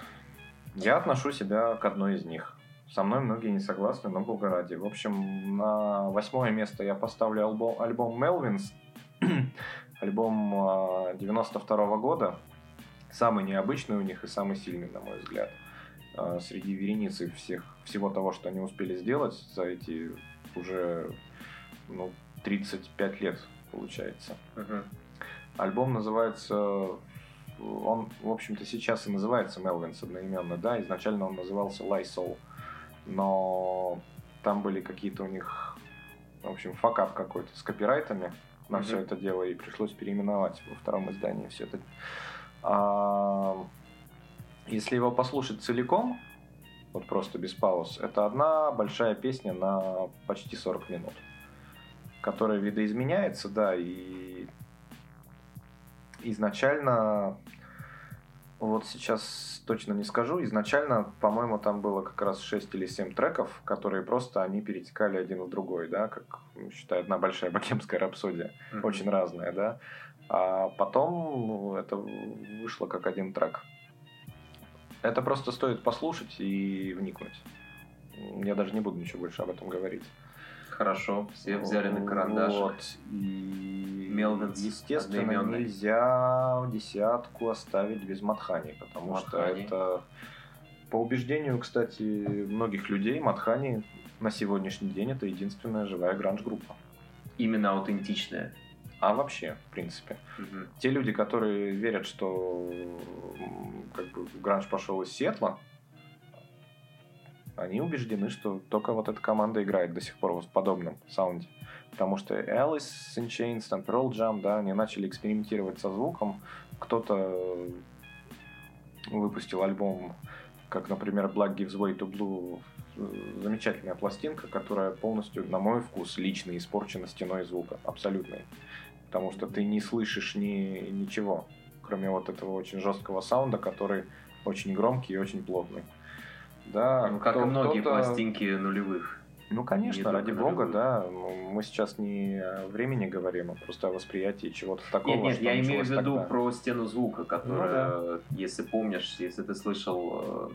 Я отношу себя к одной из них. Со мной многие не согласны, но бога ради. В общем, на восьмое место я поставлю альбом, альбом Melvins, альбом 92 -го года. Самый необычный у них и самый сильный, на мой взгляд. А, среди вереницы всех, всего того, что они успели сделать за эти уже ну, 35 лет, получается. Uh-huh. Альбом называется он, в общем-то, сейчас и называется Melvins одноименно, да, изначально он назывался Lysol но там были какие-то у них, в общем, факап какой-то с копирайтами на mm-hmm. все это дело, и пришлось переименовать во втором издании все это. А, если его послушать целиком, вот просто без пауз, это одна большая песня на почти 40 минут, которая видоизменяется, да, и изначально вот сейчас точно не скажу. Изначально, по-моему, там было как раз 6 или 7 треков, которые просто они перетекали один в другой, да, как, считаю, одна большая богемская рапсодия. Mm-hmm. Очень разная, да. А потом ну, это вышло как один трек. Это просто стоит послушать и вникнуть. Я даже не буду ничего больше об этом говорить. Хорошо, все взяли на карандаш. Вот. И, Мелвинс естественно, нельзя десятку оставить без Матхани, потому Матхани. что это, по убеждению, кстати, многих людей, Матхани на сегодняшний день это единственная живая гранж-группа. Именно аутентичная. А вообще, в принципе. Угу. Те люди, которые верят, что как бы гранж пошел из Сетла, они убеждены, что только вот эта команда играет до сих пор в подобном саунде. Потому что Alice in Chains, там Pearl Jam, да, они начали экспериментировать со звуком. Кто-то выпустил альбом, как, например, Black Gives Way to Blue, замечательная пластинка, которая полностью, на мой вкус, лично испорчена стеной звука, абсолютной. Потому что ты не слышишь ни, ничего, кроме вот этого очень жесткого саунда, который очень громкий и очень плотный. Да, ну, как кто, и многие пластинки нулевых. Ну, конечно, не ради бога, да. Мы сейчас не о времени говорим, а просто о восприятии чего-то такого. Нет, нет, я имею в виду тогда. про стену звука, которая, ну, да. если помнишь, если ты слышал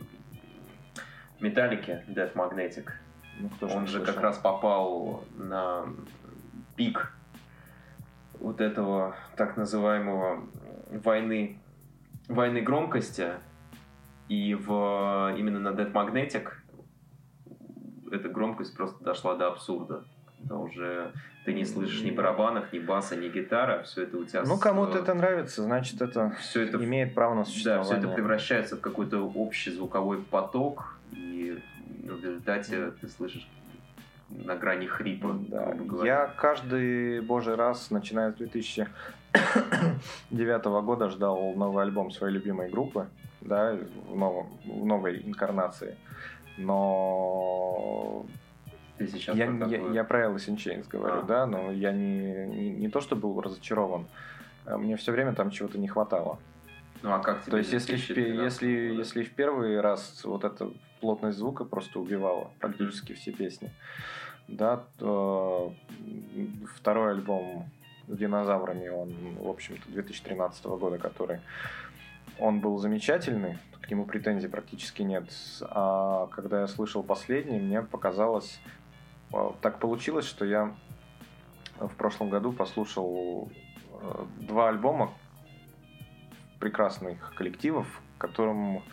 Металлики, э, Death Magnetic, ну, кто он же слышал? как раз попал на пик вот этого так называемого войны, войны громкости, и в, именно на Dead Magnetic эта громкость просто дошла до абсурда. Когда уже ты не слышишь ни барабанов, ни баса, ни гитара, все это у тебя... Ну, кому-то это нравится, значит, это, все это имеет право на существование. Да, все это превращается в какой-то общий звуковой поток, и в результате ты слышишь на грани хрипа. Да. Я каждый божий раз, начиная с 2009 года, ждал новый альбом своей любимой группы да, в, новом, в новой инкарнации. Но Ты сейчас я, я, я про Alice in Chains говорю, а. да, но я не, не, не то, что был разочарован, а мне все время там чего-то не хватало. Ну а как тебе То есть, если, в, 2013 если, если в первый раз вот эта плотность звука просто убивала практически все песни, да, то второй альбом с динозаврами, он, в общем-то, 2013 года, который он был замечательный, к нему претензий практически нет. А когда я слышал последний, мне показалось, а, так получилось, что я в прошлом году послушал э, два альбома прекрасных коллективов, к которым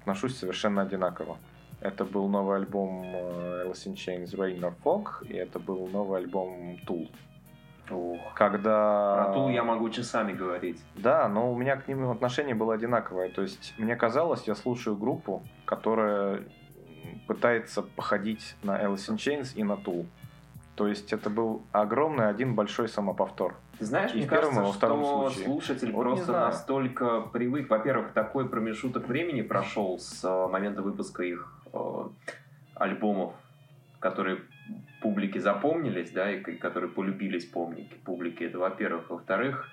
отношусь совершенно одинаково. Это был новый альбом э, Alice in Chains Rain or Fog, и это был новый альбом Tool. Ох, Когда... Про Тул я могу часами говорить. Да, но у меня к ним отношение было одинаковое. То есть мне казалось, я слушаю группу, которая пытается походить на Alice in Chains и на Tool. То есть это был огромный один большой самоповтор. Ты знаешь, И мне в первом, кажется, и во втором что случае. слушатель Вот просто настолько привык. Во-первых, такой промежуток времени прошел с э, момента выпуска их э, альбомов, которые публике запомнились, да, и которые полюбились помники публике. Это во-первых. Во-вторых,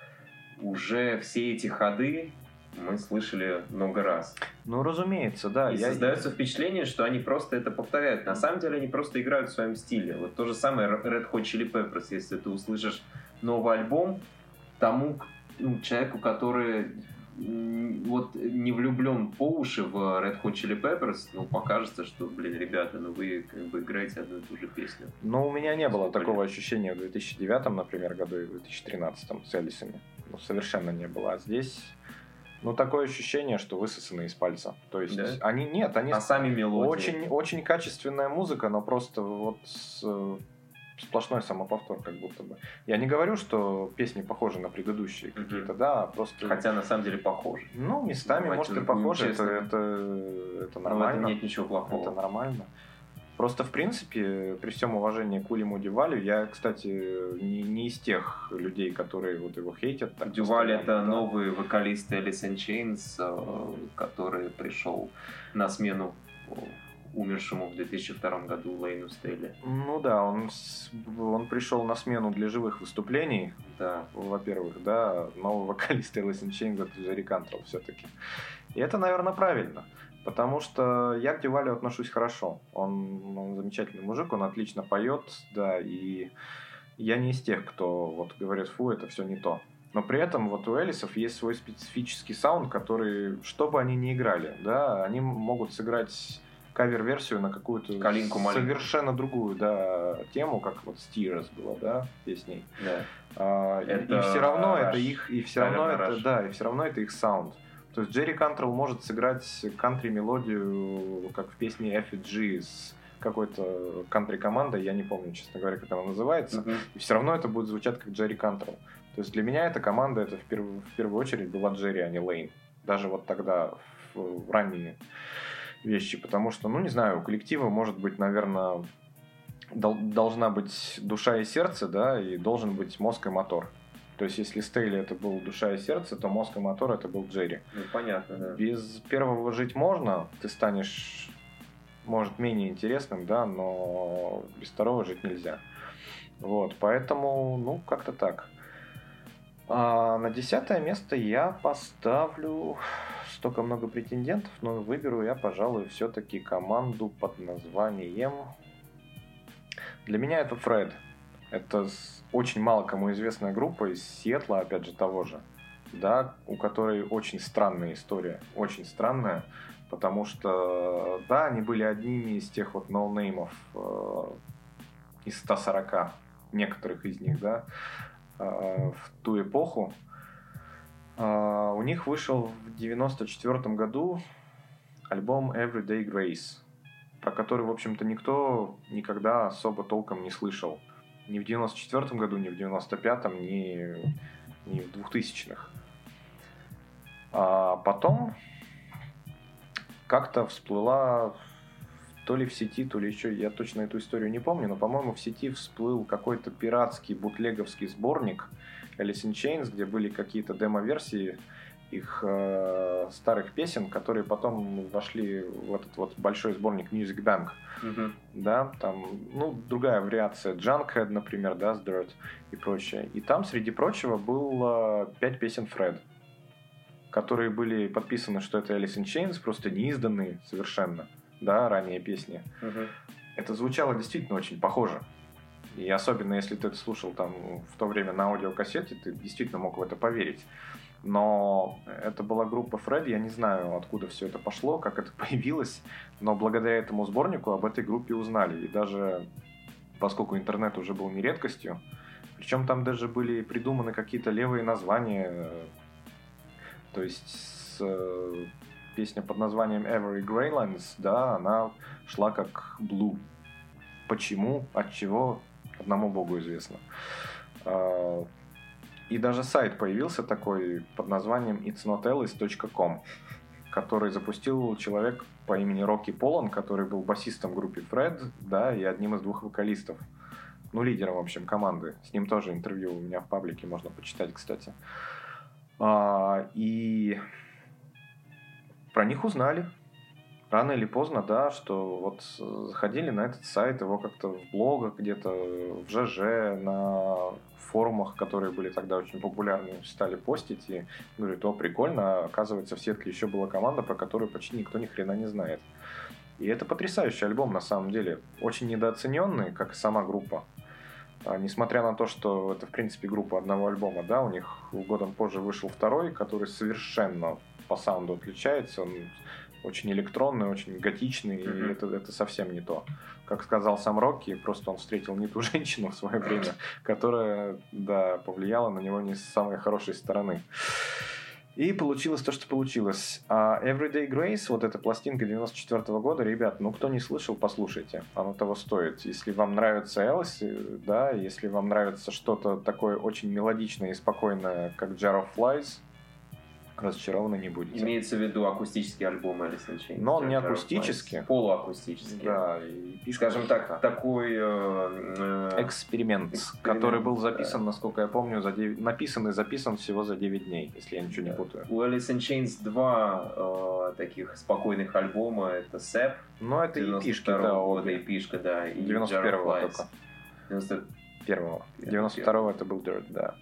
уже все эти ходы мы слышали много раз. Ну, разумеется, да. И я- создается впечатление, что они просто это повторяют. На самом деле они просто играют в своем стиле. Вот то же самое Red Hot Chili Peppers. Если ты услышишь новый альбом, тому ну, человеку, который вот не влюблен по уши в Red Hot Chili Peppers, ну, покажется, что, блин, ребята, ну вы как бы играете одну и ту же песню. Но у меня не было такого лет? ощущения в 2009, например, году и в 2013 с Элисами. Ну, совершенно не было. А здесь, ну, такое ощущение, что высосаны из пальца. То есть Да? они нет, они А сами мелодии. очень, очень качественная музыка, но просто вот с, э, сплошной самоповтор как будто бы. Я не говорю, что песни похожи на предыдущие Мгм. какие-то, да, а просто... Хотя на самом деле похожи. Ну, местами, Давайте может, и похожи, это, это, это Но нормально. нет ничего плохого. Это нормально. Просто, в принципе, при всем уважении к Уильяму Дювалю, я, кстати, не, не из тех людей, которые вот его хейтят. так Дюваль это да. новый вокалист Alice in Chains, э, который пришел на смену умершему в 2002 году Лейну Стейли. Ну да, он, он пришел на смену для живых выступлений, Да. во-первых, да, новый вокалист Chains это Джерри Кантрелл все-таки. И это, наверное, правильно. Потому что я к Дювалю отношусь хорошо. Он, он замечательный мужик, он отлично поет, да, и я не из тех, кто вот говорит, фу, это все не то. Но при этом вот у Элисов есть свой специфический саунд, который, что бы они ни играли, да, они могут сыграть кавер-версию на какую-то Калинку совершенно другую, да, тему, как вот с Tears было, да, песней. да. А, и- Это и все равно Rush. это их, и все равно Наверное, это, Rush. да, и все равно это их саунд. То есть Джерри Кантрелл может сыграть кантри-мелодию, как в песне FG с какой-то кантри-командой, я не помню, честно говоря, как она называется, Мгм. и все равно это будет звучать как Джерри Кантрелл. То есть для меня эта команда, это в, перв- в первую очередь была Джерри, а не Лейн. Даже вот тогда, в, в ранние вещи, потому что, ну, не знаю, у коллектива может быть, наверное, дол- должна быть душа и сердце, да, и должен быть мозг и мотор. То есть, если Стейли это был душа и сердце, то мозг и мотор это был Джерри. Ну, понятно, да. Без первого жить можно, ты станешь, может, менее интересным, да, но без второго жить нельзя. Вот, поэтому, ну, как-то так. А на десятое место я поставлю столько много претендентов, но выберу я, пожалуй, все-таки команду под названием... Для меня это Фред. Это очень мало кому известная группа из Сиэтла, опять же, того же. Да, у которой очень странная история. Очень странная. Потому что, да, они были одними из тех вот ноунеймов э, из 140, некоторых из них, да, в ту эпоху. Э, у них вышел в 94 году альбом Everyday Grace, про который, в общем-то, никто никогда особо толком не слышал. Ни в 94 году, ни в 95-м, ни, ни в 2000-х. А потом как-то всплыла то ли в сети, то ли еще, я точно эту историю не помню, но, по-моему, в сети всплыл какой-то пиратский бутлеговский сборник Alice in Chains, где были какие-то демо-версии их э, старых песен, которые потом вошли в этот вот большой сборник Music Bank. Мгм. Да, там, ну, другая вариация, Junkhead, например, да, с Dirt и прочее. И там, среди прочего, было пять песен Фред, которые были подписаны, что это Alice in Chains, просто неизданные совершенно, да, ранее песни. Мгм. Это звучало действительно очень похоже. И особенно если ты это слушал там в то время на аудиокассете, ты действительно мог в это поверить. Но это была группа Фред, я не знаю, откуда все это пошло, как это появилось, но благодаря этому сборнику об этой группе узнали. И даже поскольку интернет уже был не редкостью, причем там даже были придуманы какие-то левые названия, то есть с, э, песня под названием Every Greylands, да, она шла как Blue. Почему, от чего, одному богу известно. А, И даже сайт появился такой под названием itsnotellis.com, который запустил человек по имени Рокки Полон, который был басистом в группе Фред, да, и одним из двух вокалистов. Ну, лидером, в общем, команды. С ним тоже интервью у меня в паблике можно почитать, кстати. А, и про них узнали. Рано или поздно, да, что вот э, заходили на этот сайт, его как-то в блогах где-то, в ЖЖ, на форумах, которые были тогда очень популярны, стали постить и говорят, о, прикольно, а оказывается в сетке еще была команда, про которую почти никто ни хрена не знает. И это потрясающий альбом на самом деле, очень недооцененный, как и сама группа. А, несмотря на то, что это, в принципе, группа одного альбома, да, у них годом позже вышел второй, который совершенно по саунду отличается. Он очень электронный, очень готичный, Мгм. и это, это совсем не то. Как сказал сам Рокки, просто он встретил не ту женщину в свое время, которая, да, повлияла на него не с самой хорошей стороны. И получилось то, что получилось. А Everyday Grace, вот эта пластинка 94 года, ребят, ну кто не слышал, послушайте. Оно того стоит. Если вам нравится Элси, да, если вам нравится что-то такое очень мелодичное и спокойное, как Jar of Flies, разочарованы не будете. Имеется в виду акустический альбом Alice in Chains. Но он не акустический. Полуакустический. Да, и Скажем так, да. такой... э, э, Эксперимент, Эксперимент, который был да. записан, насколько я помню, за 9... написан и записан всего за 9 дней, если я ничего не Да. путаю. У Alice in Chains два э, таких спокойных альбома. Это Сэп Но это и пишки, да, года, Пишка, да. И 91-го Jar of Flies. только. 90 Первого. Первого. 92-го это был Dirt, да.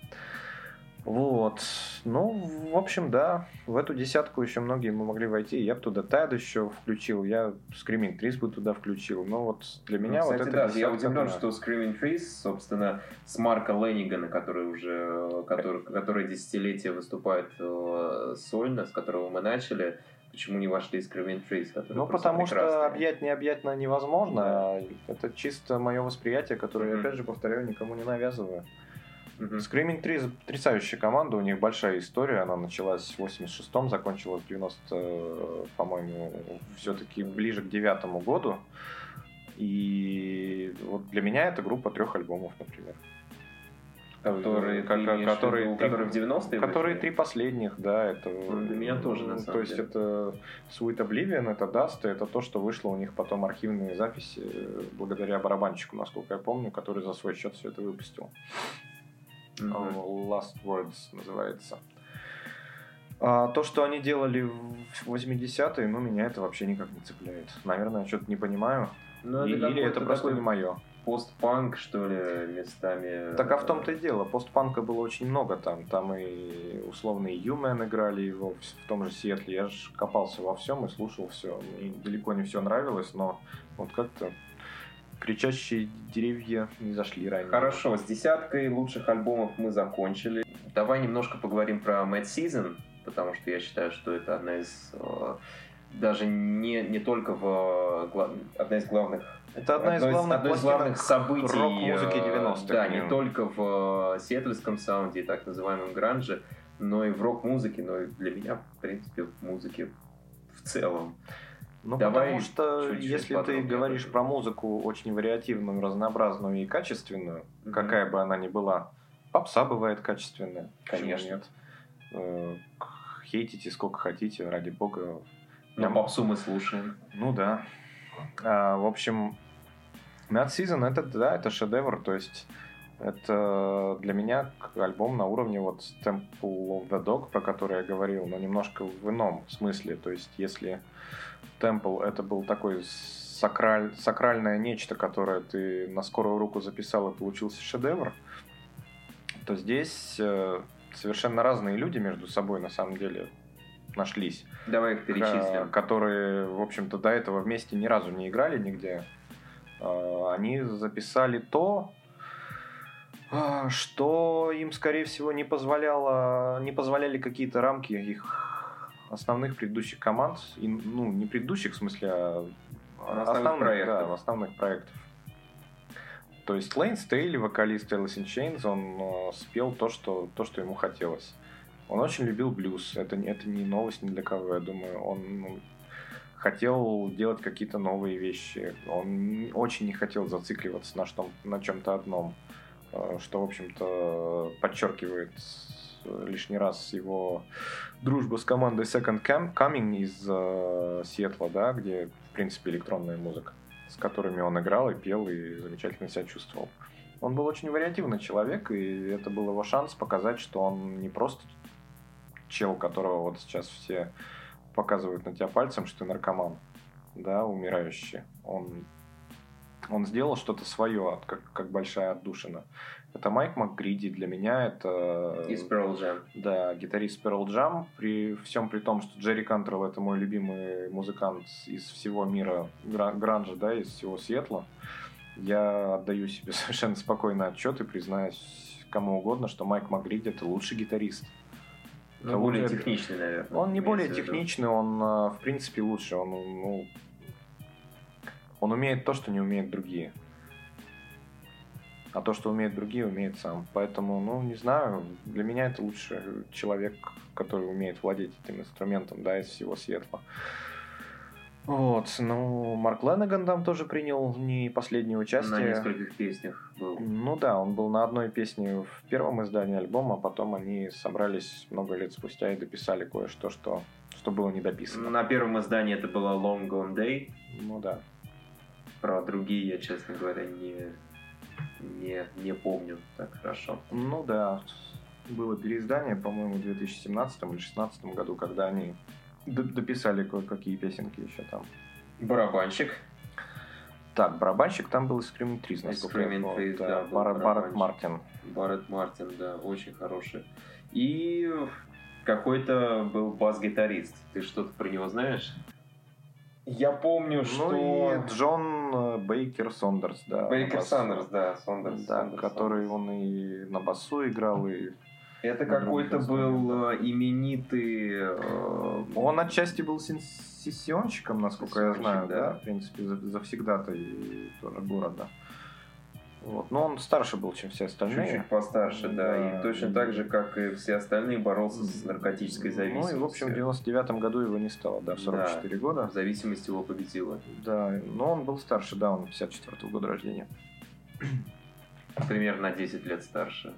Вот. Ну, в общем, да. В эту десятку еще многие мы могли войти. Я бы туда Тед еще включил. Я Screaming Trees бы туда включил. Но вот для меня Ну, вот кстати, это да, я удивлен, что Screaming Trees, собственно, с Марка Леннигана, который уже, который, который десятилетие выступает э, сольно, с которого мы начали, почему не вошли Screaming Trees? Ну, потому что прекрасные. объять необъятно невозможно. Да. а Это чисто мое восприятие, которое, Мгм. опять же, повторяю, никому не навязываю. Мгм. Screaming Trees потрясающая команда, у них большая история, она началась в 86-м, закончилась в 90, э, по-моему, все-таки ближе к девятому году. И вот для меня это группа трех альбомов, например. Которые, Как- которые три- которые в 90-е Которые три последних, да, это... Ну, для меня тоже, на ну, самом То есть деле. это Sweet Oblivion, это Dust, это то, что вышло у них потом архивные записи, э, благодаря барабанщику, насколько я помню, который за свой счет все это выпустил. Мгм. Last Words называется. А то, что они делали в 80-е, ну, меня это вообще никак не цепляет. Наверное, я что-то не понимаю. Ну, И- Или это просто такой не мое. постпанк, что ли, местами. Так а в том-то и дело. Постпанка было очень много там. Там и условные Human играли его в, в том же Сиэтле. Я же копался во всем и слушал все. Мне далеко не все нравилось, но вот как-то кричащие деревья не зашли ранее. Хорошо, с десяткой лучших альбомов мы закончили. Давай немножко поговорим про Mad Season, потому что я считаю, что это одна из э, даже не, не только в э, одна из главных Это одна из одно главных, одно из главных событий рок-музыки э, 90-х. Да, не только в э, сиэтльском саунде, так называемом гранже, но и в рок-музыке, но и для меня, в принципе, в музыке в целом. Ну, Давай потому что чуть-чуть если ты говоришь про музыку очень вариативную, разнообразную и качественную, Мгм. какая бы она ни была, попса бывает качественная. Конечно. нет? Э, Хейтите сколько хотите, ради бога. Но Я- попсу мы слушаем. Ну да. А, в общем, Mad Season это, да, это шедевр, то есть это для меня альбом на уровне вот Temple of the Dog, про который я говорил, но немножко в ином смысле. То есть если Temple это был такой сакраль, сакральное нечто, которое ты на скорую руку записал и получился шедевр, то здесь э, совершенно разные люди между собой на самом деле нашлись. Давай их перечислим. Которые, в общем-то, до этого вместе ни разу не играли нигде. А, они записали то, что им, скорее всего, не позволяло, не позволяли какие-то рамки их основных предыдущих команд, и, ну, не предыдущих, в смысле, а основных, основных проектов. Да, основных проектов. То есть Лейн Стейли, вокалист Alice in Chains, он э, спел то что, то, что ему хотелось. Он очень любил блюз. Это, это не новость ни для кого, я думаю. Он ну, хотел делать какие-то новые вещи. Он очень не хотел зацикливаться на, что, на чем-то одном. Э, что, в общем-то, подчеркивает лишний раз его дружбу с командой Second Coming из э, Сиэтла, да, где, в принципе, электронная музыка с которыми он играл и пел, и замечательно себя чувствовал. Он был очень вариативный человек, и это был его шанс показать, что он не просто чел, которого вот сейчас все показывают на тебя пальцем, что ты наркоман, да, умирающий. Он, он сделал что-то свое, как, как большая отдушина. Это Майк МакГриди для меня, это... Из Pearl Jam. Да, гитарист Pearl Jam. При всем при том, что Джерри Кантрелл это мой любимый музыкант из всего мира гранжа, да, из всего Сиэтла. Я отдаю себе совершенно спокойный отчет и признаюсь кому угодно, что Майк МакГриди это лучший гитарист. Ну, более техничный, наверное. Он не более техничный, он а, в принципе лучше. Он, ну, он умеет то, что не умеют другие. А то, что умеют другие, умеет сам. Поэтому, ну, не знаю, для меня это лучше человек, который умеет владеть этим инструментом, да, из всего светла. Вот, ну, Марк Леннеган там тоже принял не последнее участие. На нескольких песнях был. Ну да, он был на одной песне в первом издании альбома, а потом они собрались много лет спустя и дописали кое-что, что, что было не дописано. На первом издании это была Long Gone Day. Ну да. Про другие я, честно говоря, не, не, не помню так хорошо. Ну да, было переиздание, по-моему, в 2017 или 2016 году, когда они дописали кое-какие песенки еще там. Барабанщик. Так, барабанщик там был Screaming Trees, насколько я помню. Да, да Бар, Барретт Мартин. Барретт Мартин, да, очень хороший. И какой-то был бас-гитарист. Ты что-то про него знаешь? Я помню, ну что... Ну и Джон э, Бейкер Сондерс, да. Бейкер Сондерс, да, Сондерс. Да, Сондерс, который Сондерс. он и на басу играл, и... Это какой-то был э, именитый... Э... Он отчасти был сессионщиком, насколько я знаю, да. да, в принципе, завсегда-то и тоже города. Вот. Но он старше был, чем все остальные. Чуть-чуть постарше, да. да. И точно так же, как и все остальные, боролся с наркотической зависимостью. Ну и, в общем, в 99 году его не стало, да, в 44 да. года. Зависимость его победила. Да, но он был старше, да, он 54 -го года рождения. Примерно на 10 лет старше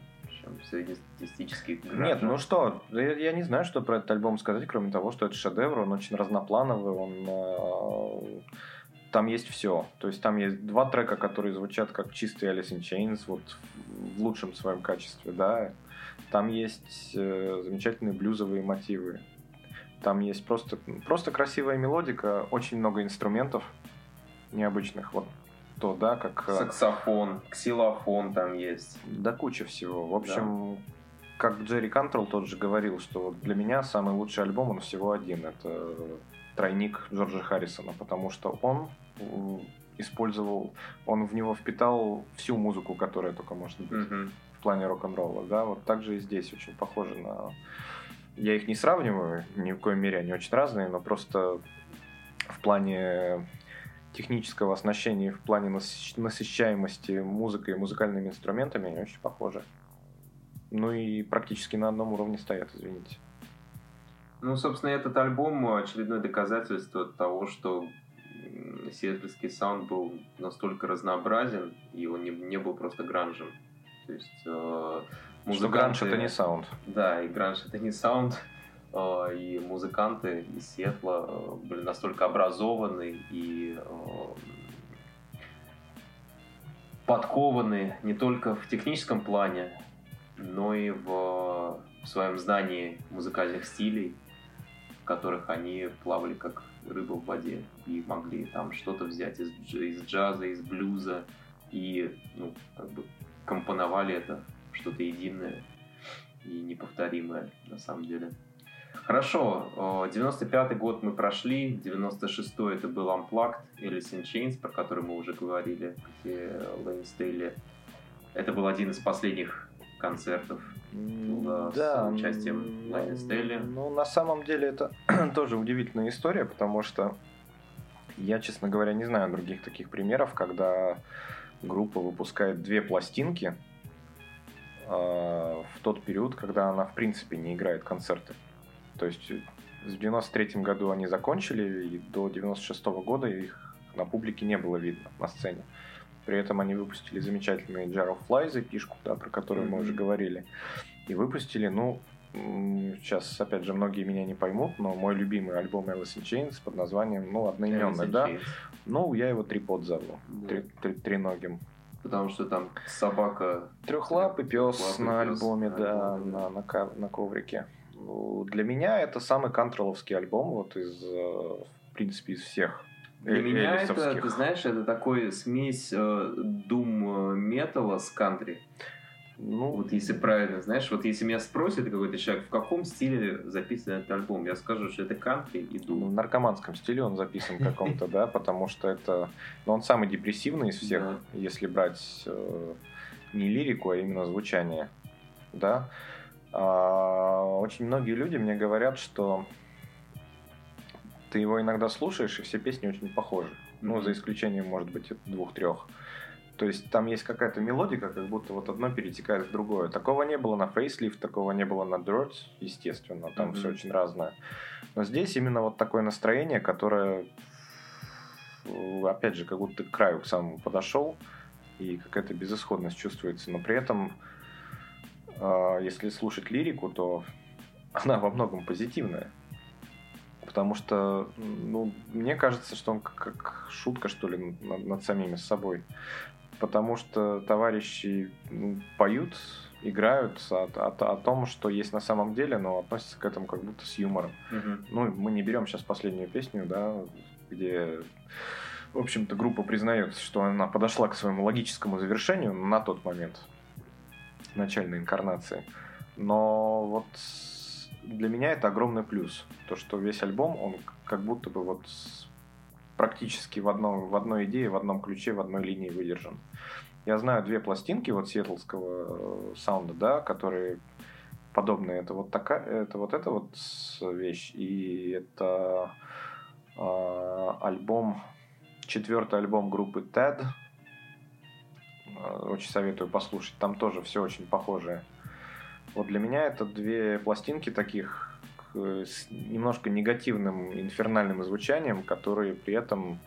чем среднестатистический Нет, ну что, я, я не знаю, что про этот альбом сказать, кроме того, что это шедевр, он очень разноплановый, он э, там есть все. То есть там есть два трека, которые звучат как чистый Alice in Chains, вот в лучшем своем качестве, да. Там есть э, замечательные блюзовые мотивы. Там есть просто, просто красивая мелодика, очень много инструментов необычных. Вот то, да, как... Э, Саксофон, ксилофон там есть. Да куча всего. В общем, да. как Джерри Кантрелл тот же говорил, что вот для меня самый лучший альбом, он всего один. Это тройник Джорджа Харрисона, потому что он использовал, он в него впитал всю музыку, которая только может быть mm-hmm. в плане рок-н-ролла, да, вот так же и здесь очень похоже на... Я их не сравниваю, ни в коей мере они очень разные, но просто в плане технического оснащения, в плане насыщаемости музыкой и музыкальными инструментами они очень похожи. Ну и практически на одном уровне стоят, извините. Ну, собственно, этот альбом очередное доказательство того, что сиэтльский саунд был настолько разнообразен, и он не, не был просто гранжем. То есть э, музыканты... Что гранж это не саунд. Да, и гранж это не саунд. Э, и музыканты из Сиэтла э, были настолько образованы и э, подкованы не только в техническом плане, но и в, в своем знании музыкальных стилей, в которых они плавали как рыба в воде и могли там что-то взять из, из джаза, из блюза и ну, как бы компоновали это что-то единое и неповторимое на самом деле. Хорошо, 95-й год мы прошли, 96-й это был Unplugged, Alice in Chains, про который мы уже говорили, где Лэнни Стейли. Это был один из последних концертов да, с участием Лэнни Стейли. Ну, на самом деле это тоже удивительная история, потому что я, честно говоря, не знаю других таких примеров, когда группа выпускает две пластинки э, в тот период, когда она в принципе не играет концерты. То есть в 93 году они закончили, и до 96 -го года их на публике не было видно на сцене. При этом они выпустили замечательный Jar of Flies, запишку, да, про которую mm-hmm. мы уже говорили. И выпустили, ну, сейчас, опять же, многие меня не поймут, но мой любимый альбом Alice in Chains под названием, ну, одноименный, да. Ну, я его Трипод зову, да. три, три, триногим. Потому что там собака... Трехлапый пес на альбоме, да, на, на, на коврике. Для меня это самый кантроловский альбом вот из, э, в принципе, из всех для меня это, ты знаешь, это такой смесь э, дум металла с кантри. Ну, вот если правильно, знаешь, вот если меня спросят какой-то человек, в каком стиле записан этот альбом, я скажу, что это кантри и дум. Ну, в наркоманском стиле он записан каком-то, да, потому что это, ну, он самый депрессивный из всех, если брать э, не лирику, а именно звучание, да. А, очень многие люди мне говорят, что ты его иногда слушаешь, и все песни очень похожи. Ну, за исключением, может быть, двух-трех. То есть там есть какая-то мелодика, как будто вот одно перетекает в другое. Такого не было на Facelift, такого не было на Dirt, естественно, там mm-hmm. все очень разное. Но здесь именно вот такое настроение, которое, опять же, как будто к краю к самому подошел, и какая-то безысходность чувствуется. Но при этом, а, если слушать лирику, то она во многом позитивная. Потому что, ну, мне кажется, что он как, как шутка, что ли, над, над самими собой потому что товарищи ну, поют, играют о, о, о том, что есть на самом деле, но относятся к этому как будто с юмором. Угу. Ну, мы не берем сейчас последнюю песню, да, где, в общем-то, группа признает, что она подошла к своему логическому завершению на тот момент начальной инкарнации. Но вот для меня это огромный плюс. То, что весь альбом, он как будто бы вот практически в, одном, в одной идее, в одном ключе, в одной линии выдержан. Я знаю две пластинки вот сиэтлского э, саунда, да, которые подобные. Это вот такая, это вот эта вот вещь, и это э, альбом, четвертый альбом группы TED. Э, очень советую послушать. Там тоже все очень похожее. Вот для меня это две пластинки таких Э, с немножко негативным инфернальным звучанием, которые при этом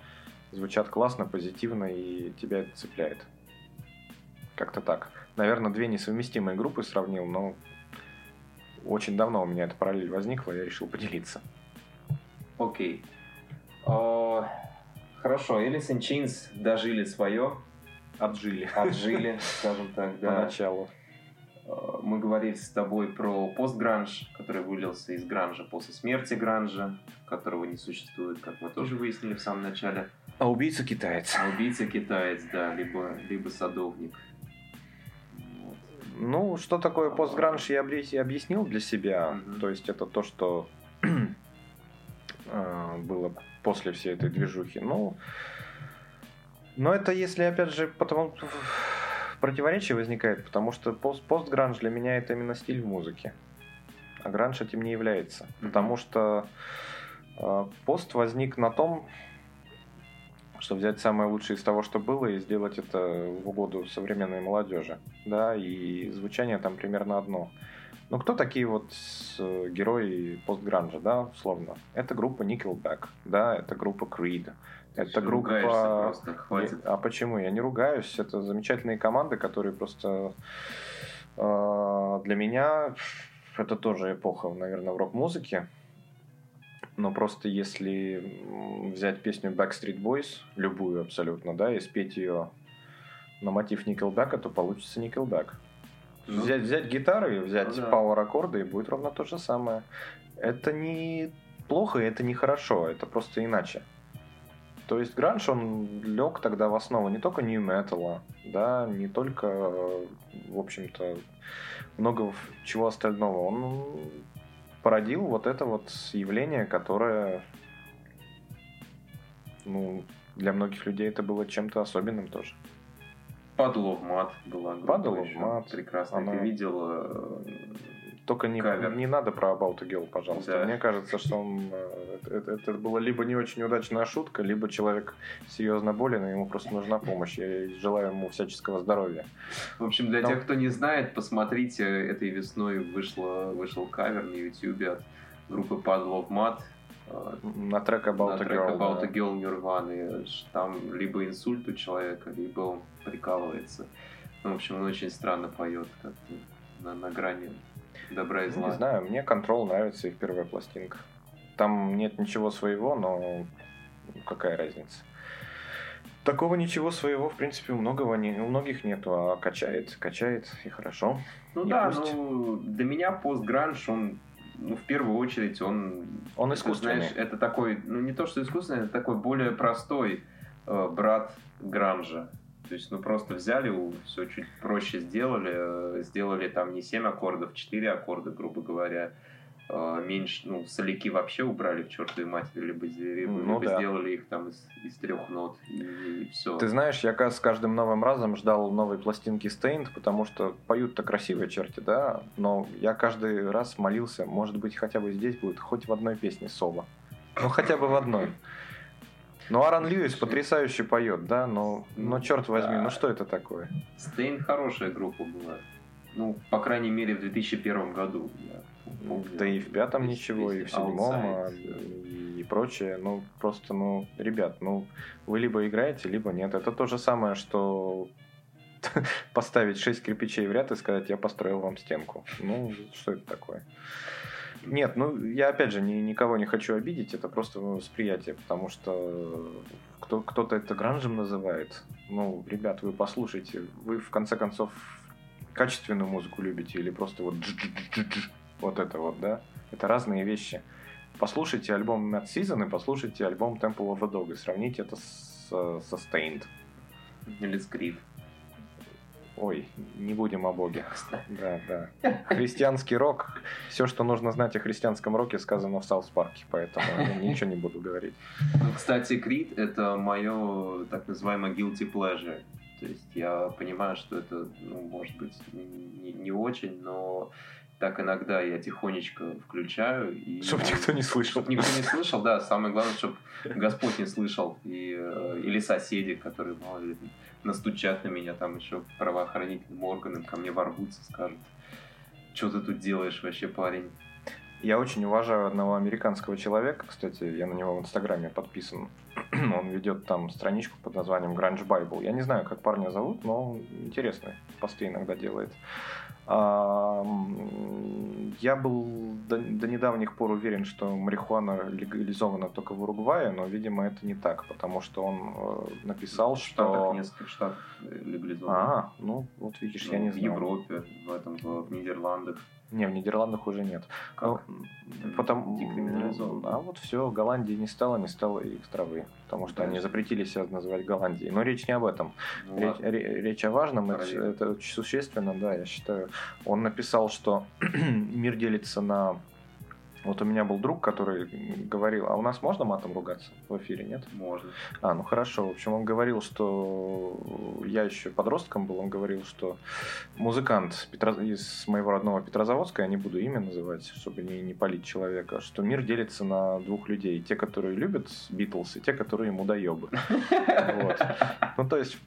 звучат классно, позитивно и тебя это цепляет. Как-то так. Наверное, две несовместимые группы сравнил, но очень давно у меня эта параллель возникла, я решил поделиться. Окей. Okay. Uh, хорошо, Alice in Chains дожили свое. Отжили. Отжили, скажем так, да. Поначалу. Э, мы говорили с тобой про постгранж, который вылился из гранжа после смерти гранжа, которого не существует, как мы тоже выяснили в самом начале. А убийца китаец. А убийца китаец, да, либо, либо садовник. Вот. Ну, что такое постгранж, я объяснил для себя. Угу. То есть это то, что э, было после всей этой движухи. Ну, но это если, опять же, потому противоречие возникает, потому что пост, постгранж для меня это именно стиль в музыке. А гранж этим не является. Mm-hmm. Потому что э, пост возник на том, что взять самое лучшее из того, что было, и сделать это в угоду современной молодежи. Да, и звучание там примерно одно. Ну, кто такие вот герои постгранжа, да, условно? Это группа Nickelback, да, это группа Creed, это группа... Просто, хватит. А почему? Я не ругаюсь. Это замечательные команды, которые просто э, для меня это тоже эпоха, наверное, в рок-музыке. Но просто если взять песню Backstreet Boys, любую абсолютно, да, и спеть ее на мотив Nickelback, то получится Nickelback. Ну, взять, взять гитары, взять ну, да. power аккорды, и будет ровно то же самое. Это не плохо, это не хорошо, это просто иначе. То есть гранж, он лег тогда в основу не только нью металла, да, не только, в общем-то, много чего остального. Он породил вот это вот явление, которое, ну, для многих людей это было чем-то особенным тоже. Падлов мат была. Падлов мат. Прекрасно. Она... Ты видел э, только не, кавер. не надо про About a Girl, пожалуйста. Да. Мне кажется, что он, э, это, это было либо не очень удачная шутка, либо человек серьезно болен, и ему просто нужна помощь. Я желаю ему всяческого здоровья. В общем, для Но... тех, кто не знает, посмотрите, этой весной вышло, вышел кавер на YouTube от группы Падлов Мат на трек About на a Girl. About да. a Girl Nirvana. Там либо инсульт у человека, либо он прикалывается. Ну, в общем, он очень странно поет, как на, на грани добра и зла. Не знаю, мне Control нравится их первая пластинка. Там нет ничего своего, но какая разница. Такого ничего своего, в принципе, у, многого не, у многих нету, а качает, качает, и хорошо. Ну и да, пусть... ну, для меня постгранж, он ну, в первую очередь, он... Он искусственный. Знаешь, это такой, ну, не то, что искусственный, это такой более простой э, брат Гранжа. То есть, ну, просто взяли, все чуть проще сделали, э, сделали там не 7 аккордов, 4 аккорда, грубо говоря, э, меньше, ну, соляки вообще убрали к чертовой матери, либо, либо, ну, да. сделали их там из, из трех нот, и, и все. Ты знаешь, я с каждым новым разом ждал новой пластинки Stained, потому что поют-то красивые черти, да, но я каждый раз молился, может быть, хотя бы здесь будет хоть в одной песне соло. Ну, хотя бы в одной. Ну, Аарон Льюис потрясающе поет, да, но, но черт возьми, да. ну что это такое? Стейн хорошая группа была. Ну, по крайней мере, в 2001 году. Помню. Да и в пятом ничего, и в седьмом, а, и прочее. Ну, просто, ну, ребят, ну, вы либо играете, либо нет. Это то же самое, что поставить шесть кирпичей в ряд и сказать, я построил вам стенку. Ну, что это такое? Нет, ну я опять же ни, никого не хочу обидеть, это просто ну, восприятие, потому что кто, кто-то это гранжем называет. Ну, ребят, вы послушайте, вы в конце концов качественную музыку любите или просто вот вот это вот, да? Это разные вещи. Послушайте альбом Mad Season и послушайте альбом Temple of a Dog и сравните это со Staind. Или с Creed. Ой, не будем о Боге. Да, да. Христианский рок. Все, что нужно знать о христианском роке, сказано в South Park'е, поэтому я ничего не буду говорить. Ну, кстати, Creed — это мое так называемое guilty pleasure. То есть я понимаю, что это, ну, может быть, не, не очень, но так иногда я тихонечко включаю. И, чтобы никто не слышал. Чтобы никто не слышал, да. Самое главное, чтобы Господь не слышал. И, э, или соседи, которые, мало ли, настучат на меня, там еще правоохранительным органам ко мне ворвутся, скажут, что ты тут делаешь вообще, парень? Я очень уважаю одного американского человека, кстати, я на него в Инстаграме подписан. он ведет там страничку под названием Grunge Bible. Я не знаю, как парня зовут, но интересные посты иногда делает. Я был до, до недавних пор уверен, что марихуана легализована только в Уругвае, но, видимо, это не так, потому что он э, написал, в что... Штатах, нескольких штатах легализовано. А, ну, вот видишь, ну, я не знаю. В Европе, в этом, в Нидерландах. Не, в Нидерландах уже нет. Как? Ну, потому... А вот все, Голландии не стало, не стало их травы. Потому что да. они запретили себя называть Голландией. Но речь не об этом. Ну, речь, речь о важном, это, это очень существенно, да, я считаю. Он написал, что мир делится на вот у меня был друг, который говорил, а у нас можно матом ругаться в эфире, нет? Можно. А, ну хорошо. В общем, он говорил, что я еще подростком был, он говорил, что музыкант Петро... из моего родного Петрозаводска, я не буду имя называть, чтобы не, не палить человека, что мир делится на двух людей. Те, которые любят Битлз, и те, которые ему доебы. Ну, то есть,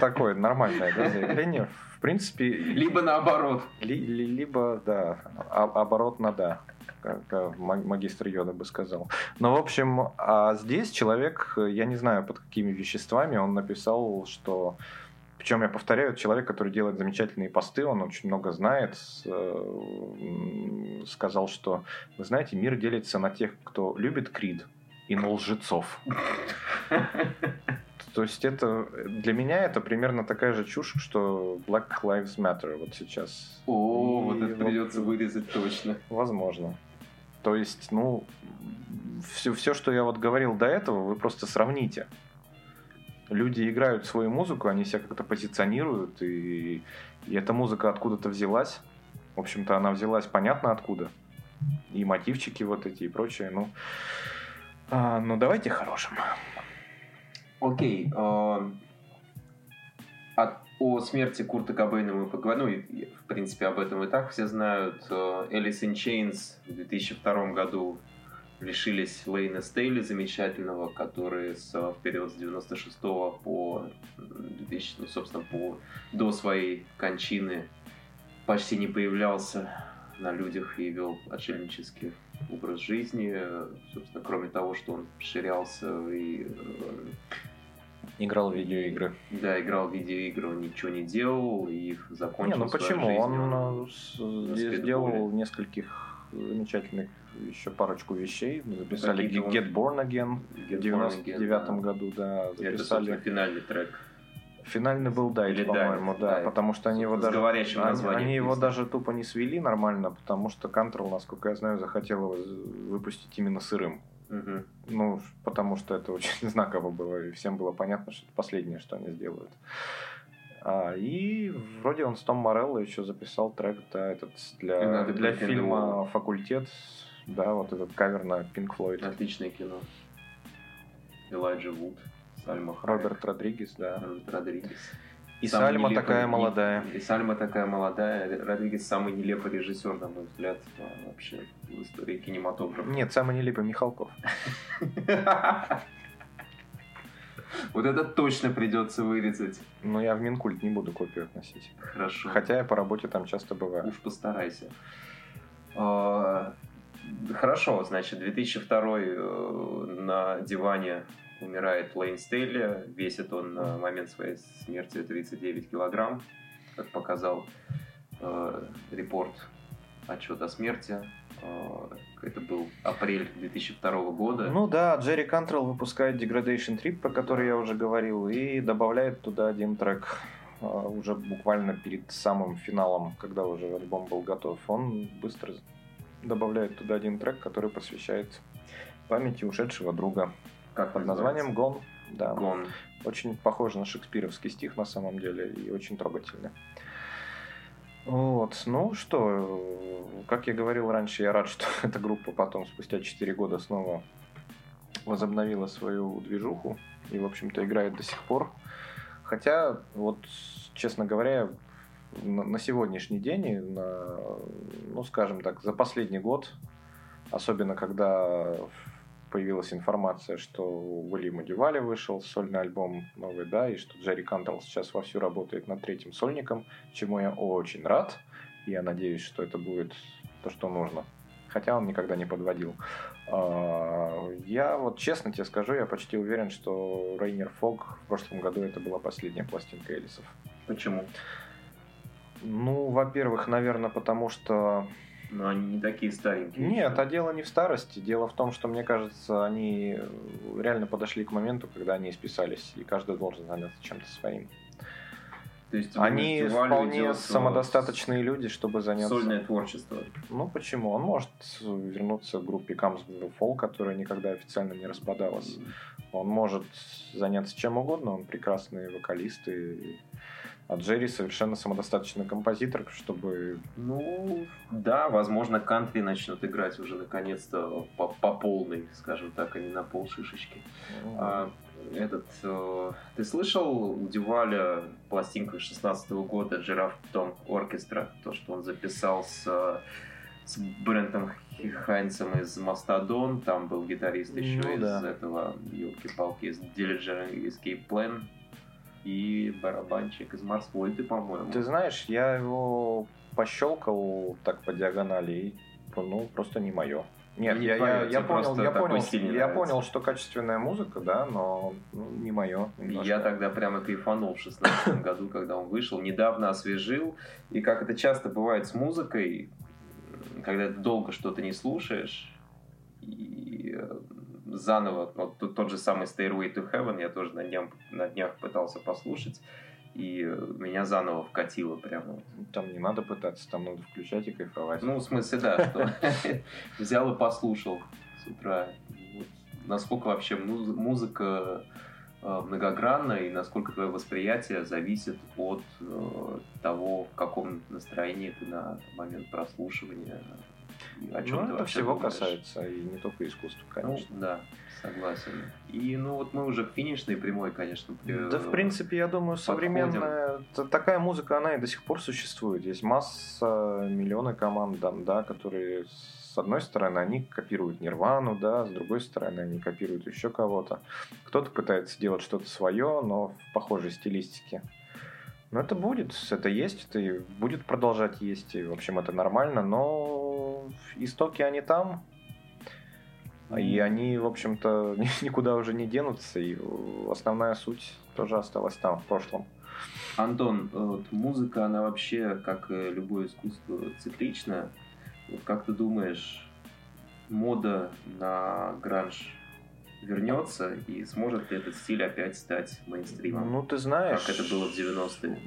такое нормальное заявление. В принципе... Либо наоборот. Либо, да, оборот на да как магистр Йода бы сказал. Но, в общем, а здесь человек, я не знаю, под какими веществами, он написал, что причем, я повторяю, человек, который делает замечательные посты, он очень много знает, э, сказал, что, вы знаете, мир делится на тех, кто любит Крид, и на лжецов. То есть это для меня это примерно такая же чушь, что Black Lives Matter вот сейчас. О, вот это придется вырезать точно. Возможно. То есть, ну, все, все, что я вот говорил до этого, вы просто сравните. Люди играют свою музыку, они себя как-то позиционируют, и, и эта музыка откуда-то взялась. В общем-то, она взялась понятно откуда. и мотивчики вот эти и прочее. Ну, а, ну давайте хорошим. Окей. Okay, uh, о смерти Курта Кобейна мы поговорим. Ну, в принципе, об этом и так все знают. Элис in Chains в 2002 году лишились Лейна Стейли замечательного, который с, в период с 96 по 2000, ну, собственно, по, до своей кончины почти не появлялся на людях и вел отшельнический образ жизни. Собственно, кроме того, что он ширялся и э, Играл в видеоигры. Да, играл в видеоигры, он ничего не делал и закончил Не, ну почему? Жизнь, он, он сделал нескольких замечательных еще парочку вещей. Записали Get, Get Born Again Get в 99 да. году, да. Записали. Это, финальный трек. Финальный был Дайт, по-моему, да, да, потому что они его даже они, они его даже тупо не свели нормально, потому что Control, насколько я знаю, захотел его выпустить именно сырым. Угу. Ну, потому что это очень знаково было, и всем было понятно, что это последнее, что они сделают. А, и вроде он с Том Морелло еще записал трек да, этот для, для фильма «Факультет». Да, вот этот кавер на Pink Floyd. Отличное кино. Элайджа Вуд, Сальма Роберт Родригес, да. Роберт Родригес. И Сальма нелепый, такая молодая. И, и Сальма такая молодая. Родригес самый нелепый режиссер, на мой взгляд, вообще в истории кинематографа. Нет, самый нелепый Михалков. Вот это точно придется вырезать. Но я в Минкульт не буду копию относить. Хорошо. Хотя я по работе там часто бываю. Уж постарайся. А, хорошо, значит, 2002 э, на диване умирает Лейн Стейли. Весит он на момент своей смерти 39 килограмм, как показал э, репорт отчет о смерти. Э, это был апрель 2002 года. Ну да, Джерри Кантрелл выпускает Degradation Trip, про который я уже говорил, и добавляет туда один трек э, уже буквально перед самым финалом, когда уже альбом был готов. Он быстро добавляет туда один трек, который посвящает памяти ушедшего друга. Как под названием Гон. Да. Гон. Очень похож на шекспировский стих на самом деле и очень трогательный. Вот, ну что, как я говорил раньше, я рад, что эта группа потом, спустя 4 года, снова возобновила свою движуху и, в общем-то, играет до сих пор. Хотя, вот, честно говоря, на, на сегодняшний день, на, ну, скажем так, за последний год, особенно когда появилась информация, что у Уильяма Дюваля вышел сольный альбом новый, да, и что Джерри Кантрелл сейчас вовсю работает над третьим сольником, чему я очень рад. Я надеюсь, что это будет то, что нужно. Хотя он никогда не подводил. А, я вот честно тебе скажу, я почти уверен, что Рейнер Фог в прошлом году это была последняя пластинка Элисов. Почему? Ну, во-первых, наверное, потому что но они не такие старенькие. Нет, а дело не в старости. Дело в том, что, мне кажется, они реально подошли к моменту, когда они списались, и каждый должен заняться чем-то своим. То есть они вполне самодостаточные люди, чтобы заняться... Сольное творчество. Ну почему? Он может вернуться к группе Comes Fall, которая никогда официально не распадалась. Он может заняться чем угодно, он прекрасный вокалист и а Джерри совершенно самодостаточный композитор, чтобы... Ну, да, возможно, кантри начнут играть уже наконец-то по, по полной, скажем так, а не на пол шишечки. Mm-hmm. А, этот, э, ты слышал у Дюваля пластинку 16 года «Жираф Том Оркестра», то, что он записал с, с Брентом Хайнсом из Мастодон, там был гитарист еще ну, из да. этого, елки-палки, из Dillinger Escape Plan, и барабанщик из Марсвольты, по-моему. Ты знаешь, я его пощелкал так по диагонали, и ну, просто не мое. Нет, не я, я, я понял, я понял, я понял, что качественная музыка, да, но ну, не мое. Немножко. Я тогда прямо кайфанул в шестнадцатом году, когда он вышел, недавно освежил, и как это часто бывает с музыкой, когда ты долго что-то не слушаешь, и заново, вот тот, тот же самый Stairway to Heaven, я тоже на, днях, на днях пытался послушать, и меня заново вкатило прямо. Там не надо пытаться, там надо включать и кайфовать. Ну, в смысле, да, что взял и послушал с утра. Насколько вообще музыка э, многогранна и насколько твое восприятие зависит от э, того, в каком настроении ты на момент прослушивания о чем ну, ты это вообще всего думаешь. касается, и не только искусства, конечно. Ну, да, согласен. И ну вот мы уже к финишной прямой, конечно. при- Да, в принципе, я думаю, современная такая музыка, она и до сих пор существует. Есть масса, миллионы команд, там, да, которые с одной стороны они копируют Нирвану, да, с другой стороны они копируют еще кого-то. Кто-то пытается делать что-то свое, но в похожей стилистике. Но это будет, это есть, это и будет продолжать есть, и, в общем, это нормально, но истоки они там, и они, в общем-то, никуда уже не денутся, и основная суть тоже осталась там, в прошлом. Антон, э, вот музыка, она вообще, как и любое искусство, циклична. Вот как ты думаешь, мода на гранж вернется и сможет ли этот стиль опять стать мейнстримом? Ну, ты знаешь... Как это было в 90-е?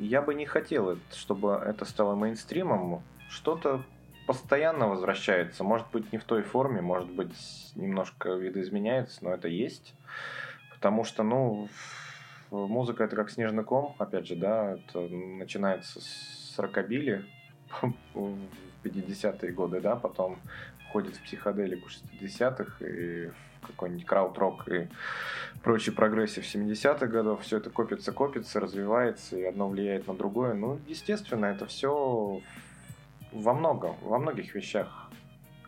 Я бы не хотел, чтобы это стало мейнстримом. Что-то постоянно возвращается. Может быть, не в той форме, может быть, немножко видоизменяется, но это есть. Потому что, ну, музыка это как снежный ком, опять же, да, это начинается с рокабилли в 50-е годы, да, потом входит в психоделику 60-х и какой-нибудь краут-рок и прочий прогрессив 70-х годов. Все это копится, копится, развивается, и одно влияет на другое. Ну, естественно, это все во многом, во многих вещах,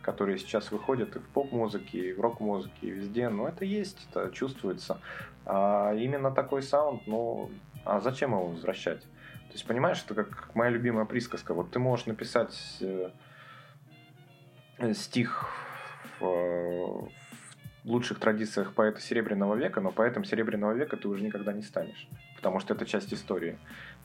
которые сейчас выходят и в поп-музыке, и в рок-музыке, и везде. Но это есть, это чувствуется. А именно такой саунд, ну, а зачем его возвращать? То есть, понимаешь, это как моя любимая присказка. Вот ты можешь написать э, стих в, в лучших традициях поэта Серебряного века, но поэтом Серебряного века ты уже никогда не станешь, потому что это часть истории.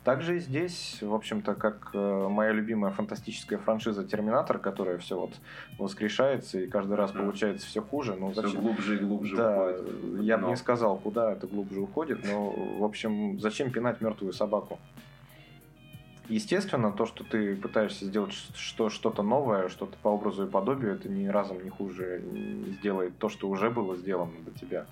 Также и здесь, в общем-то, как э, моя любимая фантастическая франшиза Терминатор, которая все вот воскрешается и каждый раз получается все хуже. Ну, Все зачем? глубже и глубже Да, уходит. я бы Но не сказал, куда это глубже уходит, но, в общем, зачем пинать мертвую собаку? Естественно, то, что ты пытаешься сделать что, что-то новое, что-то по образу и подобию, это ни разом не хуже сделает то, что уже было сделано до тебя.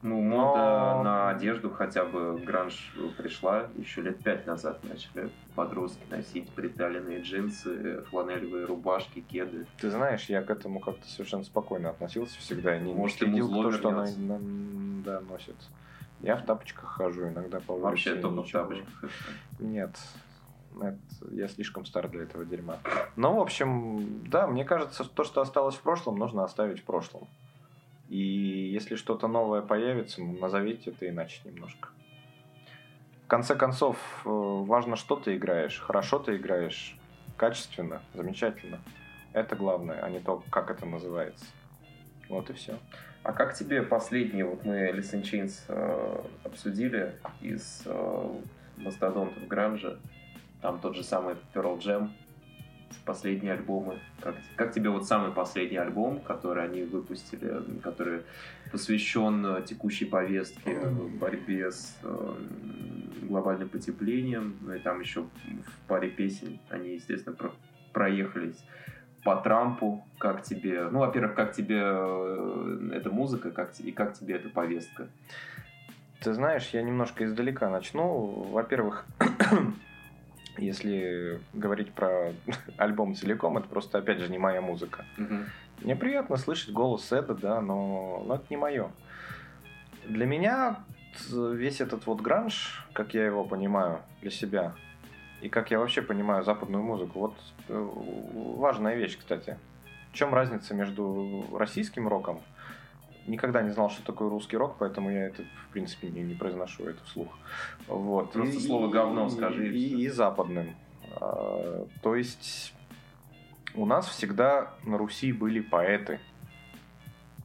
Ну, мода Но- на одежду хотя бы гранж пришла еще лет пять назад. Начали подростки носить приталенные джинсы, фланелевые рубашки, кеды. Ты знаешь, я к этому как-то совершенно спокойно относился всегда. Я не, не Может, ему следил, кто что вернется. на- да, носит. Я в тапочках хожу иногда по улице. Вообще только в тапочках. Нет, это- я слишком стар для этого дерьма. Но, в общем, да, мне кажется, то, что осталось в прошлом, нужно оставить в прошлом. И если что-то новое появится, ну, назовите это иначе немножко. В конце концов, э, важно, что ты играешь. Хорошо ты играешь, качественно, замечательно. Это главное, а не то, как это называется. Вот и все. А как тебе последние, вот мы Listen Chains э, обсудили из э, мастодонтов Гранжа, там тот же самый Pearl Jam, последние альбомы. Как, как тебе вот самый последний альбом, который они выпустили, который посвящен э, текущей повестке, э, борьбе с э, глобальным потеплением, ну и там еще в паре песен они, естественно, про- проехались по Трампу, как тебе, ну, во-первых, как тебе э, эта музыка, как, и как тебе эта повестка? Ты знаешь, я немножко издалека начну. Во-первых, если говорить про альбом целиком, это просто, опять же, не моя музыка. Мне приятно слышать голос Эда, да, но, но это не мое. Для меня весь этот вот гранж, как я его понимаю для себя, и как я вообще понимаю западную музыку, вот э, важная вещь, кстати. В чем разница между российским роком? Никогда не знал, что такое русский рок, поэтому я это, в принципе, не, не произношу это вслух. Вот. Просто слово «говно» скажи, и И, и западным. А, то есть у нас всегда на Руси были поэты.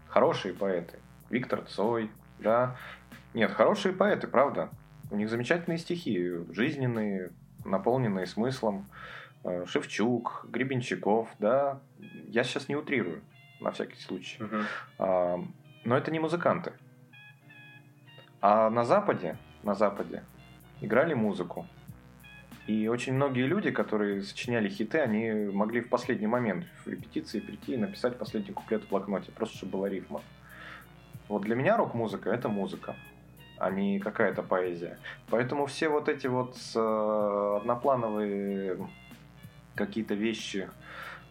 Хорошие поэты. Виктор Цой, да. Нет, хорошие поэты, правда. У них замечательные стихи, жизненные, наполненные смыслом. Э, Шевчук, Гребенщиков, да. Я сейчас не утрирую, на всякий случай. А, но это не музыканты. А на Западе, на Западе играли музыку. И очень многие люди, которые сочиняли хиты, они могли в последний момент в репетиции прийти и написать последний куплет в блокноте, просто чтобы была рифма. Вот для меня рок-музыка – это музыка, а не какая-то поэзия. Поэтому все вот эти вот э, одноплановые какие-то вещи,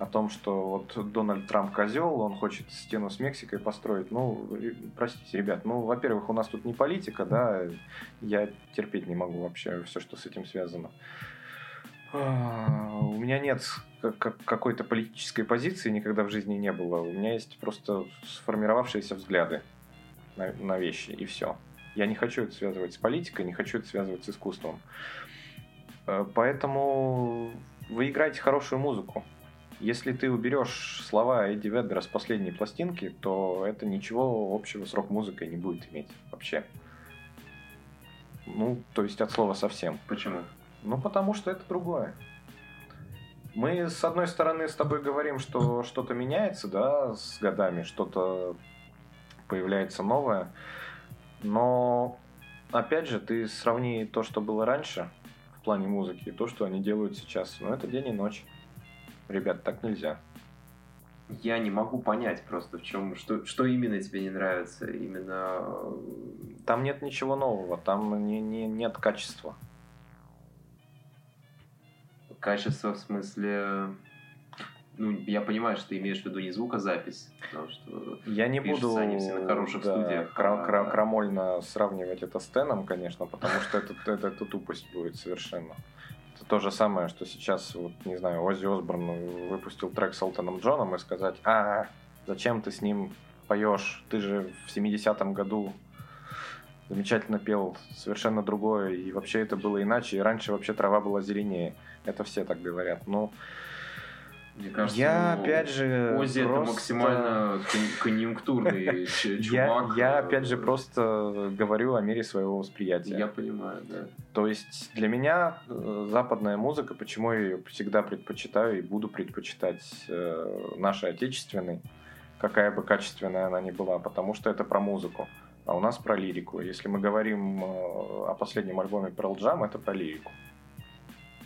о том, что вот Дональд Трамп козел, он хочет стену с Мексикой построить. Ну, простите, ребят, ну, во-первых, у нас тут не политика, да, я терпеть не могу вообще все, что с этим связано. А, у меня нет какой-то политической позиции, никогда в жизни не было. У меня есть просто сформировавшиеся взгляды на, вещи, и все. Я не хочу это связывать с политикой, не хочу это связывать с искусством. Э, поэтому вы играете хорошую музыку. Если ты уберешь слова Эдди Веддера с последней пластинки, то это ничего общего с рок-музыкой не будет иметь вообще. Ну, то есть от слова совсем. Почему? Ну, потому что это другое. Мы, с одной стороны, с тобой говорим, что что-то меняется, да, с годами, что-то появляется новое. Но, опять же, ты сравни то, что было раньше в плане музыки, и то, что они делают сейчас. Ну, это день и ночь. Ребят, так нельзя. Я не могу понять просто, в чем, что, что именно тебе не нравится. Именно... Э, там нет ничего нового, там не, не, нет качества. Качество в смысле ну, я понимаю, что ты имеешь в виду не звукозапись, потому что я не буду они все на хороших да, студиях. Кра- кра- крамольно сравнивать это с Теном, конечно, потому что это, это, это тупость будет совершенно. Это то же самое, что сейчас, вот, не знаю, Оззи Осборн выпустил трек с Элтоном Джоном и сказать, а, зачем ты с ним поешь, ты же в 70-м году замечательно пел совершенно другое, и вообще это было иначе, и раньше вообще трава была зеленее. Это все так говорят. Но ну, мне кажется, я ну, опять же Ози просто... это максимально конъюнктурный чувак. Я опять же просто говорю о мере своего восприятия. Я понимаю, да. То есть для меня э, западная музыка, почему я ее всегда предпочитаю и буду предпочитать э, нашей отечественной, какая бы качественная она ни была, потому что это про музыку. А у нас про лирику. Если мы говорим э, о последнем альбоме Pearl Jam, это про лирику.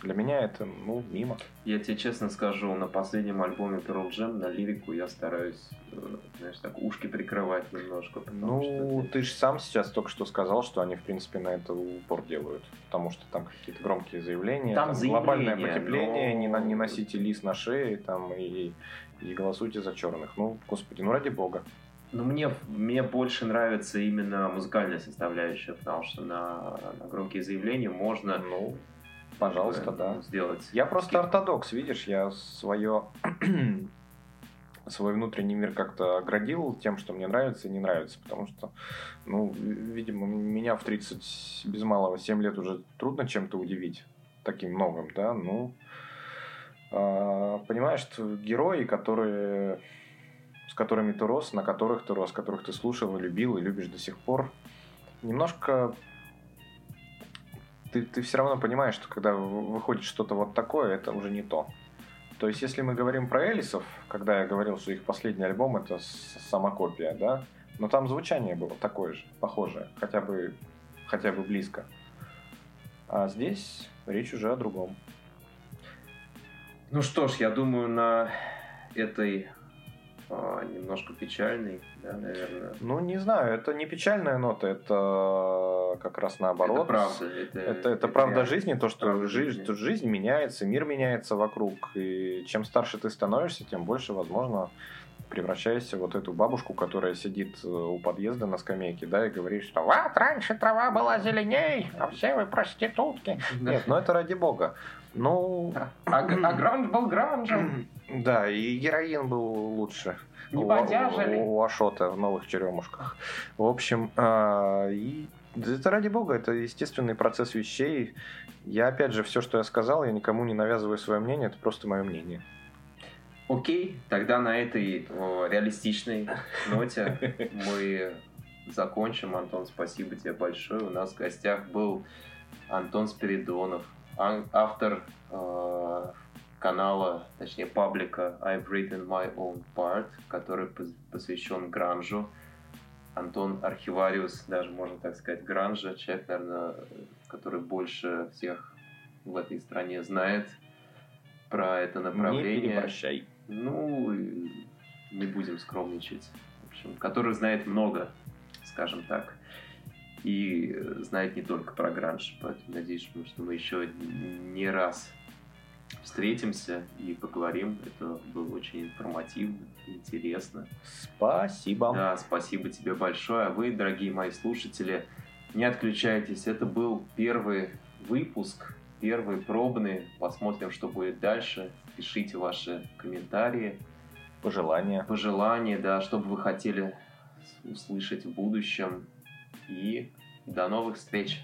Для меня это, ну, мимо. Я тебе честно скажу, на последнем альбоме Pearl Jam на лирику я стараюсь, э, знаешь, так ушки прикрывать немножко. Ну, что ты же сам сейчас только что сказал, что они, в принципе, на это упор делают. Потому что там какие-то громкие заявления, там, там глобальное потепление, но... не, на, не носите лис на шее, там, и, и голосуйте за черных. Ну, господи, ну ради бога. Ну, мне, мне больше нравится именно музыкальная составляющая, потому что на, на громкие заявления можно ну, Пожалуйста, да. Сделать. Я просто ортодокс, видишь, я свое свой внутренний мир как-то оградил тем, что мне нравится и не нравится, потому что, ну, видимо, меня в 30 без малого 7 лет уже трудно чем-то удивить таким новым, да, ну, э, понимаешь, герои, которые с которыми ты рос, на которых ты рос, которых ты слушал и любил и любишь до сих пор, немножко ты, ты все равно понимаешь, что когда выходит что-то вот такое, это уже не то. То есть, если мы говорим про Элисов, когда я говорил, что их последний альбом это самокопия, да, но там звучание было такое же, похожее, хотя бы, хотя бы близко. А здесь речь уже о другом. Ну что ж, я думаю, на этой немножко печальный, да, наверное. Ну, не знаю, это не печальная нота, это как раз наоборот. Это правда. Это, это, это, это правда жизни, то, что жизнь, жизнь. жизнь меняется, мир меняется вокруг. И чем старше ты становишься, тем больше, возможно, превращаешься в вот эту бабушку, которая сидит э, у подъезда на скамейке, да, и говорит, что вот раньше трава была зеленей, а все вы проститутки. Нет, ну это ради бога. Ну... А, а, а гранж был гранжем. Да, и героин был лучше. Не подяжили. У, у Ашота в новых черемушках. В общем, э, и это ради бога, это естественный процесс вещей. Я, опять же, все, что я сказал, я никому не навязываю свое мнение, это просто мое мнение. Окей, тогда на этой о, реалистичной ноте мы закончим. Антон, спасибо тебе большое. У нас в гостях был Антон Спиридонов, автор э, канала, точнее паблика I've Written My Own Part, который посвящен гранжу. Антон Архивариус, даже можно так сказать, гранжа, человек, наверное, который больше всех в этой стране знает про это направление. Не перепрощай. Ну, не будем скромничать. В общем, который знает много, скажем так и знает не только про гранж, поэтому надеюсь, что мы еще не раз встретимся и поговорим. Это было очень информативно, интересно. Спасибо. Да, спасибо тебе большое. А вы, дорогие мои слушатели, не отключайтесь. Это был первый выпуск, первый пробный. Посмотрим, что будет дальше. Пишите ваши комментарии. Пожелания. Пожелания, да, что бы вы хотели услышать в будущем. И до новых встреч!